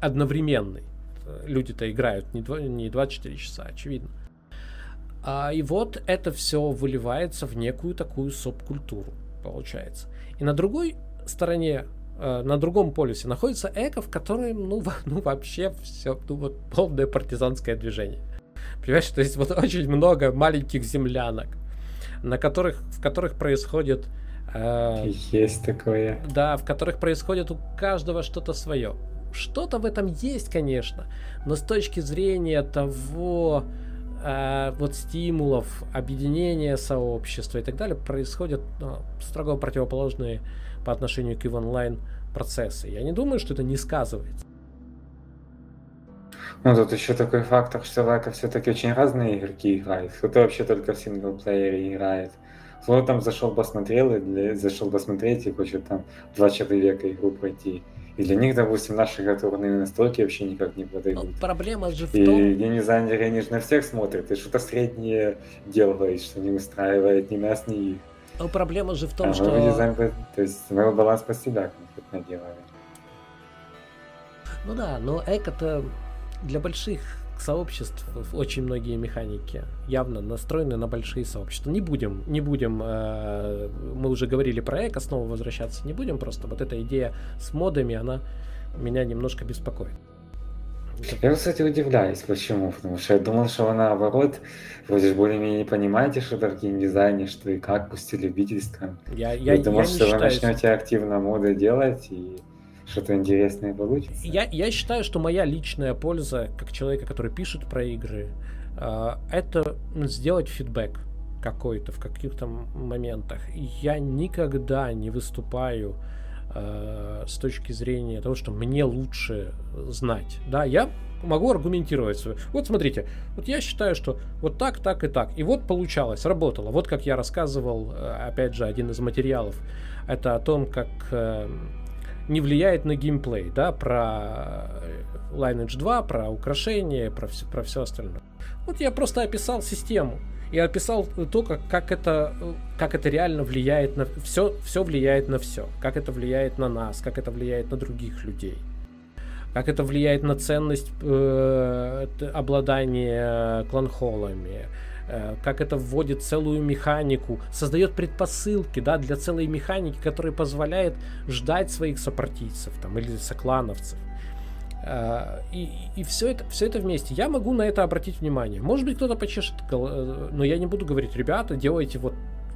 одновременный. Люди-то играют не, 2, не 24 часа, очевидно. А, и вот это все выливается в некую такую субкультуру, получается. И на другой стороне Э, на другом полюсе находится эко, в котором, ну, ну вообще все, ну, вот полное партизанское движение. Понимаешь, то есть вот очень много маленьких землянок, на которых, в которых происходит... Э, есть такое. Да, в которых происходит у каждого что-то свое. Что-то в этом есть, конечно, но с точки зрения того, э, вот стимулов, объединения сообщества и так далее, происходят ну, строго противоположные по отношению к онлайн процессы. Я не думаю, что это не сказывается. Ну, тут еще такой фактор, что Лака все-таки очень разные игроки играют. Кто-то вообще только в синглплеере играет. Кто там зашел посмотрел, и для... зашел посмотреть и хочет там два человека игру пройти. И для них, допустим, наши готовые настройки вообще никак не продают. Но проблема же в том... И геймдизайнеры, они же на всех смотрят, и что-то среднее делают, что не устраивает ни нас, ни их. Но проблема же в том, а что... Мы дизайн, то есть мы баланс по себя конкретно делали. Ну да, но эко-то для больших сообществ очень многие механики явно настроены на большие сообщества. Не будем, не будем, э, мы уже говорили про эко, снова возвращаться не будем, просто вот эта идея с модами, она меня немножко беспокоит. Я, кстати, удивляюсь, почему. Потому что я думал, что вы наоборот, вроде же более-менее понимаете, что это в геймдизайне, что и как, пусть любительском. Я, я, я думал, я что вы начнете активно моды делать, и что-то интересное получится. Я, я считаю, что моя личная польза, как человека, который пишет про игры, э, это сделать фидбэк какой-то в каких-то моментах. Я никогда не выступаю э, с точки зрения того, что мне лучше знать. Да, я могу аргументировать свое. Вот смотрите, вот я считаю, что вот так, так и так. И вот получалось, работало. Вот как я рассказывал, э, опять же, один из материалов. Это о том, как э, не влияет на геймплей, да, про э, Lineage 2, про украшения, про все, про все остальное. Вот я просто описал систему и описал то, как, как, это, как это реально влияет на все, все влияет на все, как это влияет на нас, как это влияет на других людей, как это влияет на ценность э, обладания кланхолами, э, как это вводит целую механику, создает предпосылки да, для целой механики, которая позволяет ждать своих сопартийцев там, или соклановцев. А, и, и все, это, все это вместе. Я могу на это обратить внимание. Может быть, кто-то почешет, э, но я не буду говорить, ребята, делайте вот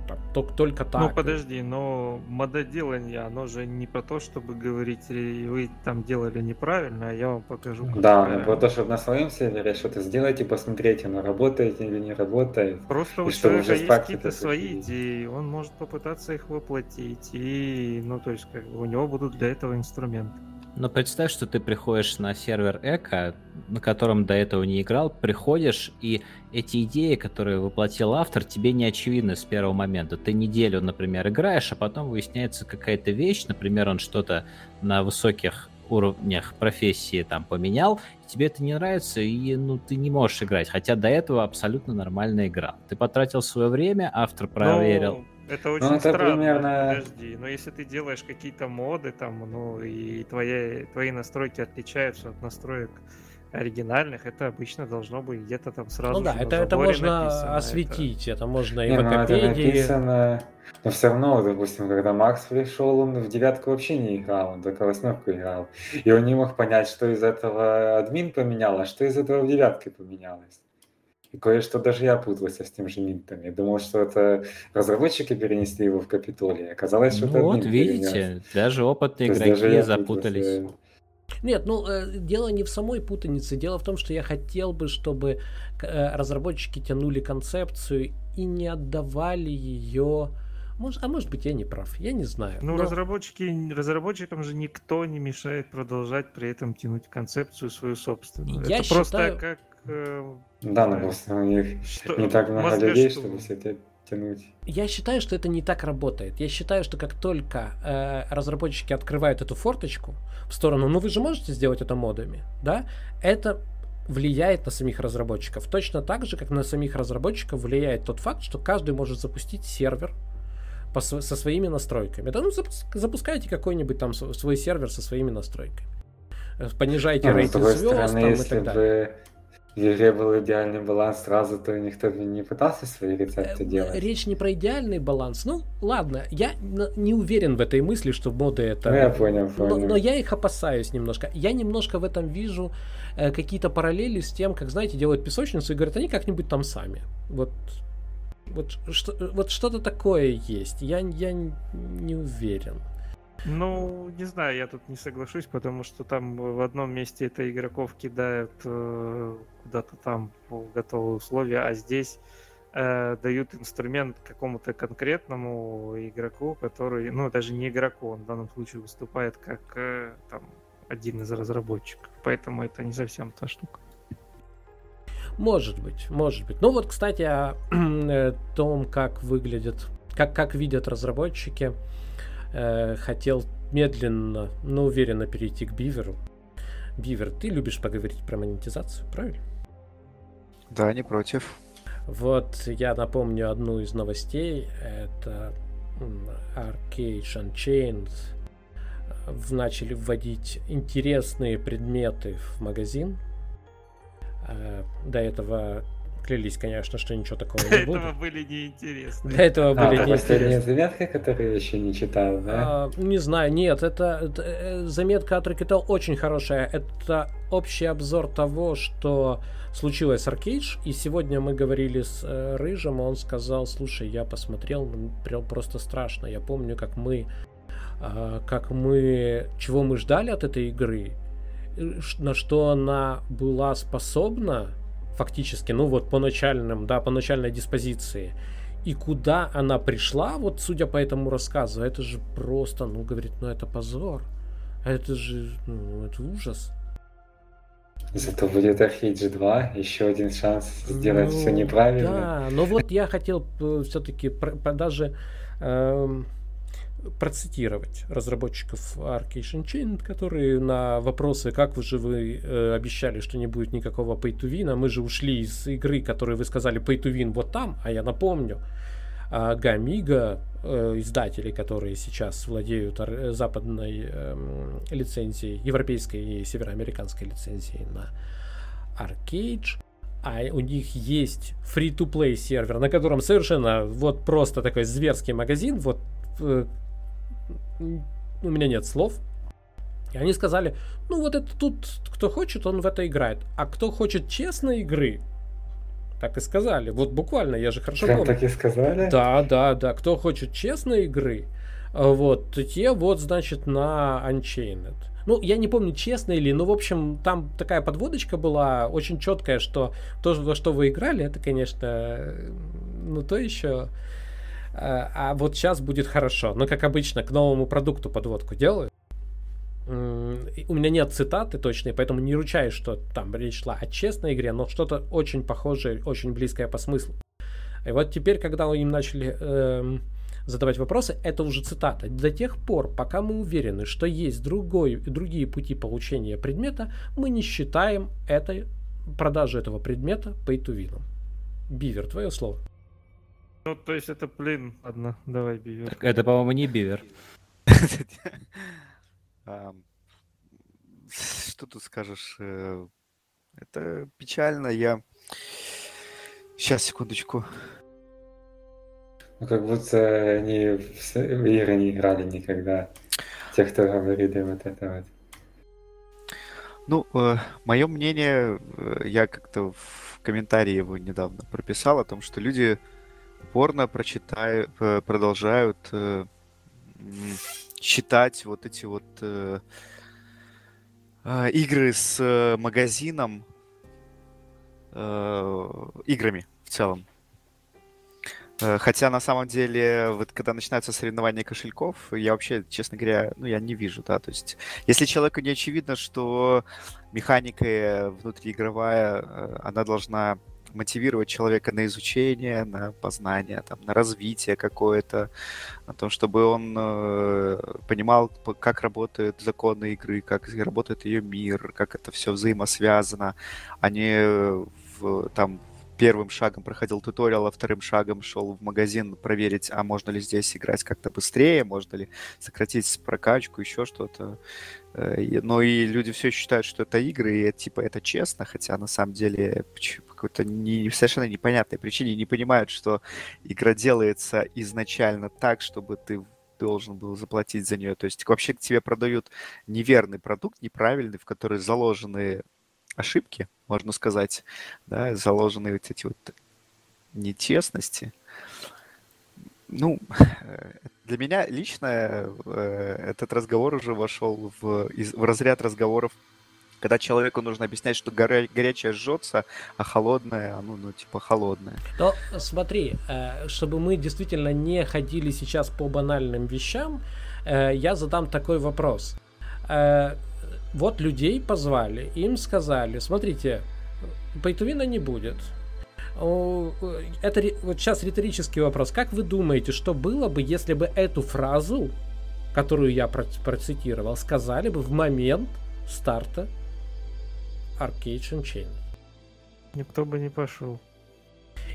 там, только, только так. Ну подожди, но мододелание, оно же не про то, чтобы говорить, вы там делали неправильно, а я вам покажу. Да, правильно. про то, чтобы на своем сервере что-то сделать и посмотреть, оно работает или не работает. Просто у человека есть какие-то свои идеи, он может попытаться их воплотить, и, ну, то есть, как бы у него будут для этого инструменты. Но представь, что ты приходишь на сервер Эко, на котором до этого не играл, приходишь, и эти идеи, которые воплотил автор, тебе не очевидны с первого момента. Ты неделю, например, играешь, а потом выясняется какая-то вещь, например, он что-то на высоких уровнях профессии там поменял, тебе это не нравится, и ну ты не можешь играть, хотя до этого абсолютно нормально играл. Ты потратил свое время, автор проверил. Ну, это очень ну, это странно. Примерно... Подожди, но если ты делаешь какие-то моды там, ну и твои, твои настройки отличаются от настроек оригинальных, это обычно должно быть где-то там сразу. Ну да, это, это можно написано, осветить, это, это можно и не, в Википедии. Ну, это написано... Но все равно, допустим, когда Макс пришел, он в девятку вообще не играл, он только восьмерку играл. И он не мог понять, что из этого админ поменял, а что из этого в девятке поменялось. И кое-что даже я путался с тем же Минтом. Я думал, что это разработчики перенесли его в Капитолий. Оказалось, что ну, это Вот, видите, перенес. даже опытные игроки даже запутались. Нет, ну э, дело не в самой путанице. Дело в том, что я хотел бы, чтобы э, разработчики тянули концепцию и не отдавали ее. Может, а может быть, я не прав, я не знаю. Ну, но... разработчики, разработчикам же никто не мешает продолжать при этом тянуть концепцию свою собственную. Я Это считаю... просто как Э, да, но просто у них что, не так много людей, что? чтобы все это тянуть. Я считаю, что это не так работает. Я считаю, что как только э, разработчики открывают эту форточку в сторону, ну вы же можете сделать это модами, да, это влияет на самих разработчиков. Точно так же, как на самих разработчиков влияет тот факт, что каждый может запустить сервер по, со своими настройками. Да, ну запускайте какой-нибудь там свой сервер со своими настройками. Э, понижайте ну, рейтинг звезд стороны, там, и так далее. Бы если был идеальный баланс сразу, то никто не пытался свои рецепты э, делать. Речь не про идеальный баланс. Ну, ладно, я не уверен в этой мысли, что моды это... Ну, я понял, понял. Но, но я их опасаюсь немножко. Я немножко в этом вижу э, какие-то параллели с тем, как, знаете, делают песочницу и говорят, они как-нибудь там сами. Вот вот, что, вот что-то такое есть. Я, я не уверен. Ну, не знаю, я тут не соглашусь, потому что там в одном месте это игроков кидают э, куда-то там в готовые условия, а здесь э, дают инструмент какому-то конкретному игроку, который, ну, даже не игроку, он в данном случае выступает как э, там один из разработчиков. Поэтому это не совсем та штука. Может быть, может быть. Ну вот, кстати, о э, том, как выглядит, как, как видят разработчики хотел медленно, но уверенно перейти к Биверу. Бивер, ты любишь поговорить про монетизацию, правильно? Да, не против. Вот я напомню одну из новостей. Это Arcade Unchained начали вводить интересные предметы в магазин. Э, до этого клялись, конечно, что ничего такого не будет. До этого были неинтересны. До этого а, были неинтересны. заметка, которую я еще не читал, да? А, не знаю, нет, это, это э, заметка от Ракетел очень хорошая. Это общий обзор того, что случилось с Аркейдж, и сегодня мы говорили с э, Рыжим, он сказал, слушай, я посмотрел, прям просто страшно. Я помню, как мы а, как мы, чего мы ждали от этой игры, на что она была способна фактически, ну вот по начальным, да, по начальной диспозиции, и куда она пришла, вот судя по этому рассказу, это же просто, ну, говорит, ну это позор. Это же, ну, это ужас. Зато будет Архейдж 2, еще один шанс сделать ну, все неправильно. Да, но вот я хотел э, все-таки даже э, процитировать разработчиков Arcade Unchained, которые на вопросы, как же вы э, обещали, что не будет никакого pay to win, а мы же ушли из игры, которые вы сказали pay to win вот там, а я напомню, а Гамига, э, издатели, которые сейчас владеют западной э, лицензией, европейской и североамериканской лицензией на Arcade, а у них есть free-to-play сервер, на котором совершенно вот просто такой зверский магазин, вот э, у меня нет слов. И они сказали, ну вот это тут, кто хочет, он в это играет. А кто хочет честной игры, так и сказали. Вот буквально, я же хорошо Прям помню. так и сказали? Да, да, да. Кто хочет честной игры, вот, те вот, значит, на Unchained. Ну, я не помню, честно или, ну, в общем, там такая подводочка была очень четкая, что то, во что вы играли, это, конечно, ну, то еще а вот сейчас будет хорошо. Но, как обычно, к новому продукту подводку делаю. У меня нет цитаты точной, поэтому не ручаюсь, что там речь шла о честной игре, но что-то очень похожее, очень близкое по смыслу. И вот теперь, когда им начали эм, задавать вопросы, это уже цитата. До тех пор, пока мы уверены, что есть другой, другие пути получения предмета, мы не считаем этой, продажу этого предмета pay to win. Бивер, твое слово. Ну, то есть это, блин, ладно, давай, Бивер. Так это, по-моему, не Бивер. Что тут скажешь? Э, это печально, я... Сейчас, секундочку. Ну, как будто они в игры не играли никогда. Те, кто говорили вот это вот. Ну, э, мое мнение, э, я как-то в комментарии его недавно прописал о том, что люди упорно прочитаю, продолжают э, читать вот эти вот э, э, игры с э, магазином, э, играми в целом. Э, хотя на самом деле, вот когда начинаются соревнования кошельков, я вообще, честно говоря, ну я не вижу, да, то есть если человеку не очевидно, что механика внутриигровая, э, она должна мотивировать человека на изучение, на познание, там, на развитие какое-то, на том, чтобы он э, понимал, как работают законы игры, как работает ее мир, как это все взаимосвязано, а не в, там первым шагом проходил туториал, а вторым шагом шел в магазин проверить, а можно ли здесь играть как-то быстрее, можно ли сократить прокачку, еще что-то. Э, но и люди все считают, что это игры, и типа это честно, хотя на самом деле какой-то не, совершенно непонятной причине не понимают, что игра делается изначально так, чтобы ты должен был заплатить за нее. То есть вообще к тебе продают неверный продукт, неправильный, в который заложены ошибки, можно сказать, да, заложены вот эти вот нечестности. Ну, для меня лично э, этот разговор уже вошел в, в разряд разговоров когда человеку нужно объяснять, что горя... горячее жжется, а холодное, ну, ну, типа холодное. Но смотри, э, чтобы мы действительно не ходили сейчас по банальным вещам, э, я задам такой вопрос. Вот людей позвали, им сказали, смотрите, Пейтувина не будет. Это вот сейчас риторический вопрос. Как вы думаете, что было бы, если бы эту фразу, которую я процитировал, сказали бы в момент старта Arcade Chain. Никто бы не пошел.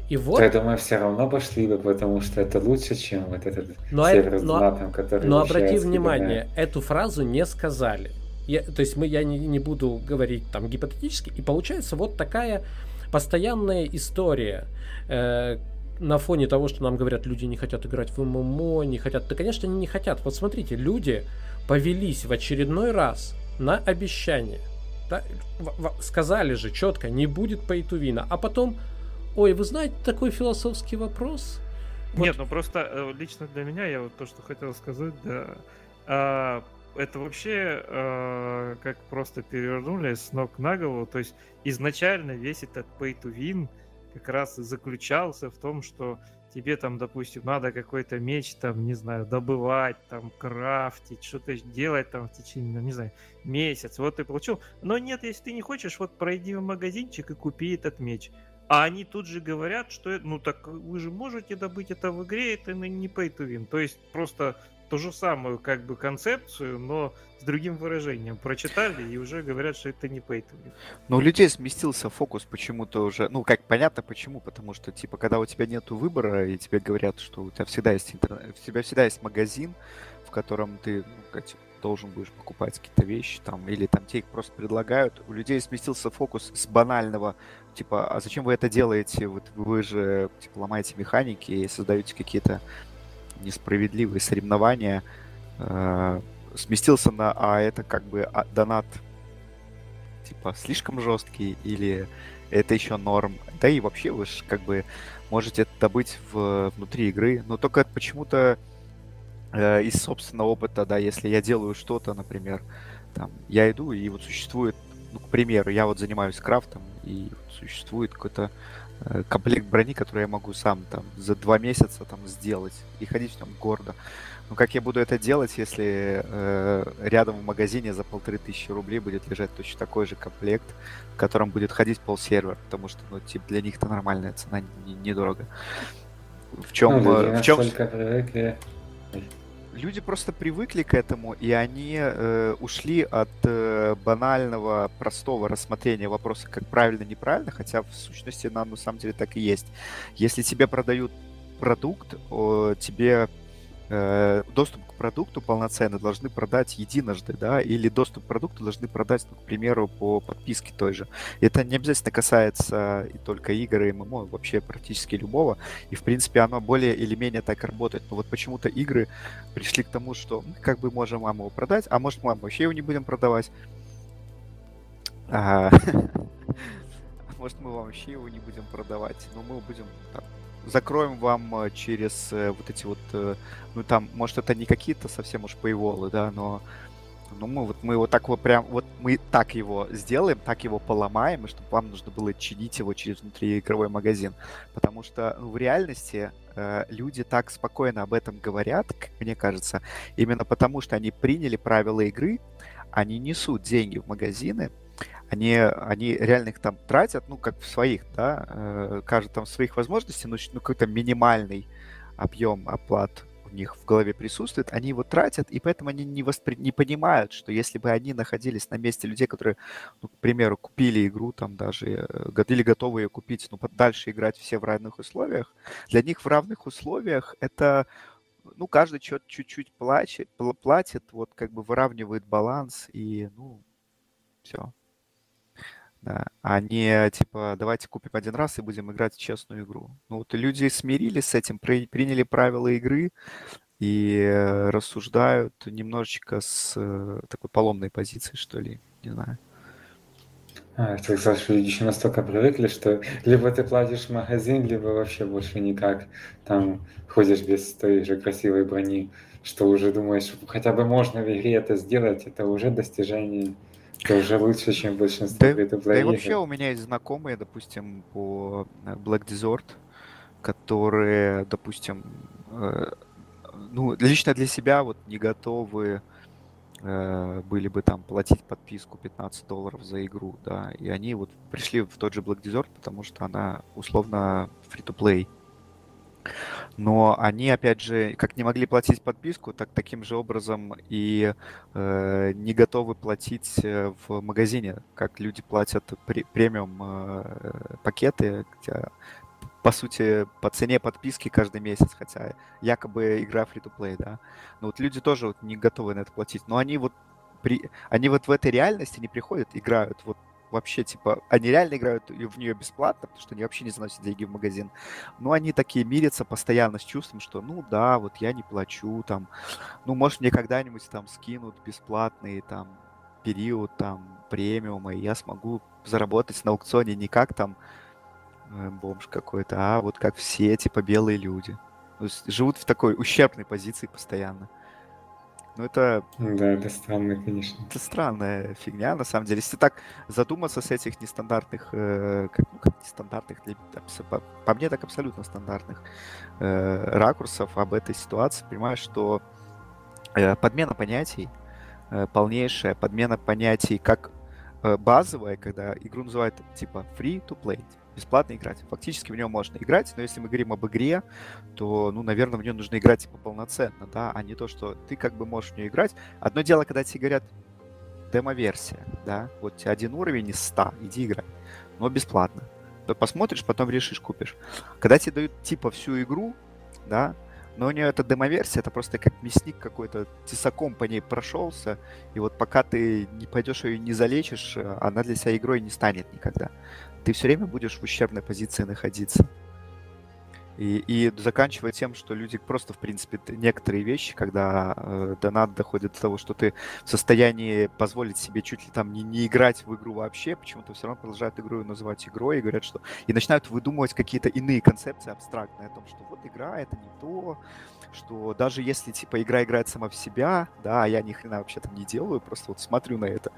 И вот... Я думаю, все равно пошли бы, потому что это лучше, чем вот этот но сервер это, с но, который Но обрати внимание, эту фразу не сказали. Я, то есть мы, я не, не буду говорить там гипотетически, и получается вот такая постоянная история. Э, на фоне того, что нам говорят, люди не хотят играть в ММО, не хотят. Да, конечно, они не хотят. Вот смотрите, люди повелись в очередной раз на обещание. Да, сказали же четко, не будет пейтувина. А потом, ой, вы знаете такой философский вопрос? Вот. Нет, ну просто э, лично для меня, я вот то, что хотел сказать, да, а, это вообще а, как просто перевернули с ног на голову. То есть изначально весь этот pay to win как раз и заключался в том, что тебе там, допустим, надо какой-то меч там, не знаю, добывать, там, крафтить, что-то делать там в течение, ну, не знаю, месяц. Вот ты получил. Но нет, если ты не хочешь, вот пройди в магазинчик и купи этот меч. А они тут же говорят, что, ну так вы же можете добыть это в игре, это не pay to win. То есть просто ту же самую как бы концепцию, но с другим выражением. Прочитали и уже говорят, что это не pay Но у людей сместился фокус почему-то уже. Ну, как понятно почему, потому что, типа, когда у тебя нет выбора, и тебе говорят, что у тебя всегда есть интернет, у тебя всегда есть магазин, в котором ты ну, должен будешь покупать какие-то вещи там, или там тебе их просто предлагают. У людей сместился фокус с банального, типа, а зачем вы это делаете? Вот вы же типа, ломаете механики и создаете какие-то несправедливые соревнования, э, сместился на, а это как бы а, донат типа слишком жесткий или это еще норм. Да и вообще вы же как бы можете это добыть в, внутри игры, но только почему-то э, из собственного опыта, да, если я делаю что-то, например, там, я иду и вот существует, ну, к примеру, я вот занимаюсь крафтом, и вот существует какой-то Э, комплект брони, который я могу сам там за два месяца там сделать и ходить в нем гордо. Ну как я буду это делать, если э, рядом в магазине за полторы тысячи рублей будет лежать точно такой же комплект, в котором будет ходить полсервер, потому что ну типа для них это нормальная цена, недорого. Не в чем, ну, э, в чем... Привыкли люди просто привыкли к этому, и они э, ушли от э, банального, простого рассмотрения вопроса, как правильно, неправильно, хотя в сущности нам на самом деле так и есть. Если тебе продают продукт, тебе э, доступ к продукту полноценно должны продать единожды, да, или доступ к продукту должны продать, ну, к примеру, по подписке той же. Это не обязательно касается и только игр, и ММО, вообще практически любого. И, в принципе, оно более или менее так работает. Но вот почему-то игры пришли к тому, что мы как бы можем вам его продать, а может мы вообще его не будем продавать. А, может мы вообще его не будем продавать, но мы будем закроем вам э, через э, вот эти вот, э, ну там, может это не какие-то совсем уж поеволы, да, но ну мы вот мы его так вот прям вот мы так его сделаем, так его поломаем, и чтобы вам нужно было чинить его через внутриигровой магазин, потому что ну, в реальности э, люди так спокойно об этом говорят, как мне кажется, именно потому что они приняли правила игры, они несут деньги в магазины, они, они реально их там тратят, ну, как в своих, да, э, каждый там своих возможностей, ну, какой-то минимальный объем оплат у них в голове присутствует, они его тратят, и поэтому они не, воспри... не понимают, что если бы они находились на месте людей, которые, ну, к примеру, купили игру там даже, э, или готовы ее купить, ну, дальше играть все в равных условиях, для них в равных условиях это ну, каждый чуть-чуть платит, платит, вот как бы выравнивает баланс, и, ну, все. Да. А не типа давайте купим один раз и будем играть в честную игру. Ну вот люди смирились с этим, при, приняли правила игры и э, рассуждают немножечко с э, такой поломной позиции, что ли, не знаю. А, сказал, что люди еще настолько привыкли, что либо ты платишь в магазин, либо вообще больше никак. Там ходишь без той же красивой брони, что уже думаешь, хотя бы можно в игре это сделать, это уже достижение. Это уже лучше, чем большинство да, да и вообще у меня есть знакомые, допустим, по э, Black Desert, которые, допустим, э, ну, лично для себя вот не готовы э, были бы там платить подписку 15 долларов за игру, да, и они вот пришли в тот же Black Desert, потому что она условно free-to-play. Но они, опять же, как не могли платить подписку, так таким же образом и э, не готовы платить э, в магазине, как люди платят при, премиум э, пакеты, где, по сути, по цене подписки каждый месяц, хотя якобы игра free-to-play, да. Но вот люди тоже вот не готовы на это платить. Но они вот при, они вот в этой реальности не приходят, играют вот вообще, типа, они реально играют в нее бесплатно, потому что они вообще не заносят деньги в магазин. Но они такие мирятся постоянно с чувством, что, ну да, вот я не плачу, там, ну, может, мне когда-нибудь там скинут бесплатный, там, период, там, премиума, и я смогу заработать на аукционе не как там э, бомж какой-то, а вот как все, типа, белые люди. То есть живут в такой ущербной позиции постоянно. Ну, это... Да, это странно, конечно. Это странная фигня, на самом деле. Если так задуматься с этих нестандартных, э, как, ну, как нестандартных, для, по, по мне так абсолютно стандартных э, ракурсов об этой ситуации, понимаешь, что э, подмена понятий, э, полнейшая подмена понятий как э, базовая, когда игру называют типа free to play, бесплатно играть. Фактически в нее можно играть, но если мы говорим об игре, то, ну, наверное, в нее нужно играть типа полноценно, да, а не то, что ты как бы можешь в нее играть. Одно дело, когда тебе говорят демо-версия, да, вот тебе один уровень из 100, иди играй, но бесплатно. То посмотришь, потом решишь, купишь. Когда тебе дают типа всю игру, да, но у нее это демо-версия, это просто как мясник какой-то тесаком по ней прошелся, и вот пока ты не пойдешь ее не залечишь, она для себя игрой не станет никогда ты все время будешь в ущербной позиции находиться. И, и заканчивая тем, что люди просто, в принципе, некоторые вещи, когда э, донат доходит до того, что ты в состоянии позволить себе чуть ли там не, не играть в игру вообще, почему-то все равно продолжают игру называть игрой и говорят, что... И начинают выдумывать какие-то иные концепции абстрактные о том, что вот игра — это не то, что даже если, типа, игра играет сама в себя, да, я ни хрена вообще там не делаю, просто вот смотрю на это,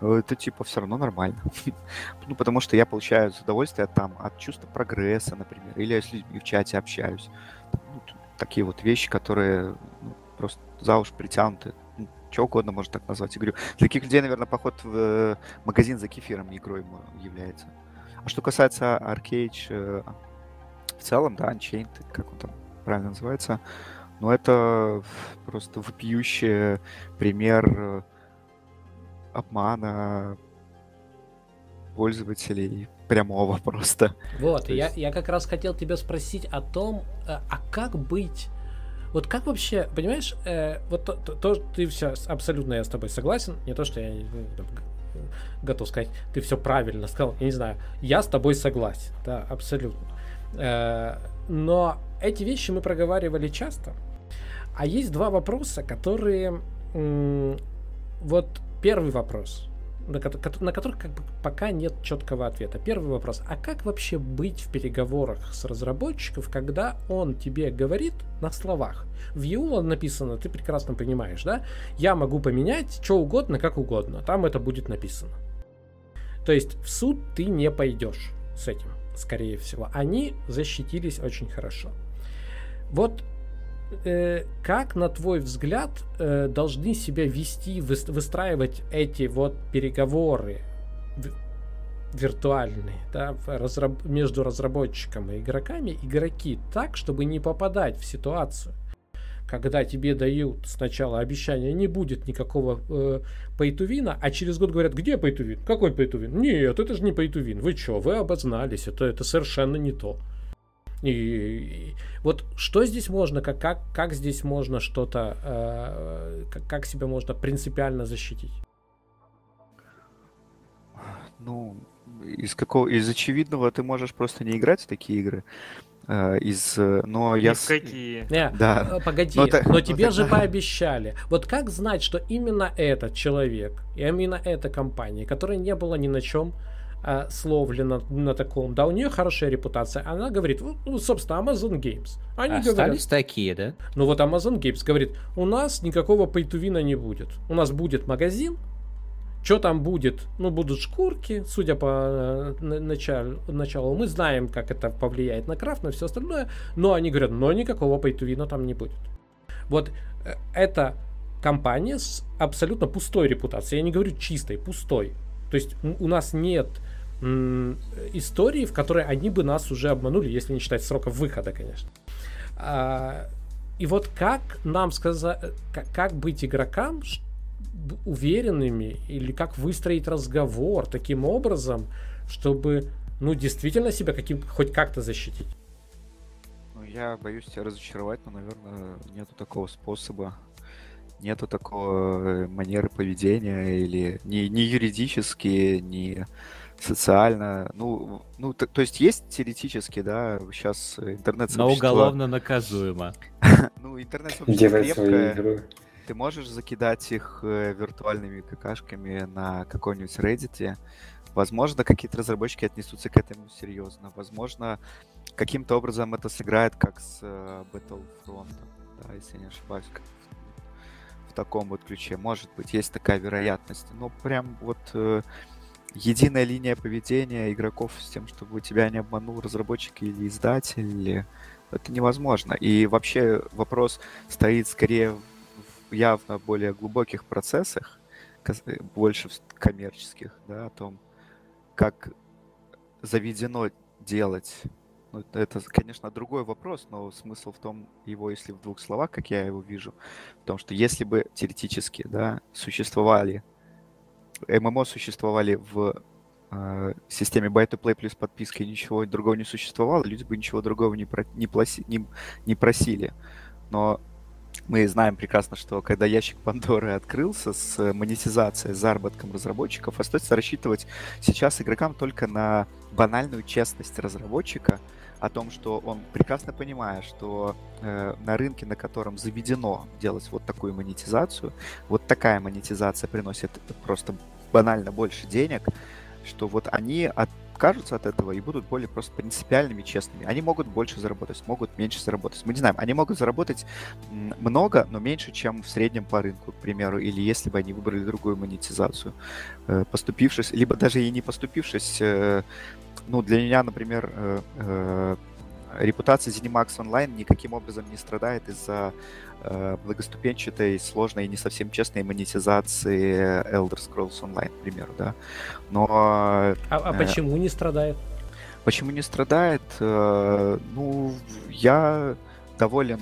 это типа все равно нормально. ну, потому что я получаю удовольствие там от чувства прогресса, например, или я с людьми в чате общаюсь. Ну, такие вот вещи, которые ну, просто за уши притянуты. Ну, что угодно можно так назвать игру. Для таких людей, наверное, поход в э, магазин за кефиром игрой является. А что касается Arcade э, в целом, да, Unchained, как он там правильно называется, ну, это просто вопиющий пример э, обмана пользователей прямого просто. Вот, есть... я, я как раз хотел тебя спросить о том, э, а как быть вот как вообще, понимаешь, э, вот то, то, то, ты все абсолютно я с тобой согласен, не то, что я ну, там, готов сказать, ты все правильно сказал, я не знаю, я с тобой согласен, да, абсолютно. Э, но эти вещи мы проговаривали часто, а есть два вопроса, которые м- вот Первый вопрос, на, на который как бы пока нет четкого ответа. Первый вопрос, а как вообще быть в переговорах с разработчиком, когда он тебе говорит на словах? В EULA написано, ты прекрасно понимаешь, да? Я могу поменять что угодно, как угодно. Там это будет написано. То есть в суд ты не пойдешь с этим, скорее всего. Они защитились очень хорошо. Вот э, как, на твой взгляд, э, должны себя вести, выстраивать эти вот переговоры виртуальные да, разраб между разработчиком и игроками, игроки так, чтобы не попадать в ситуацию, когда тебе дают сначала обещание, не будет никакого э, пейтувина, а через год говорят, где пейтувин? Какой пейтувин? Нет, это же не пейтувин. Вы что, вы обознались, это, это совершенно не то. И, и вот что здесь можно, как, как, как здесь можно что-то, э, как, как себя можно принципиально защитить? Ну, из какого, из очевидного ты можешь просто не играть в такие игры. Uh, из, но Ни я... В какие? Не, да. Э, погоди, но, но тебе но же пообещали. Вот как знать, что именно этот человек, и именно эта компания, которая не была ни на чем э, словлена на таком, да, у нее хорошая репутация. Она говорит, ну, собственно, Amazon Games. Они Остались говорят, такие, да? Ну вот Amazon Games говорит, у нас никакого пейтувина не будет. У нас будет магазин, что там будет? Ну, будут шкурки, судя по э, началу, началу. Мы знаем, как это повлияет на крафт, на все остальное. Но они говорят, но никакого пейтувина там не будет. Вот э, это компания с абсолютно пустой репутацией. Я не говорю чистой, пустой. То есть у нас нет истории, в которой они бы нас уже обманули, если не считать срока выхода, конечно. А, и вот как нам сказать, как, быть игрокам уверенными или как выстроить разговор таким образом, чтобы ну действительно себя каким хоть как-то защитить? Ну, я боюсь тебя разочаровать, но, наверное, нету такого способа нету такого э, манеры поведения или ни, ни юридически, ни социально. Ну, ну то, то есть есть теоретически, да, сейчас интернет Но уголовно наказуемо. ну, интернет крепкое. Ты можешь закидать их э, виртуальными какашками на какой-нибудь Reddit, Возможно, какие-то разработчики отнесутся к этому серьезно. Возможно, каким-то образом это сыграет как с э, Battlefront, да, если я не ошибаюсь, как в, в таком вот ключе. Может быть, есть такая вероятность. Но прям вот э, единая линия поведения игроков с тем, чтобы тебя не обманул разработчик или издатель, это невозможно. И вообще вопрос стоит скорее в явно более глубоких процессах, больше коммерческих, да, о том, как заведено делать. Ну, это, конечно, другой вопрос, но смысл в том, его, если в двух словах, как я его вижу, в том, что если бы теоретически, да, существовали, ММО существовали в э, системе Buy-to-Play плюс подписка и ничего другого не существовало, люди бы ничего другого не, про, не, пласи, не, не просили. Но мы знаем прекрасно, что когда ящик Пандоры открылся с монетизацией, с заработком разработчиков, остается рассчитывать сейчас игрокам только на банальную честность разработчика, о том, что он прекрасно понимает, что э, на рынке, на котором заведено делать вот такую монетизацию, вот такая монетизация приносит просто банально больше денег, что вот они от откажутся от этого и будут более просто принципиальными, честными. Они могут больше заработать, могут меньше заработать. Мы не знаем, они могут заработать много, но меньше, чем в среднем по рынку, к примеру, или если бы они выбрали другую монетизацию, э, поступившись, либо даже и не поступившись. Э, ну, для меня, например, э, репутация ZeniMax Online никаким образом не страдает из-за э, благоступенчатой, сложной и не совсем честной монетизации Elder Scrolls Online, к примеру, да. Но... А, а э, почему не страдает? Почему не страдает? Э, ну, я доволен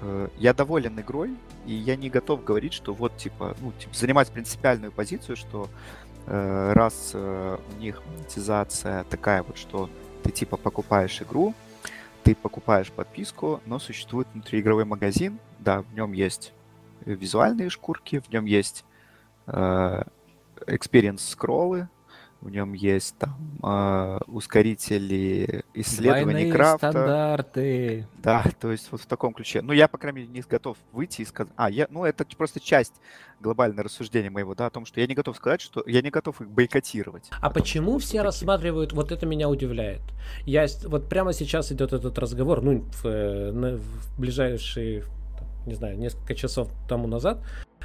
э, я доволен игрой, и я не готов говорить, что вот, типа, ну, типа, занимать принципиальную позицию, что э, раз э, у них монетизация такая вот, что ты, типа, покупаешь игру, ты покупаешь подписку, но существует внутриигровой магазин. Да, в нем есть визуальные шкурки, в нем есть э, experience скроллы, в нем есть там э, ускорители исследований Двойные крафта. стандарты. Да, то есть вот в таком ключе. Ну, я, по крайней мере, не готов выйти и сказать... А, я, ну, это просто часть глобального рассуждения моего, да, о том, что я не готов сказать, что я не готов их бойкотировать. А почему все такие. рассматривают... Вот это меня удивляет. Я... Вот прямо сейчас идет этот разговор, ну, в, э, в ближайшие, не знаю, несколько часов тому назад,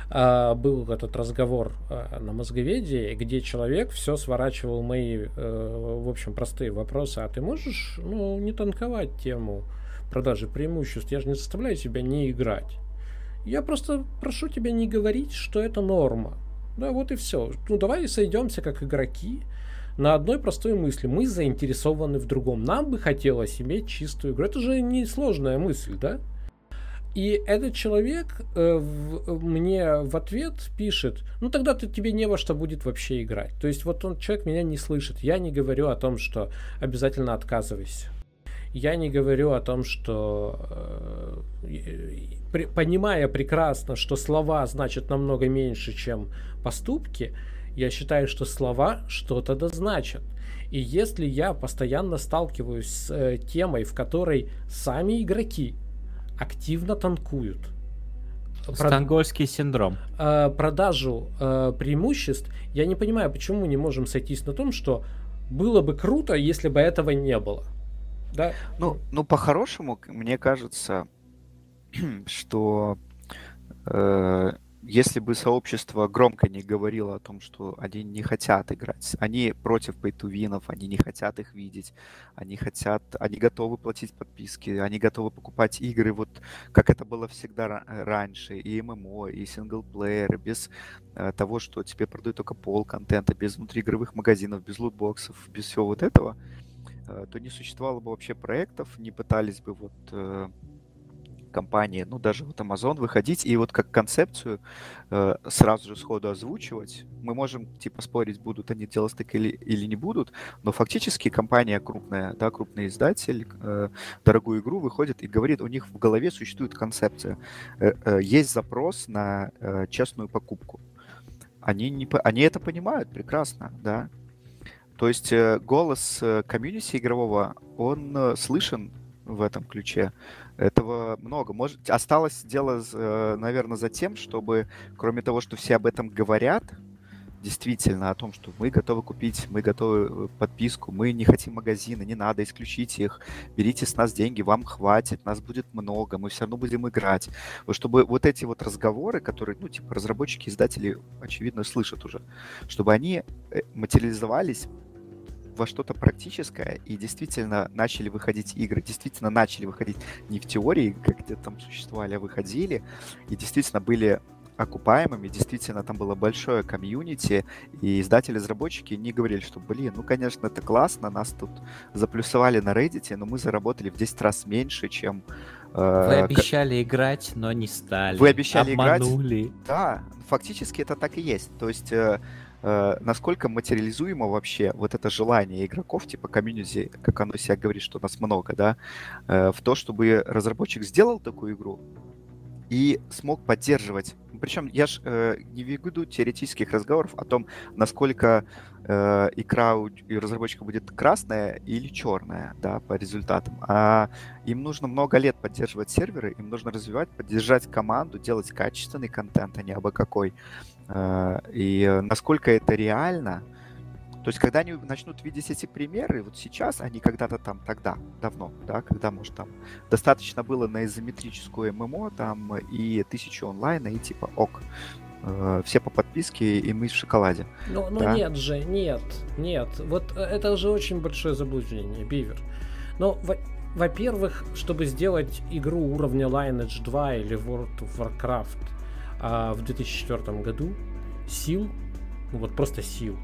а, был этот разговор а, на мозговедении, где человек все сворачивал мои, э, в общем, простые вопросы. А ты можешь, ну, не танковать тему продажи преимуществ? Я же не заставляю тебя не играть. Я просто прошу тебя не говорить, что это норма. Да, вот и все. Ну, давай сойдемся как игроки на одной простой мысли. Мы заинтересованы в другом. Нам бы хотелось иметь чистую игру. Это же не сложная мысль, да? И этот человек э, в, мне в ответ пишет, ну тогда ты, тебе не во что будет вообще играть. То есть вот он, человек меня не слышит. Я не говорю о том, что обязательно отказывайся. Я не говорю о том, что э, при, понимая прекрасно, что слова значат намного меньше, чем поступки, я считаю, что слова что-то да значат. И если я постоянно сталкиваюсь с э, темой, в которой сами игроки активно танкуют. Стангольский синдром. Э, продажу э, преимуществ. Я не понимаю, почему мы не можем сойтись на том, что было бы круто, если бы этого не было. Да? Ну, ну по-хорошему, мне кажется, что э, если бы сообщество громко не говорило о том, что они не хотят играть, они против пейтувинов, они не хотят их видеть, они хотят, они готовы платить подписки, они готовы покупать игры, вот как это было всегда раньше, и ММО, и синглплееры, без э, того, что тебе продают только пол контента, без внутриигровых магазинов, без лутбоксов, без всего вот этого, э, то не существовало бы вообще проектов, не пытались бы вот э, компании, ну, даже вот Amazon выходить и вот как концепцию э, сразу же сходу озвучивать. Мы можем, типа, спорить, будут они делать так или, или не будут, но фактически компания крупная, да, крупный издатель, э, дорогую игру выходит и говорит, у них в голове существует концепция. Э, э, есть запрос на э, честную покупку. Они, не, они это понимают прекрасно, да. То есть э, голос э, комьюнити игрового, он э, слышен в этом ключе. Этого много. Может, осталось дело, э, наверное, за тем, чтобы, кроме того, что все об этом говорят, действительно о том, что мы готовы купить, мы готовы э, подписку, мы не хотим магазины, не надо, исключите их, берите с нас деньги, вам хватит, нас будет много, мы все равно будем играть. Вот чтобы вот эти вот разговоры, которые, ну, типа, разработчики, издатели, очевидно, слышат уже, чтобы они э, материализовались во что-то практическое и действительно начали выходить игры, действительно начали выходить не в теории, как где там существовали, а выходили, и действительно были окупаемыми, действительно там было большое комьюнити, и издатели-разработчики не говорили, что, блин, ну, конечно, это классно, нас тут заплюсовали на Reddit, но мы заработали в 10 раз меньше, чем... Э, Вы обещали к... играть, но не стали. Вы обещали Обманули. играть. Да, фактически это так и есть. То есть э, э, насколько материализуемо вообще вот это желание игроков, типа комьюнити, как оно себя говорит, что нас много, да, э, в то, чтобы разработчик сделал такую игру и смог поддерживать причем я ж э, не веду теоретических разговоров о том, насколько э, икра у разработчика будет красная или черная, да, по результатам. А им нужно много лет поддерживать серверы, им нужно развивать, поддержать команду, делать качественный контент, а не абы какой. Э, и насколько это реально, то есть, когда они начнут видеть эти примеры, вот сейчас, они когда-то там тогда, давно, да, когда, может, там достаточно было на изометрическую ММО там и тысячу онлайна, и типа ок, э, все по подписке, и мы в шоколаде. Ну, ну да? нет же, нет, нет. Вот э, это же очень большое заблуждение, Бивер. Ну, во-первых, чтобы сделать игру уровня Lineage 2 или World of Warcraft а, в 2004 году, сил, ну вот просто сил,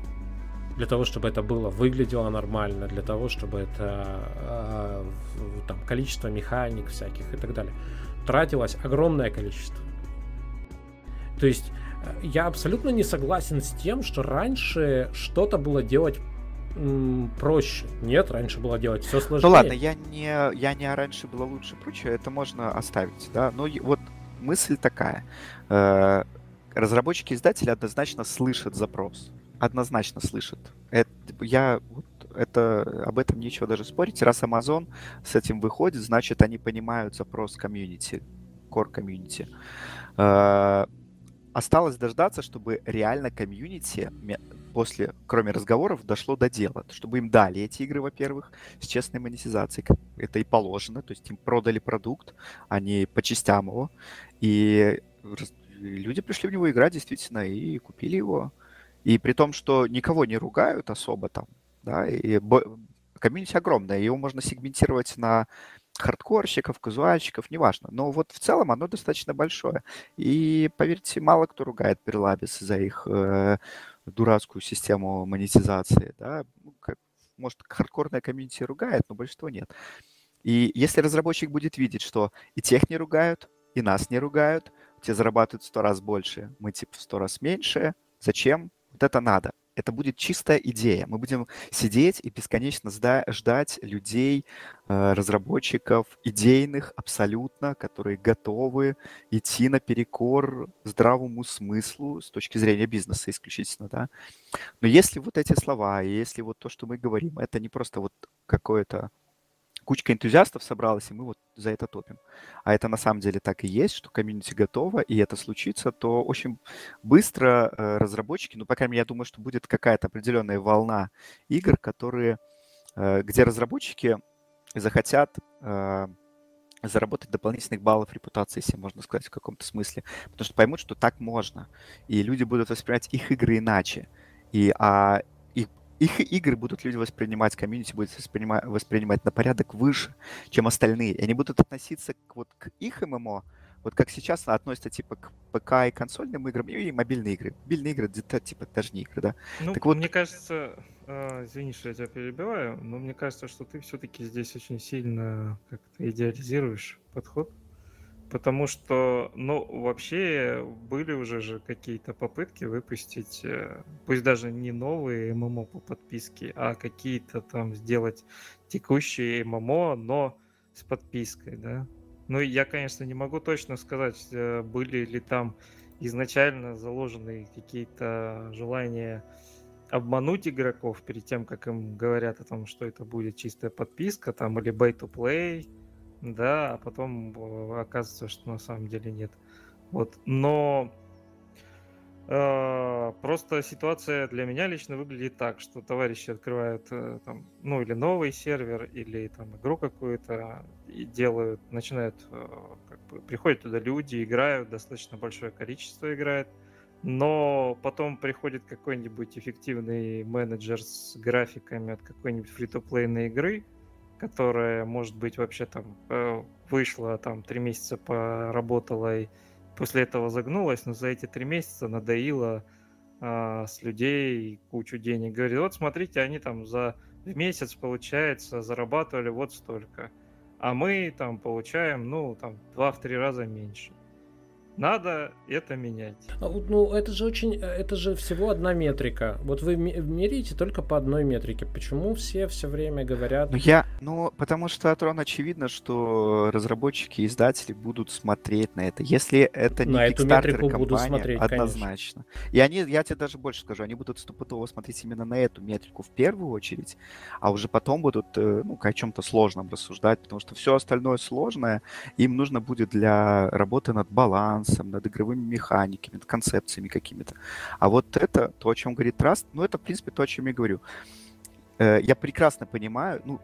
для того, чтобы это было выглядело нормально, для того, чтобы это э, там количество механик всяких и так далее тратилось огромное количество. То есть э, я абсолютно не согласен с тем, что раньше что-то было делать проще. Нет, раньше было делать все сложнее. Ну ладно, я не, я не раньше было лучше прочее, это можно оставить, да. Но вот мысль такая. Э, разработчики издатели однозначно слышат запрос однозначно слышат. Это, я вот это, об этом нечего даже спорить. Раз Amazon с этим выходит, значит, они понимают запрос комьюнити, core комьюнити. Э, осталось дождаться, чтобы реально комьюнити после, кроме разговоров, дошло до дела. Чтобы им дали эти игры, во-первых, с честной монетизацией. Это и положено. То есть им продали продукт, они по частям его. И люди пришли в него играть действительно и купили его. И при том, что никого не ругают особо там, да, и комьюнити огромное, его можно сегментировать на хардкорщиков, казуальщиков, неважно. Но вот в целом оно достаточно большое. И, поверьте, мало кто ругает Перлабис за их э, дурацкую систему монетизации. Да? Ну, как, может, хардкорная комьюнити ругает, но большинство нет. И если разработчик будет видеть, что и тех не ругают, и нас не ругают, те зарабатывают в сто раз больше, мы типа в сто раз меньше, зачем? Это надо. Это будет чистая идея. Мы будем сидеть и бесконечно ждать людей, э, разработчиков, идейных абсолютно, которые готовы идти наперекор здравому смыслу с точки зрения бизнеса исключительно, да. Но если вот эти слова, если вот то, что мы говорим, это не просто вот какое-то кучка энтузиастов собралась, и мы вот за это топим. А это на самом деле так и есть, что комьюнити готово, и это случится, то очень быстро э, разработчики, ну, по крайней мере, я думаю, что будет какая-то определенная волна игр, которые, э, где разработчики захотят э, заработать дополнительных баллов репутации, если можно сказать в каком-то смысле, потому что поймут, что так можно, и люди будут воспринимать их игры иначе. И, а их игры будут люди воспринимать, комьюнити будет воспринимать, воспринимать на порядок выше, чем остальные. И они будут относиться к, вот, к их ММО, вот как сейчас относятся типа к ПК и консольным играм, и мобильные игры. Мобильные игры это типа даже не игры, да. Ну, так вот... мне кажется, э, извини, что я тебя перебиваю, но мне кажется, что ты все-таки здесь очень сильно как-то идеализируешь подход. Потому что, ну, вообще были уже же какие-то попытки выпустить, э, пусть даже не новые ММО по подписке, а какие-то там сделать текущие ММО, но с подпиской, да. Ну, я, конечно, не могу точно сказать, э, были ли там изначально заложены какие-то желания обмануть игроков перед тем, как им говорят о том, что это будет чистая подписка, там, или pay-to-play, да, а потом оказывается, что на самом деле нет. Вот, но А, просто ситуация для меня лично выглядит так, что товарищи открывают э, там, ну или новый сервер, или там игру какую-то и делают, начинают, э, как бы, приходят туда люди, играют, достаточно большое количество играет, но потом приходит какой-нибудь эффективный менеджер с графиками от какой-нибудь фри-то-плейной игры, которая, может быть, вообще там э, вышла, там три месяца поработала и после этого загнулась, но за эти три месяца надоело а, с людей кучу денег. Говорит, вот смотрите, они там за в месяц, получается, зарабатывали вот столько. А мы там получаем, ну, там, два-три раза меньше. Надо это менять. А ну, это же очень, это же всего одна метрика. Вот вы меряете только по одной метрике. Почему все все время говорят? Ну, я, ну, потому что, Трон, очевидно, что разработчики и издатели будут смотреть на это. Если это не на эту метрику компания, будут смотреть, однозначно. Конечно. И они, я тебе даже больше скажу, они будут стопудово смотреть именно на эту метрику в первую очередь, а уже потом будут, э, ну, о чем-то сложном рассуждать, потому что все остальное сложное им нужно будет для работы над балансом, балансом, над игровыми механиками, над концепциями какими-то. А вот это, то, о чем говорит Траст, ну, это, в принципе, то, о чем я говорю. Э, я прекрасно понимаю, ну,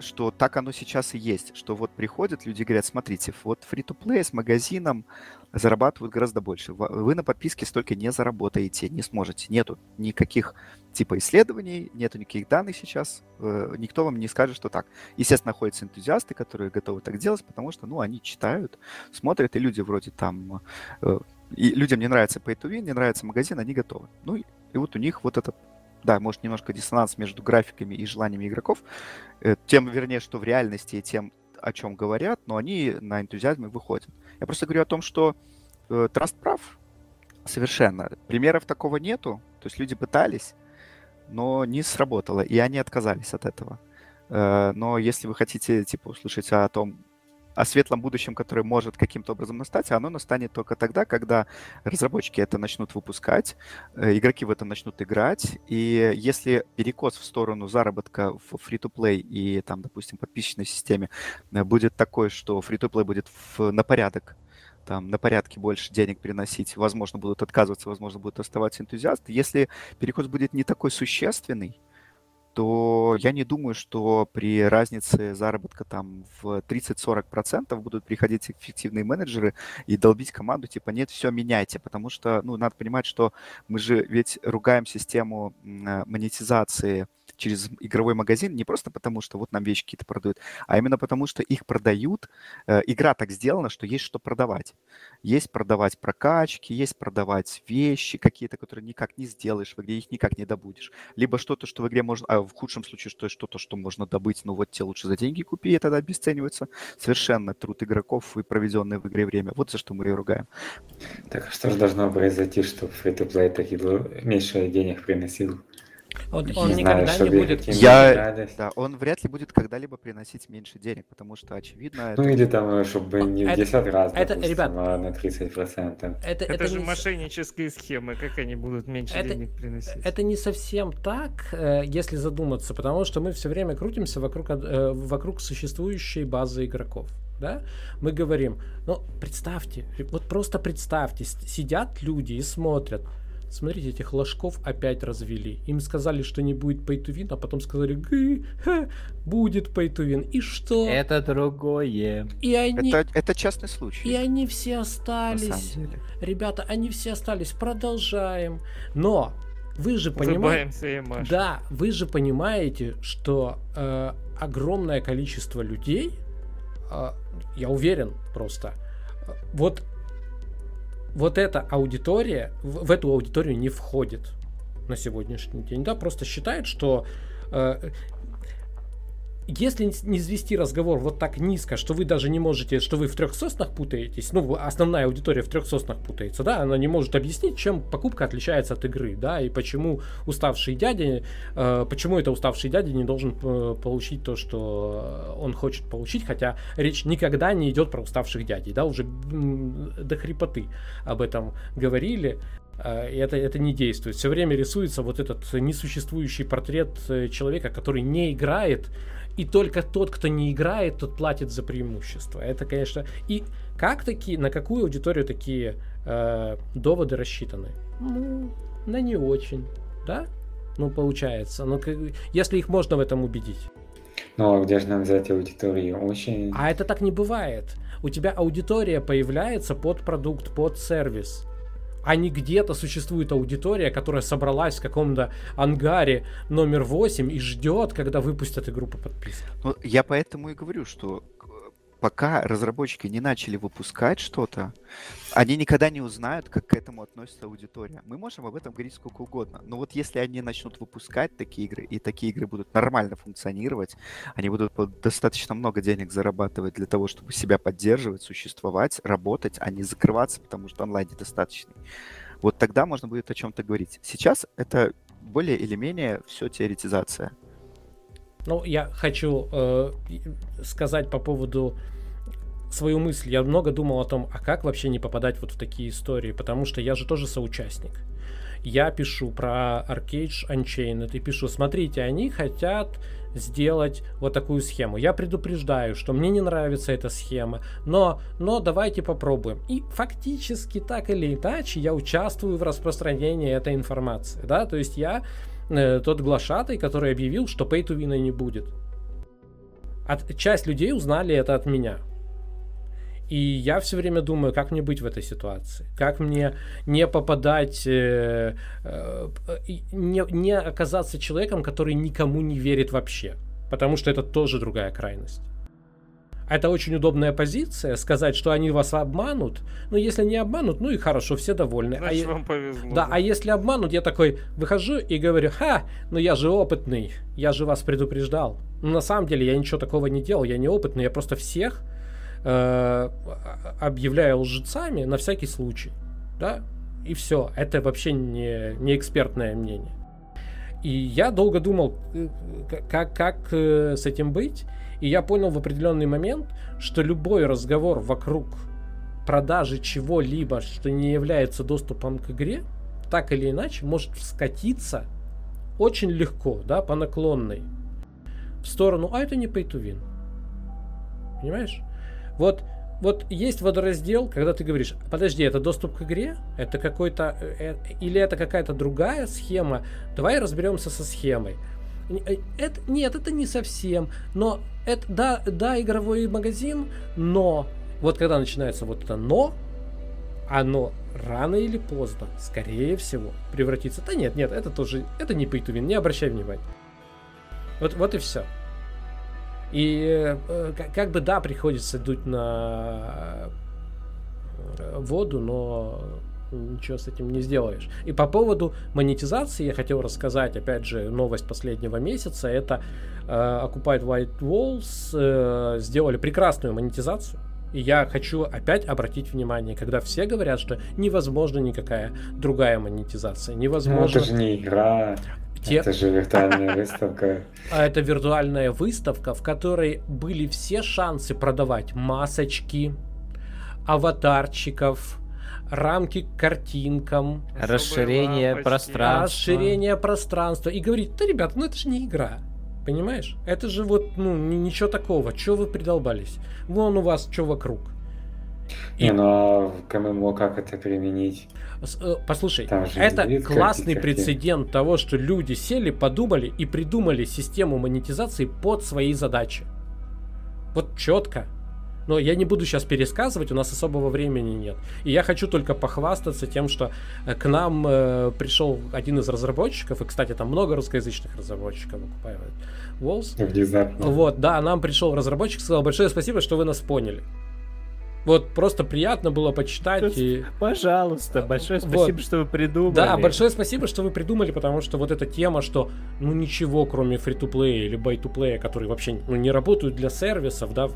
что так оно сейчас и есть, что вот приходят люди говорят, смотрите, вот free-to-play с магазином зарабатывают гораздо больше. Вы на подписке столько не заработаете, не сможете. Нету никаких типа исследований, нету никаких данных сейчас. Э, никто вам не скажет, что так. Естественно, находятся энтузиасты, которые готовы так делать, потому что, ну, они читают, смотрят, и люди вроде там... Э, и людям не нравится pay to win, не нравится магазин, они готовы. Ну, и вот у них вот это да, может, немножко диссонанс между графиками и желаниями игроков, э, тем, вернее, что в реальности и тем, о чем говорят, но они на энтузиазме выходят. Я просто говорю о том, что э, Траст прав совершенно. Примеров такого нету, то есть люди пытались, но не сработало, и они отказались от этого. Э, но если вы хотите, типа, услышать о том, о светлом будущем, которое может каким-то образом настать, оно настанет только тогда, когда разработчики это начнут выпускать, э, игроки в это начнут играть, и если перекос в сторону заработка в free-to-play и там, допустим, подписчной системе э, будет такой, что free-to-play будет в, на порядок там на порядке больше денег приносить, возможно, будут отказываться, возможно, будут оставаться энтузиасты. Если перекос будет не такой существенный, то я не думаю, что при разнице заработка там в 30-40% будут приходить эффективные менеджеры и долбить команду, типа, нет, все, меняйте, потому что, ну, надо понимать, что мы же ведь ругаем систему монетизации через игровой магазин не просто потому, что вот нам вещи какие-то продают, а именно потому, что их продают. Э, игра так сделана, что есть что продавать. Есть продавать прокачки, есть продавать вещи какие-то, которые никак не сделаешь в игре, их никак не добудешь. Либо что-то, что в игре можно... А в худшем случае, что что-то, что можно добыть, ну вот тебе лучше за деньги купи, и тогда обесценивается совершенно труд игроков и проведенное в игре время. Вот за что мы ее ругаем. Так а что же должно произойти, чтобы фри-то-плей таки меньше денег приносил? Он, он никогда знаю, не будет... Я... Да, он вряд ли будет когда-либо приносить меньше денег, потому что, очевидно... Ну это... или там, чтобы не в 10 раз, это, допустим, ребят, а на 30%. Это, это, это же не... мошеннические схемы, как они будут меньше это, денег приносить? Это не совсем так, э, если задуматься, потому что мы все время крутимся вокруг, э, вокруг существующей базы игроков да, мы говорим, ну, представьте, вот просто представьте, сидят люди и смотрят, Смотрите, этих ложков опять развели. Им сказали, что не будет win, а потом сказали, Гы, ха, будет win. И что? Это другое. И они... это, это частный случай. И они все остались. Ребята, они все остались. Продолжаем. Но вы же понимаете... Да, вы же понимаете, что э, огромное количество людей, э, я уверен просто, вот вот эта аудитория, в, в эту аудиторию не входит на сегодняшний день, да, просто считает, что э, если не извести разговор вот так низко, что вы даже не можете, что вы в трех соснах путаетесь, ну, основная аудитория в трех соснах путается, да, она не может объяснить, чем покупка отличается от игры, да, и почему уставший дядя, э, почему это уставший дядя не должен э, получить то, что он хочет получить, хотя речь никогда не идет про уставших дядей, да, уже до хрипоты об этом говорили, э, это, это не действует. Все время рисуется вот этот несуществующий портрет э, человека, который не играет, и только тот, кто не играет, тот платит за преимущество. Это, конечно, и как такие, на какую аудиторию такие э, доводы рассчитаны? Ну, на не очень, да? Ну, получается. Ну, если их можно в этом убедить. Ну, а где же нам взять аудиторию? Очень... А это так не бывает. У тебя аудитория появляется под продукт, под сервис а не где-то существует аудитория, которая собралась в каком-то ангаре номер 8 и ждет, когда выпустят игру по подписке. Ну, я поэтому и говорю, что пока разработчики не начали выпускать что-то, они никогда не узнают, как к этому относится аудитория. Мы можем об этом говорить сколько угодно, но вот если они начнут выпускать такие игры, и такие игры будут нормально функционировать, они будут достаточно много денег зарабатывать для того, чтобы себя поддерживать, существовать, работать, а не закрываться, потому что онлайн недостаточный. Вот тогда можно будет о чем-то говорить. Сейчас это более или менее все теоретизация. Ну, я хочу э, сказать по поводу свою мысль. Я много думал о том, а как вообще не попадать вот в такие истории, потому что я же тоже соучастник. Я пишу про Arcade Unchained и пишу, смотрите, они хотят сделать вот такую схему. Я предупреждаю, что мне не нравится эта схема, но, но давайте попробуем. И фактически так или иначе я участвую в распространении этой информации. Да? То есть я Э, тот глашатый, который объявил, что pay to win не будет. От, часть людей узнали это от меня. И я все время думаю, как мне быть в этой ситуации, как мне не попадать, э, э, не, не оказаться человеком, который никому не верит вообще, потому что это тоже другая крайность. Это очень удобная позиция, сказать, что они вас обманут. Но если не обманут, ну и хорошо, все довольны. А Значит, а вам повезло. Да, а если обманут, я такой выхожу и говорю, ха, ну я же опытный, я же вас предупреждал. Но на самом деле я ничего такого не делал, я не опытный, я просто всех э, объявляю лжецами на всякий случай. Да, и все. Это вообще не, не экспертное мнение. И я долго думал, э, как, как э, с этим быть. И я понял в определенный момент, что любой разговор вокруг продажи чего-либо, что не является доступом к игре, так или иначе может скатиться очень легко, да, по наклонной, в сторону, а это не pay to win. Понимаешь? Вот, вот есть водораздел, когда ты говоришь, подожди, это доступ к игре? Это какой-то, э, э или это какая-то другая схема? Давай разберемся со схемой. Э, это, нет, это не совсем. Но это, да, да, игровой магазин, но вот когда начинается вот это но, оно рано или поздно, скорее всего, превратится. Да нет, нет, это тоже, это не pay to win, не обращай внимания. Вот, вот и все. И э, как бы да, приходится дуть на э, воду, но ничего с этим не сделаешь. И по поводу монетизации я хотел рассказать, опять же, новость последнего месяца. Это э, Occupied White Walls э, сделали прекрасную монетизацию. И я хочу опять обратить внимание, когда все говорят, что невозможно никакая другая монетизация, невозможно. Ну, это же не игра. Те... Это же виртуальная выставка. А это виртуальная выставка, в которой были все шансы продавать масочки, аватарчиков, рамки к картинкам, расширение пространства. Расширение пространства. И говорит, да, ребята, ну это же не игра. Понимаешь? Это же вот, ну, ничего такого. Чего вы придолбались? Вон у вас что вокруг. И... Не, ну а в КММО как это применить? Э, послушай, это классный прецедент того, что люди сели, подумали и придумали систему монетизации под свои задачи. Вот четко. Но я не буду сейчас пересказывать, у нас особого времени нет. И я хочу только похвастаться тем, что э, к нам э, пришел один из разработчиков, и, кстати, там много русскоязычных разработчиков окупают Walls. Внезапно. Вот, да, нам пришел разработчик, сказал большое спасибо, что вы нас поняли. Вот просто приятно было почитать. И... Пожалуйста, большое спасибо, вот. что вы придумали. Да, большое спасибо, что вы придумали, потому что вот эта тема, что ну ничего, кроме фри-то-плея или бай-то-плея, которые вообще ну, не работают для сервисов, да,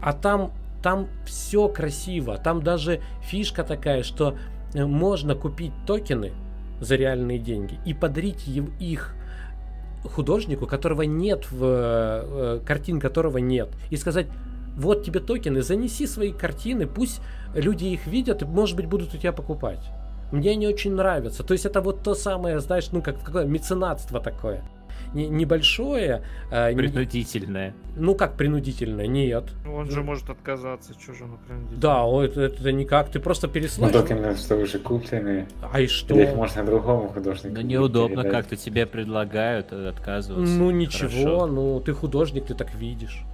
а там, там все красиво. Там даже фишка такая, что э, можно купить токены за реальные деньги и подарить их художнику, которого нет в э, картин, которого нет, и сказать, вот тебе токены, занеси свои картины, пусть люди их видят и, может быть, будут у тебя покупать. Мне они очень нравятся. То есть это вот то самое, знаешь, ну как какое меценатство такое. Не, небольшое. Э, принудительное. Ну как принудительное? Нет. Ну, он же может отказаться, что же оно принудительное. Да, это, это никак, ты просто переслал. Ну только именно, что уже купленные. А и что? Или их можно другому художнику Ну неудобно как-то тебе предлагают отказываться. Ну ничего, Хорошо. ну ты художник, ты так видишь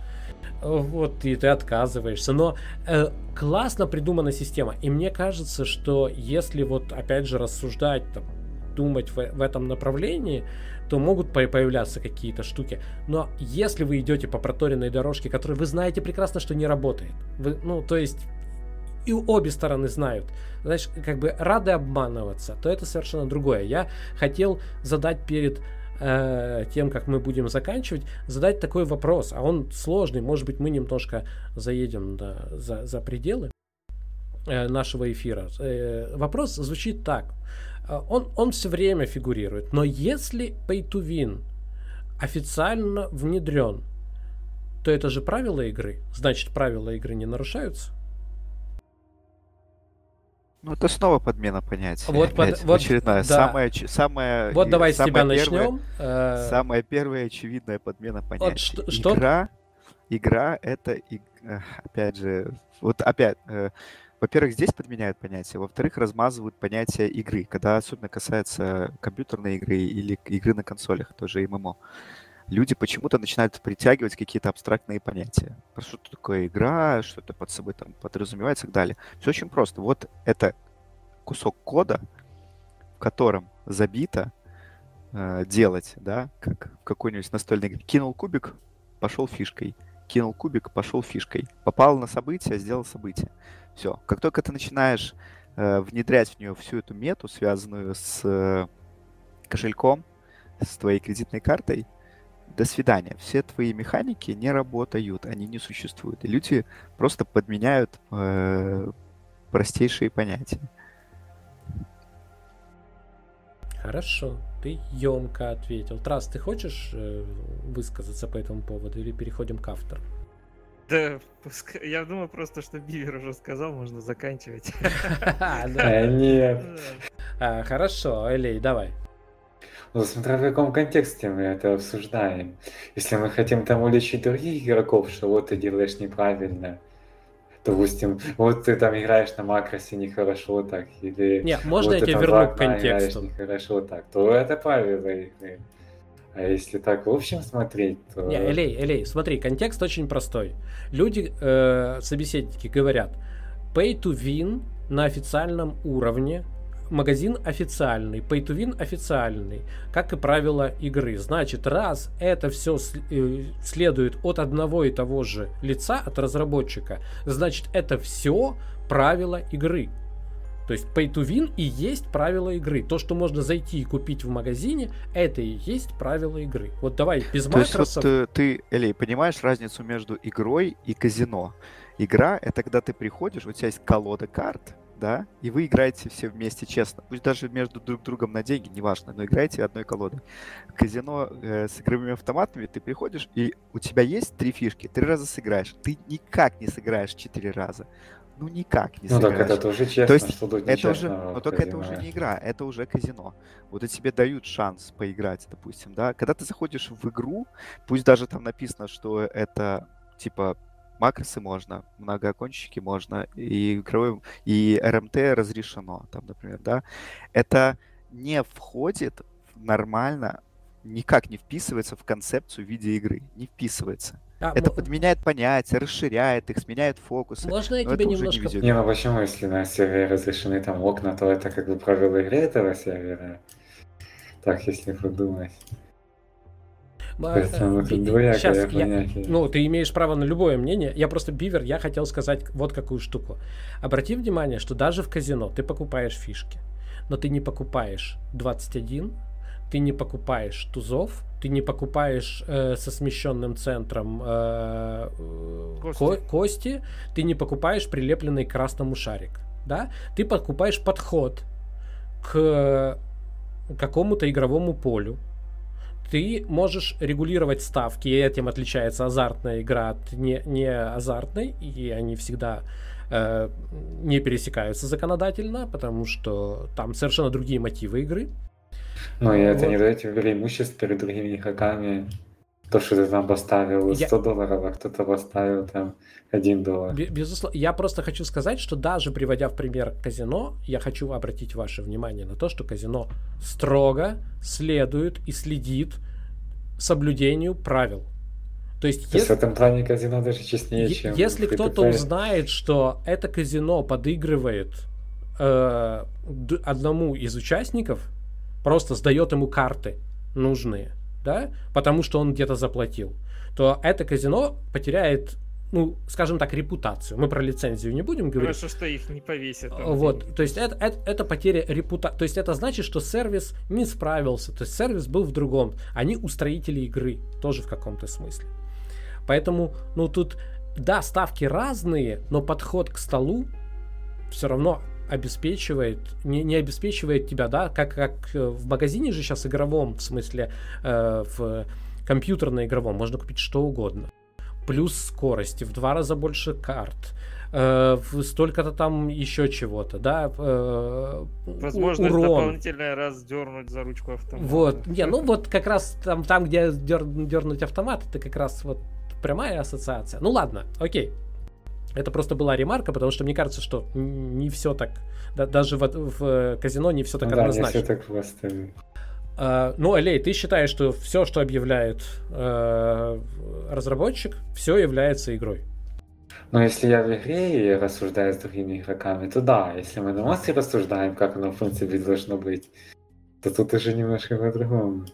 вот, и ты отказываешься. Но э, классно придумана система. И мне кажется, что если вот, опять же, рассуждать, там, думать в, в этом направлении, то могут появляться какие-то штуки. Но если вы идете по проторенной дорожке, которую вы знаете прекрасно, что не работает, вы, ну, то есть и обе стороны знают, значит, как бы рады обманываться, то это совершенно другое. Я хотел задать перед э, тем, как мы будем заканчивать, задать такой вопрос, а он сложный, может быть, мы немножко заедем да, за, за пределы э, нашего эфира. Э, вопрос звучит так. Э, он, он все время фигурирует, но если Pay to Win официально внедрен, то это же правила игры. Значит, правила игры не нарушаются? Ну, это снова подмена понятия. Вот, под, вот очередная. Да. Самая, самая, вот давай с тебя первая, начнем. Э, самая первая очевидная подмена понятия. Вот что, игра, игра это, опять же, вот опять, э, во-первых, здесь подменяют понятия, во-вторых, размазывают понятие игры, когда особенно касается компьютерной игры или игры на консолях, тоже ММО. Люди почему-то начинают притягивать какие-то абстрактные понятия. Про что такое игра, что это под собой там подразумевает и так далее. Все очень просто. Вот это кусок кода, в котором забито э, делать, да, как в какой-нибудь настольной игре. Кинул кубик, пошел фишкой. Кинул кубик, пошел фишкой. Попал на событие, сделал событие. Все. Как только ты начинаешь э, внедрять в нее всю эту мету, связанную с э, кошельком, с твоей кредитной картой, до свидания. Все твои механики не работают, они не существуют. И люди просто подменяют э, простейшие понятия. Хорошо, ты емко ответил. Трас, ты хочешь э, высказаться по этому поводу или переходим к автору? Да, я думаю просто, что Бивер уже сказал, можно заканчивать. Э, нет. А, хорошо, Элей, давай. Ну, смотря в каком контексте мы это обсуждаем. Если мы хотим там уличить других игроков, что вот ты делаешь неправильно, допустим, вот ты там играешь на макросе нехорошо так, или... Не, можно вот я тебе верну к контексту? нехорошо так, то это правило игры. А если так в общем смотреть, то... Не, Элей, Элей, смотри, контекст очень простой. Люди, э, собеседники говорят, pay to win на официальном уровне, магазин официальный, pay to win официальный, как и правила игры. Значит, раз это все э, следует от одного и того же лица, от разработчика, значит, это все правила игры. То есть pay to win и есть правила игры. То, что можно зайти и купить в магазине, это и есть правила игры. Вот давай без То есть вот ты, ты, Элей, понимаешь разницу между игрой и казино? Игра — это когда ты приходишь, у тебя есть колода карт, да, и вы играете все вместе честно. Пусть даже между друг другом на деньги, неважно, но играете одной колодой. казино э, с игровыми автоматами ты приходишь, и у тебя есть три фишки, три раза сыграешь. Ты никак не сыграешь четыре раза ну никак не ну, сыграешь. Так это тоже честно, То есть что это уже, но только это уже не игра, это уже казино. Вот и тебе дают шанс поиграть, допустим, да. Когда ты заходишь в игру, пусть даже там написано, что это типа макросы можно, многоокончики можно, и игровой, и РМТ разрешено, там, например, да, это не входит нормально, никак не вписывается в концепцию видеоигры, не вписывается. А, это ну... подменяет понятия, расширяет их, сменяет фокусы. Можно я тебе немножко... Не, не, ну почему, если на сервере разрешены там окна, то это как бы правило игры этого сервера. Так, если подумать. Сейчас, э, я, ну, ты имеешь право на любое мнение. Я просто бивер, я хотел сказать вот какую штуку. Обрати внимание, что даже в казино ты покупаешь фишки, но ты не покупаешь 21, ты не покупаешь тузов, ты не покупаешь э, со смещенным центром э, кости. Ко- кости, ты не покупаешь прилепленный к красному шарик, да? Ты покупаешь подход к какому-то игровому полю, ты можешь регулировать ставки, и этим отличается азартная игра от не, не азартной, и они всегда э, не пересекаются законодательно, потому что там совершенно другие мотивы игры. Ну, и это не дает тебе преимуществ перед другими игроками. То, что ты там поставил 100 я... долларов, а кто-то поставил там 1 доллар. Безусловно. Я просто хочу сказать, что даже приводя в пример казино, я хочу обратить ваше внимание на то, что казино строго следует и следит соблюдению правил. То есть, То если, в этом плане казино даже честнее, чем Если кто-то узнает, что это казино подыгрывает э, одному из участников, просто сдает ему карты нужные, да, потому что он где-то заплатил, то это казино потеряет ну, скажем так, репутацию. Мы про лицензию не будем говорить. Хорошо, что их не повесят. Вот, то есть это, это, это потеря репутации. То есть это значит, что сервис не справился. То есть сервис был в другом. Они устроители игры, тоже в каком-то смысле. Поэтому, ну, тут, да, ставки разные, но подход к столу все равно обеспечивает, не, не обеспечивает тебя, да, как, как э, в магазине же сейчас игровом, в смысле э, в компьютерно-игровом, можно купить что угодно. Плюс скорости, в два раза больше карт, э, столько-то там еще чего-то, да. Э, Возможность урон. дополнительно раз дернуть за ручку автомата. Вот, не, ну вот как раз там, там где дер, дернуть автомат, это как раз вот прямая ассоциация. Ну ладно, окей. Это просто была ремарка, потому что мне кажется, что не все так, да, даже в, в казино не все так ну, однозначно. Да, не все так просто. Uh, ну, Алей, ты считаешь, что все, что объявляет uh, разработчик, все является игрой? Ну, если я в игре и рассуждаю с другими игроками, то да. Если мы на монстре рассуждаем, как оно в принципе должно быть, то тут уже немножко по-другому.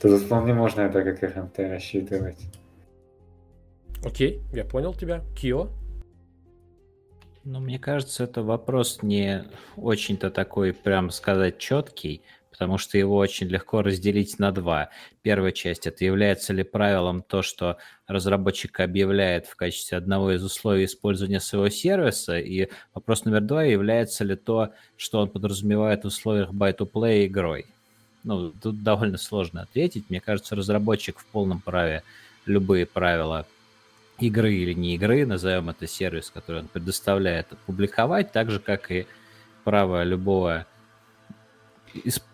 То тут вполне можно это как РМТ рассчитывать. Окей, я понял тебя. Кио? Ну, мне кажется, это вопрос не очень-то такой, прям сказать, четкий, потому что его очень легко разделить на два. Первая часть – это является ли правилом то, что разработчик объявляет в качестве одного из условий использования своего сервиса, и вопрос номер два – является ли то, что он подразумевает в условиях buy-to-play игрой. Ну, тут довольно сложно ответить. Мне кажется, разработчик в полном праве любые правила игры или не игры, назовем это сервис, который он предоставляет, публиковать, так же, как и право любого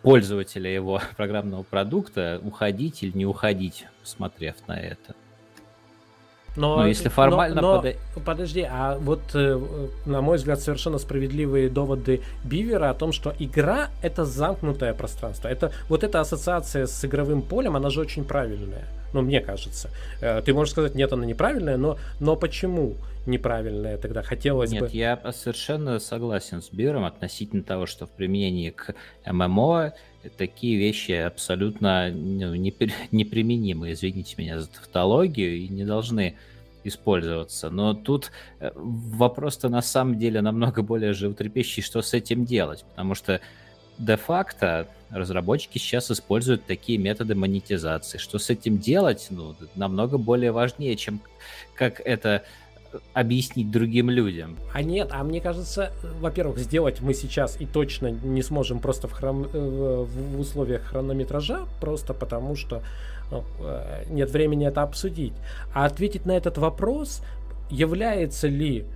пользователя его программного продукта уходить или не уходить, смотрев на это. Но, но если формально... Но, но, под... Подожди, а вот, э, на мой взгляд, совершенно справедливые доводы Бивера о том, что игра — это замкнутое пространство. Это, вот эта ассоциация с игровым полем, она же очень правильная ну, мне кажется. Э, ты можешь сказать, нет, она неправильная, но, но почему неправильная тогда? Хотелось нет, бы... Нет, я совершенно согласен с Биром относительно того, что в применении к ММО такие вещи абсолютно ну, неприменимы, извините меня за тавтологию, и не должны использоваться. Но тут э, вопрос-то на самом деле намного более животрепещущий, что с этим делать, потому что де-факто разработчики сейчас используют такие методы монетизации. Что с этим делать, ну, намного более важнее, чем как это объяснить другим людям. А нет, а мне кажется, во-первых, сделать мы сейчас и точно не сможем просто в, хрон... Э, в условиях хронометража, просто потому что ну, э, нет времени это обсудить. А ответить на этот вопрос, является ли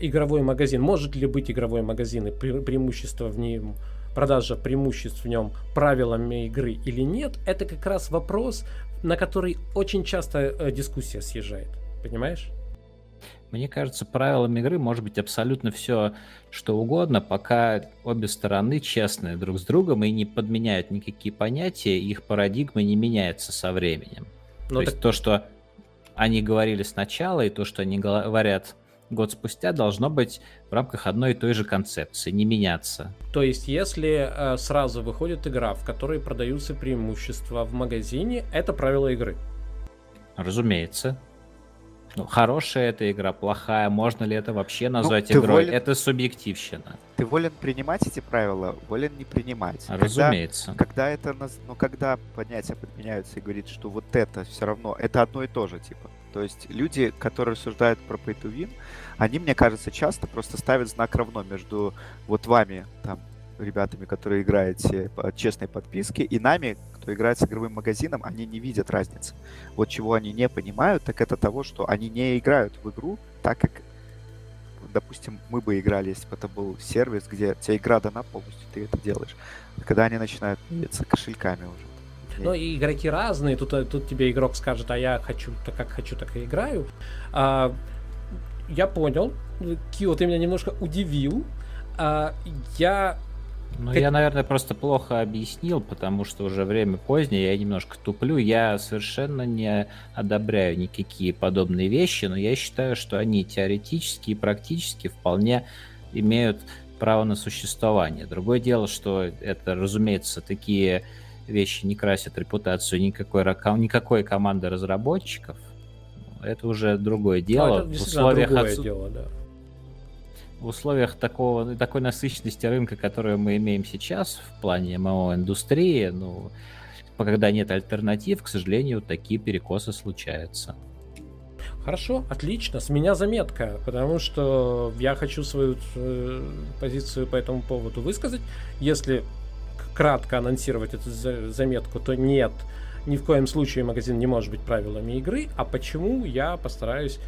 игровой магазин, может ли быть игровой магазин и преимущество в нем продажа преимуществ в нем правилами игры или нет, это как раз вопрос, на который очень часто э, дискуссия съезжает. Понимаешь? Мне кажется, правилами игры может быть абсолютно все, что угодно, пока обе стороны честны друг с другом и не подменяют никакие понятия, их парадигма не меняется со временем. Ну, то так... есть то, что они говорили сначала, и то, что они говорят год спустя должно быть в рамках одной и той же концепции, не меняться. То есть, если э, сразу выходит игра, в которой продаются преимущества в магазине, это правило игры. Разумеется. Ну, хорошая эта игра, плохая, можно ли это вообще ну, назвать ну, игрой? Волен... Это субъективщина. Ты волен принимать эти правила, волен не принимать. Разумеется. Когда, когда это, ну, когда понятия подменяются и говорит, что вот это все равно, это одно и то же, типа. То есть люди, которые рассуждают про pay to win, они, мне кажется, часто просто ставят знак равно между вот вами, там, ребятами, которые играете по честной подписке, и нами, кто играет с игровым магазином, они не видят разницы. Вот чего они не понимают, так это того, что они не играют в игру так, как допустим, мы бы играли, если бы это был сервис, где тебе игра дана полностью, ты это делаешь. Когда они начинают делиться кошельками уже. Ну, и игроки разные. Тут, э, тут тебе игрок скажет, а я хочу, так как хочу, так и играю. А, я понял. Кио, ты меня немножко удивил. А, я ну, я, наверное, просто плохо объяснил, потому что уже время позднее, я немножко туплю. Я совершенно не одобряю никакие подобные вещи, но я считаю, что они теоретически и практически вполне имеют право на существование. Другое дело, что это, разумеется, такие вещи не красят репутацию никакой, никакой команды разработчиков. Это уже другое дело. Ну, это в условиях другое отсу... дело, да в условиях такого, такой насыщенности рынка, которую мы имеем сейчас в плане ММО-индустрии, ну, когда нет альтернатив, к сожалению, такие перекосы случаются. Хорошо, отлично. С меня заметка, потому что я хочу свою э, позицию по этому поводу высказать. Если кратко анонсировать эту заметку, то нет, ни в коем случае магазин не может быть правилами игры. А почему, я постараюсь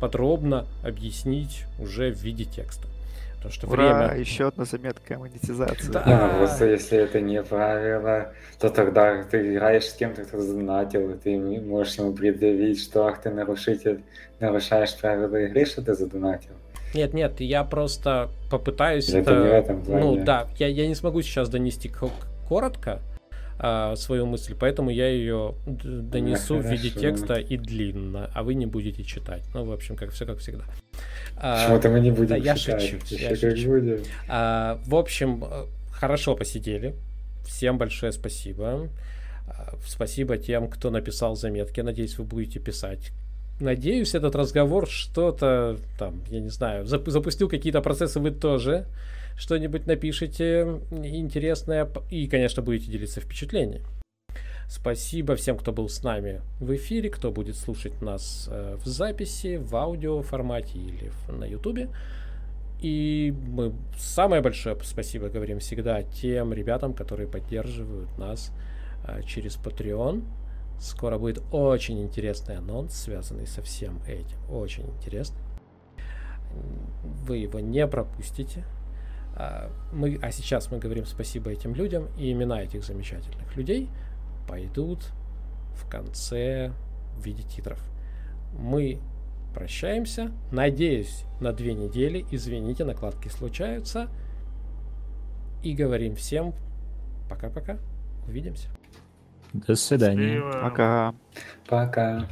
подробно объяснить уже в виде текста. Потому что Ура, время... еще одна заметка монетизации. Да. А, просто если это не правило, то тогда ты играешь с кем-то, кто задонатил, и ты можешь ему предъявить, что ах, ты нарушитель, нарушаешь правила игры, что ты задонатил. Нет, нет, я просто попытаюсь... Это, это... не в этом плане. Ну да, я, я не смогу сейчас донести коротко, а, свою мысль, поэтому я ее донесу ну, в виде текста и длинно, а вы не будете читать. Ну, в общем, как все как всегда. Почему-то мы не будем да, читать. Я шучу. Я шучу. Будем. А, в общем, э, хорошо посидели. Всем большое спасибо. А, спасибо тем, кто написал заметки. Надеюсь, вы будете писать. Надеюсь, этот разговор что-то там, я не знаю, запустил какие-то процессы вы тоже что-нибудь напишите интересное и, конечно, будете делиться впечатлениями. Спасибо всем, кто был с нами в эфире, кто будет слушать нас э, в записи, в аудио формате или на ютубе. И мы самое большое спасибо говорим всегда тем ребятам, которые поддерживают нас э, через Patreon. Скоро будет очень интересный анонс, связанный со всем этим. Очень интересный. Вы его не пропустите. А, мы, а сейчас мы говорим спасибо этим людям, и имена этих замечательных людей пойдут в конце в виде титров. Мы прощаемся. Надеюсь, на две недели. Извините, накладки случаются. И говорим всем пока-пока. Увидимся. До свидания. Пока. Пока.